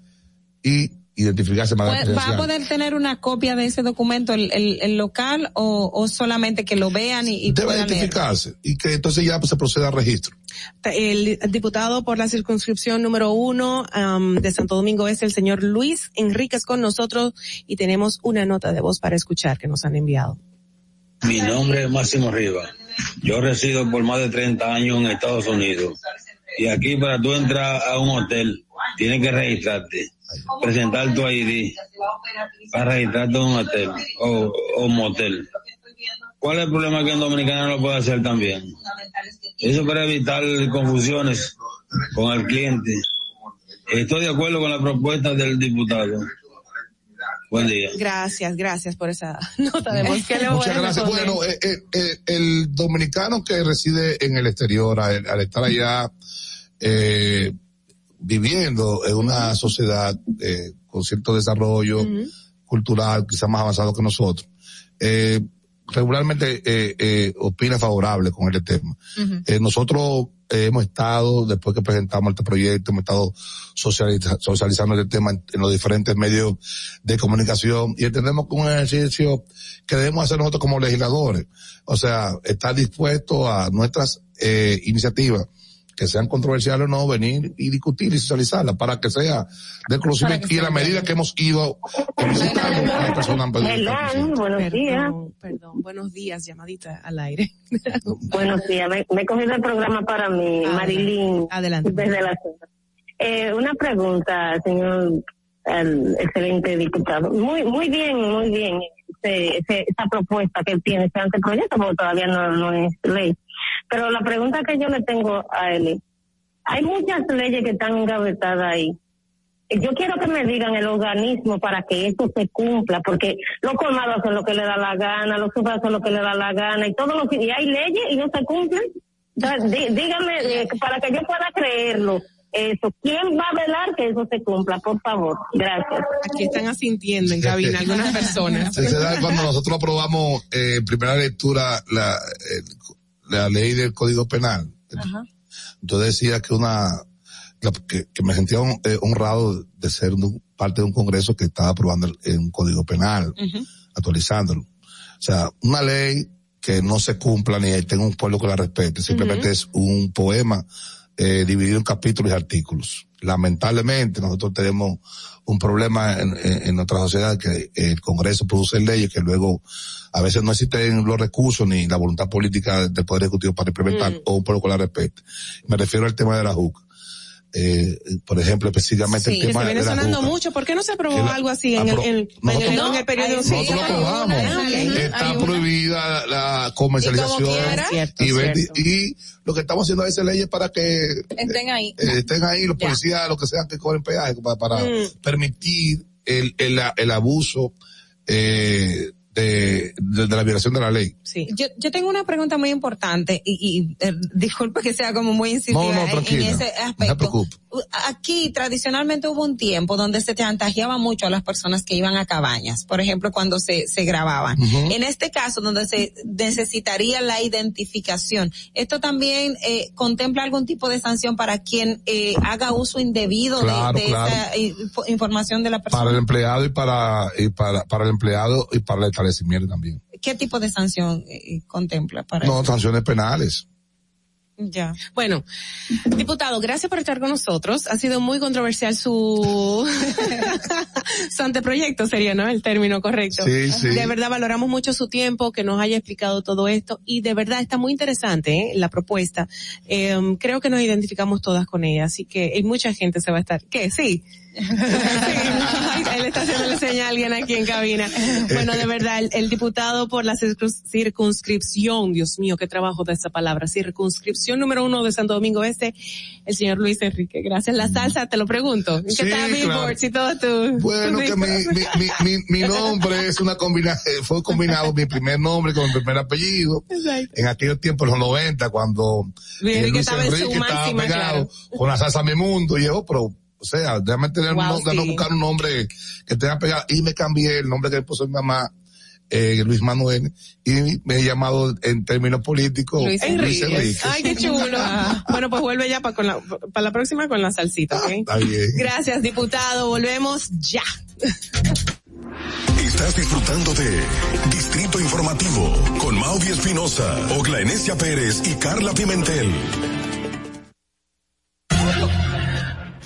y identificarse de manera Pues, ¿Va a poder tener una copia de ese documento el, el, el local o, o solamente que lo vean y, y Debe puedan leer? identificarse y que entonces ya pues, se proceda al registro. El diputado por la circunscripción número uno am, de Santo Domingo es el señor Luis Enríquez con nosotros y tenemos una nota de voz para escuchar que nos han enviado. Mi nombre es Máximo Rivas. Yo resido por más de 30 años en Estados Unidos. Y aquí para tú entrar a un hotel, tienes que registrarte, presentar tu ID para registrarte en un hotel o, o motel. ¿Cuál es el problema que en Dominicana no lo puede hacer también? Eso para evitar confusiones con el cliente Estoy de acuerdo con la propuesta del diputado. Buen día. Gracias, gracias por esa nota de voz. ¿Qué le voy a Muchas gracias. Bueno, eh, eh, eh, el dominicano que reside en el exterior, al, al estar allá eh, viviendo en una sociedad eh, con cierto desarrollo cultural, quizás más avanzado que nosotros, eh, regularmente eh, eh, opina favorable con este tema. Eh, nosotros eh, hemos estado, después que presentamos este proyecto, hemos estado socializa- socializando este tema en, en los diferentes medios de comunicación y entendemos que un ejercicio que debemos hacer nosotros como legisladores. O sea, estar dispuestos a nuestras eh, iniciativas que sean controversiales o no, venir y discutir y socializarlas para que sea de conocimiento y a la medida que hemos ido visitando a las personas buenos días. Perdón, perdón, buenos días, llamadita al aire. Buenos días, me, me he cogido el programa para mí, Marilyn, Adelante. desde la. Eh, una pregunta, señor el excelente diputado. Muy muy bien, muy bien ese- ese- esa propuesta que tiene este anteproyecto, porque todavía no, no es ley. Pero la pregunta que yo le tengo a él hay muchas leyes que están engavetadas ahí. Yo quiero que me digan el organismo para que esto se cumpla, porque los colmados hacen lo que le da la gana, los sofás hacen lo que le da la gana, y todos los, y hay leyes y no se cumplen. Entonces, dí- dígame, eh, para que yo pueda creerlo, eso, ¿quién va a velar que eso se cumpla? Por favor, gracias. Aquí están asintiendo en cabina algunas personas. Se se da cuando nosotros aprobamos eh, en primera lectura la, eh, la ley del Código Penal. Ajá. Yo decía que una, que, que me sentía eh, honrado de ser parte de un congreso que estaba aprobando el- un Código Penal, actualizándolo. O sea, una ley que no se cumpla ni tenga un pueblo que la respete, simplemente es un poema eh, dividido en capítulos y artículos. Lamentablemente nosotros tenemos un problema en, en- en nuestra sociedad que el Congreso produce leyes que luego a veces no existen los recursos ni la voluntad política del Poder Ejecutivo para implementar Mm. o un pueblo que la respete. Me refiero al tema de la JUCA. Eh, por ejemplo, específicamente Sí, el que tema se viene de la sonando mucho. ¿Por qué no se aprobó la- algo así en el, apro- en, el- nosotros- en el periodo? Nosotros lo aprobamos. Ah. Está Hay una. prohibida la comercialización Y quiera. Cierto, y, y lo que estamos haciendo es leyes para que Estén ahí. eh, estén ahí los policías, los que sean que cobren peaje para, para Mm. permitir el, el, el abuso eh, de, de, de la violación de la ley. Yo, yo tengo una pregunta muy importante y, y eh, disculpe que sea como muy incisiva No, no, en- ese No se aspecto. U- Aquí tradicionalmente hubo un tiempo donde se chantajeaba mucho a las personas que iban a cabañas, por ejemplo, cuando se, se grababan. En este caso, donde se necesitaría la identificación, ¿esto también eh, contempla algún tipo de sanción para quien eh, haga uso indebido de- Claro, de, claro. esa info- información de la persona? Para el empleado y para, y para, para el empleado y para el establecimiento también. ¿Qué tipo de sanción eh, contempla para No, eso? sanciones penales. Ya. Bueno, diputado, gracias por estar con nosotros. Ha sido muy controversial su, su anteproyecto, sería, ¿no? El término correcto. Sí, sí. De verdad valoramos mucho su tiempo, que nos haya explicado todo esto y de verdad está muy interesante ¿eh? la propuesta. Eh, creo que nos identificamos todas con ella, así que hay mucha gente se va a estar. ¿Qué? Sí. Sí, él está haciendo señal a alguien aquí en cabina. Bueno, de verdad, el, el diputado por la circun- circunscripción, Dios mío, qué trabajo de esa palabra, circunscripción número uno de Santo Domingo Este, el señor Luis Enrique. Gracias. La salsa, te lo pregunto. ¿Qué Sí, tal claro. Y todo tu? Bueno, que mi, mi, mi, mi, mi nombre es una combinación, fue combinado mi primer nombre con mi primer apellido. Exacto. En aquellos tiempos, los 90, cuando Luis eh, Enrique estaba en su Enrique estaba máxima, pegado claro. con la salsa Mi Mundo, y yo, pero, o sea, déjame tener un Wow, sí. buscar un nombre que tenga pegado, y me cambié el nombre que puso mi mamá, eh, Luis Manuel, y me he llamado en términos políticos Luis Luis Enrique. Ay, qué chulo. bueno, pues vuelve ya para la, pa la próxima con la salsita, ¿ok? Está bien. Gracias, diputado. Volvemos ya. Estás disfrutando de Distrito Informativo con Maudi Espinosa, Ogla Enesia Pérez y Carla Pimentel.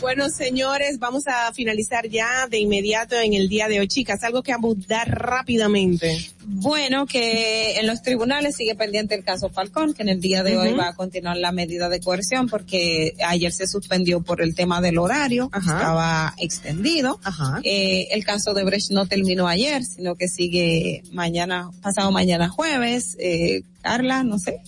Bueno, señores, vamos a finalizar ya de inmediato en el día de hoy. Chicas, algo que abundar rápidamente. Bueno, que en los tribunales sigue pendiente el caso Falcón, que en el día de hoy va a continuar la medida de coerción porque ayer se suspendió por el tema del horario, Ajá. estaba extendido. Eh, el caso de Brecht no terminó ayer, sino que sigue mañana, pasado mañana jueves. Eh, Carla, no sé.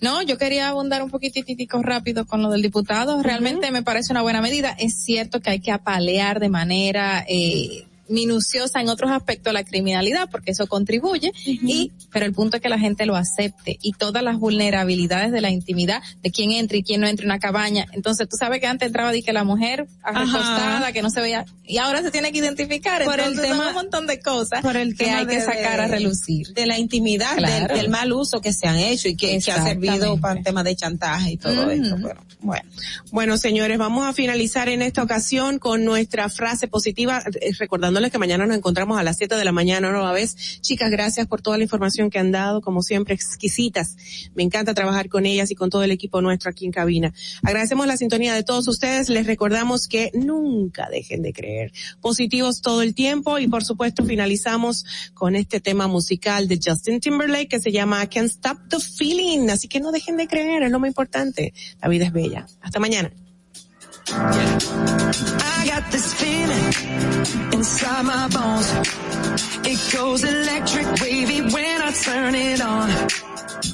No, yo quería abundar un poquititico rápido con lo del diputado. Realmente me parece una buena medida. Es cierto que hay que apalear de manera eh, minuciosa en otros aspectos la criminalidad, porque eso contribuye. Y, pero el punto es que la gente lo acepte y todas las vulnerabilidades de la intimidad de quién entra y quién no entra en una cabaña. Entonces, tú sabes que antes entraba y que la mujer recostada, que no se veía, y ahora se tiene que identificar. Por el Entonces, tema- un montón de cosas por el que hay que de- sacar a de- relucir. de la intimidad, Claro. del, del mal uso que se han hecho y que, que ha servido para el tema de chantaje y todo esto. Pero, bueno. Bueno, señores, vamos a finalizar en esta ocasión con nuestra frase positiva, eh, recordándoles que mañana nos encontramos a las 7 de la mañana, nueva vez. Chicas, gracias por toda la información que han dado, como siempre, exquisitas. Me encanta trabajar con ellas y con todo el equipo nuestro aquí en cabina. Agradecemos la sintonía de todos ustedes. Les recordamos que nunca dejen de creer. Positivos todo el tiempo y por supuesto finalizamos con este tema musical de Justin Timberlake que se llama Can't Stop the Feeling. Así que no dejen de creer, es lo más importante. La vida es bella. Hasta mañana. I got this feeling inside my bones. It goes electric wavy when I turn it on.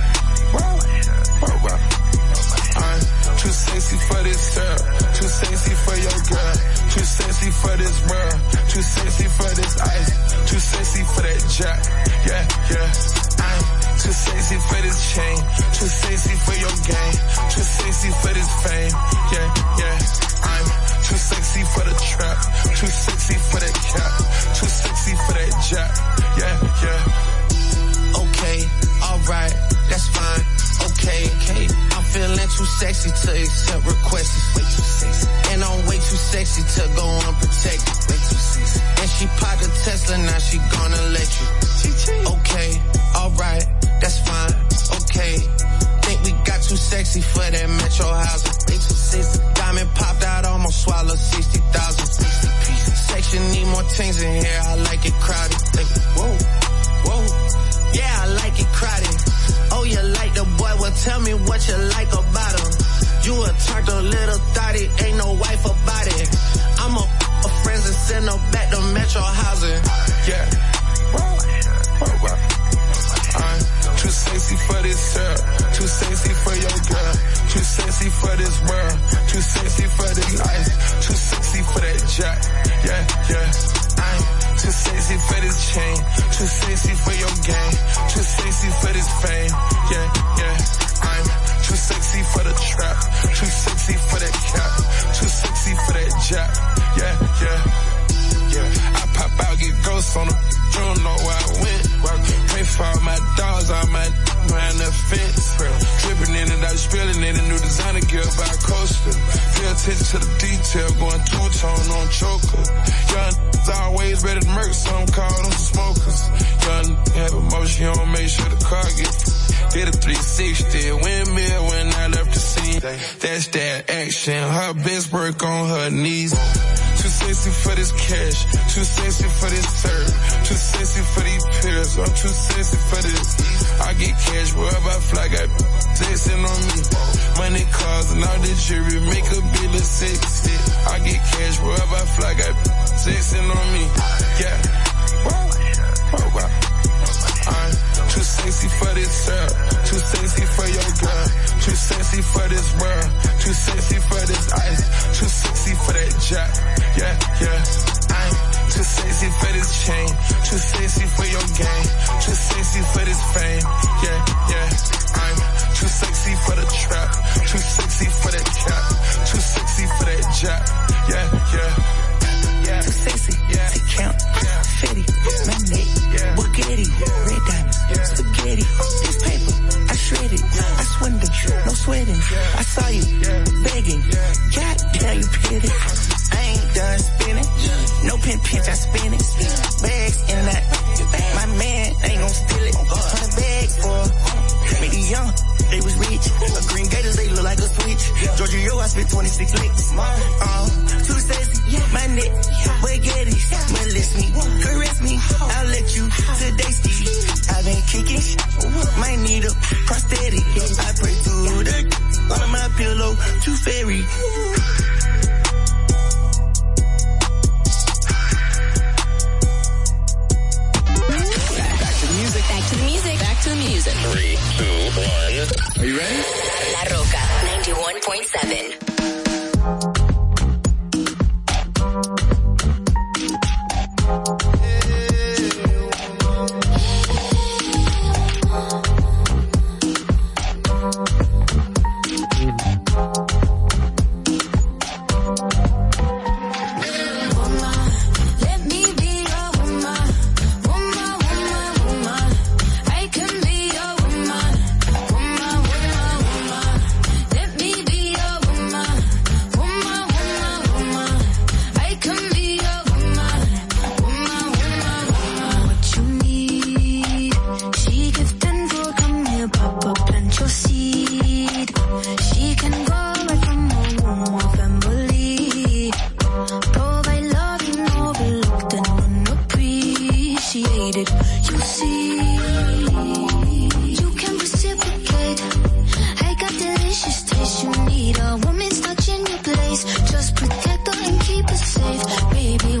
Baby,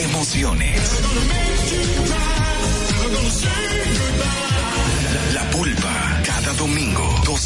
Emociones. La pulpa, cada domingo, 12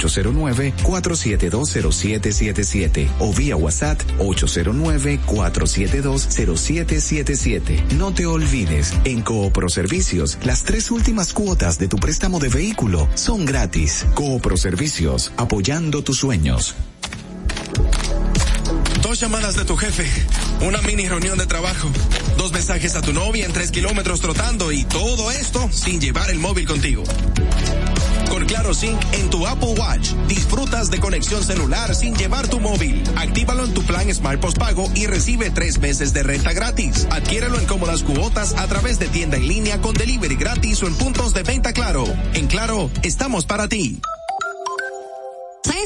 809-4720777 o vía WhatsApp 809-4720777. No te olvides, en Coopro Servicios, las tres últimas cuotas de tu préstamo de vehículo son gratis. Coopro Servicios, apoyando tus sueños. Dos llamadas de tu jefe, una mini reunión de trabajo, dos mensajes a tu novia en tres kilómetros trotando y todo esto sin llevar el móvil contigo. Con Claro Sync en tu Apple Watch, disfrutas de conexión celular sin llevar tu móvil. Actívalo en tu plan Smart Postpago y recibe tres meses de renta gratis. Adquiérelo en cómodas cuotas a través de tienda en línea con delivery gratis o en puntos de venta Claro. En Claro, estamos para ti.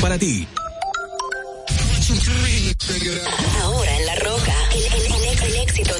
para ti. Ahora en La Roca, el, el- éxito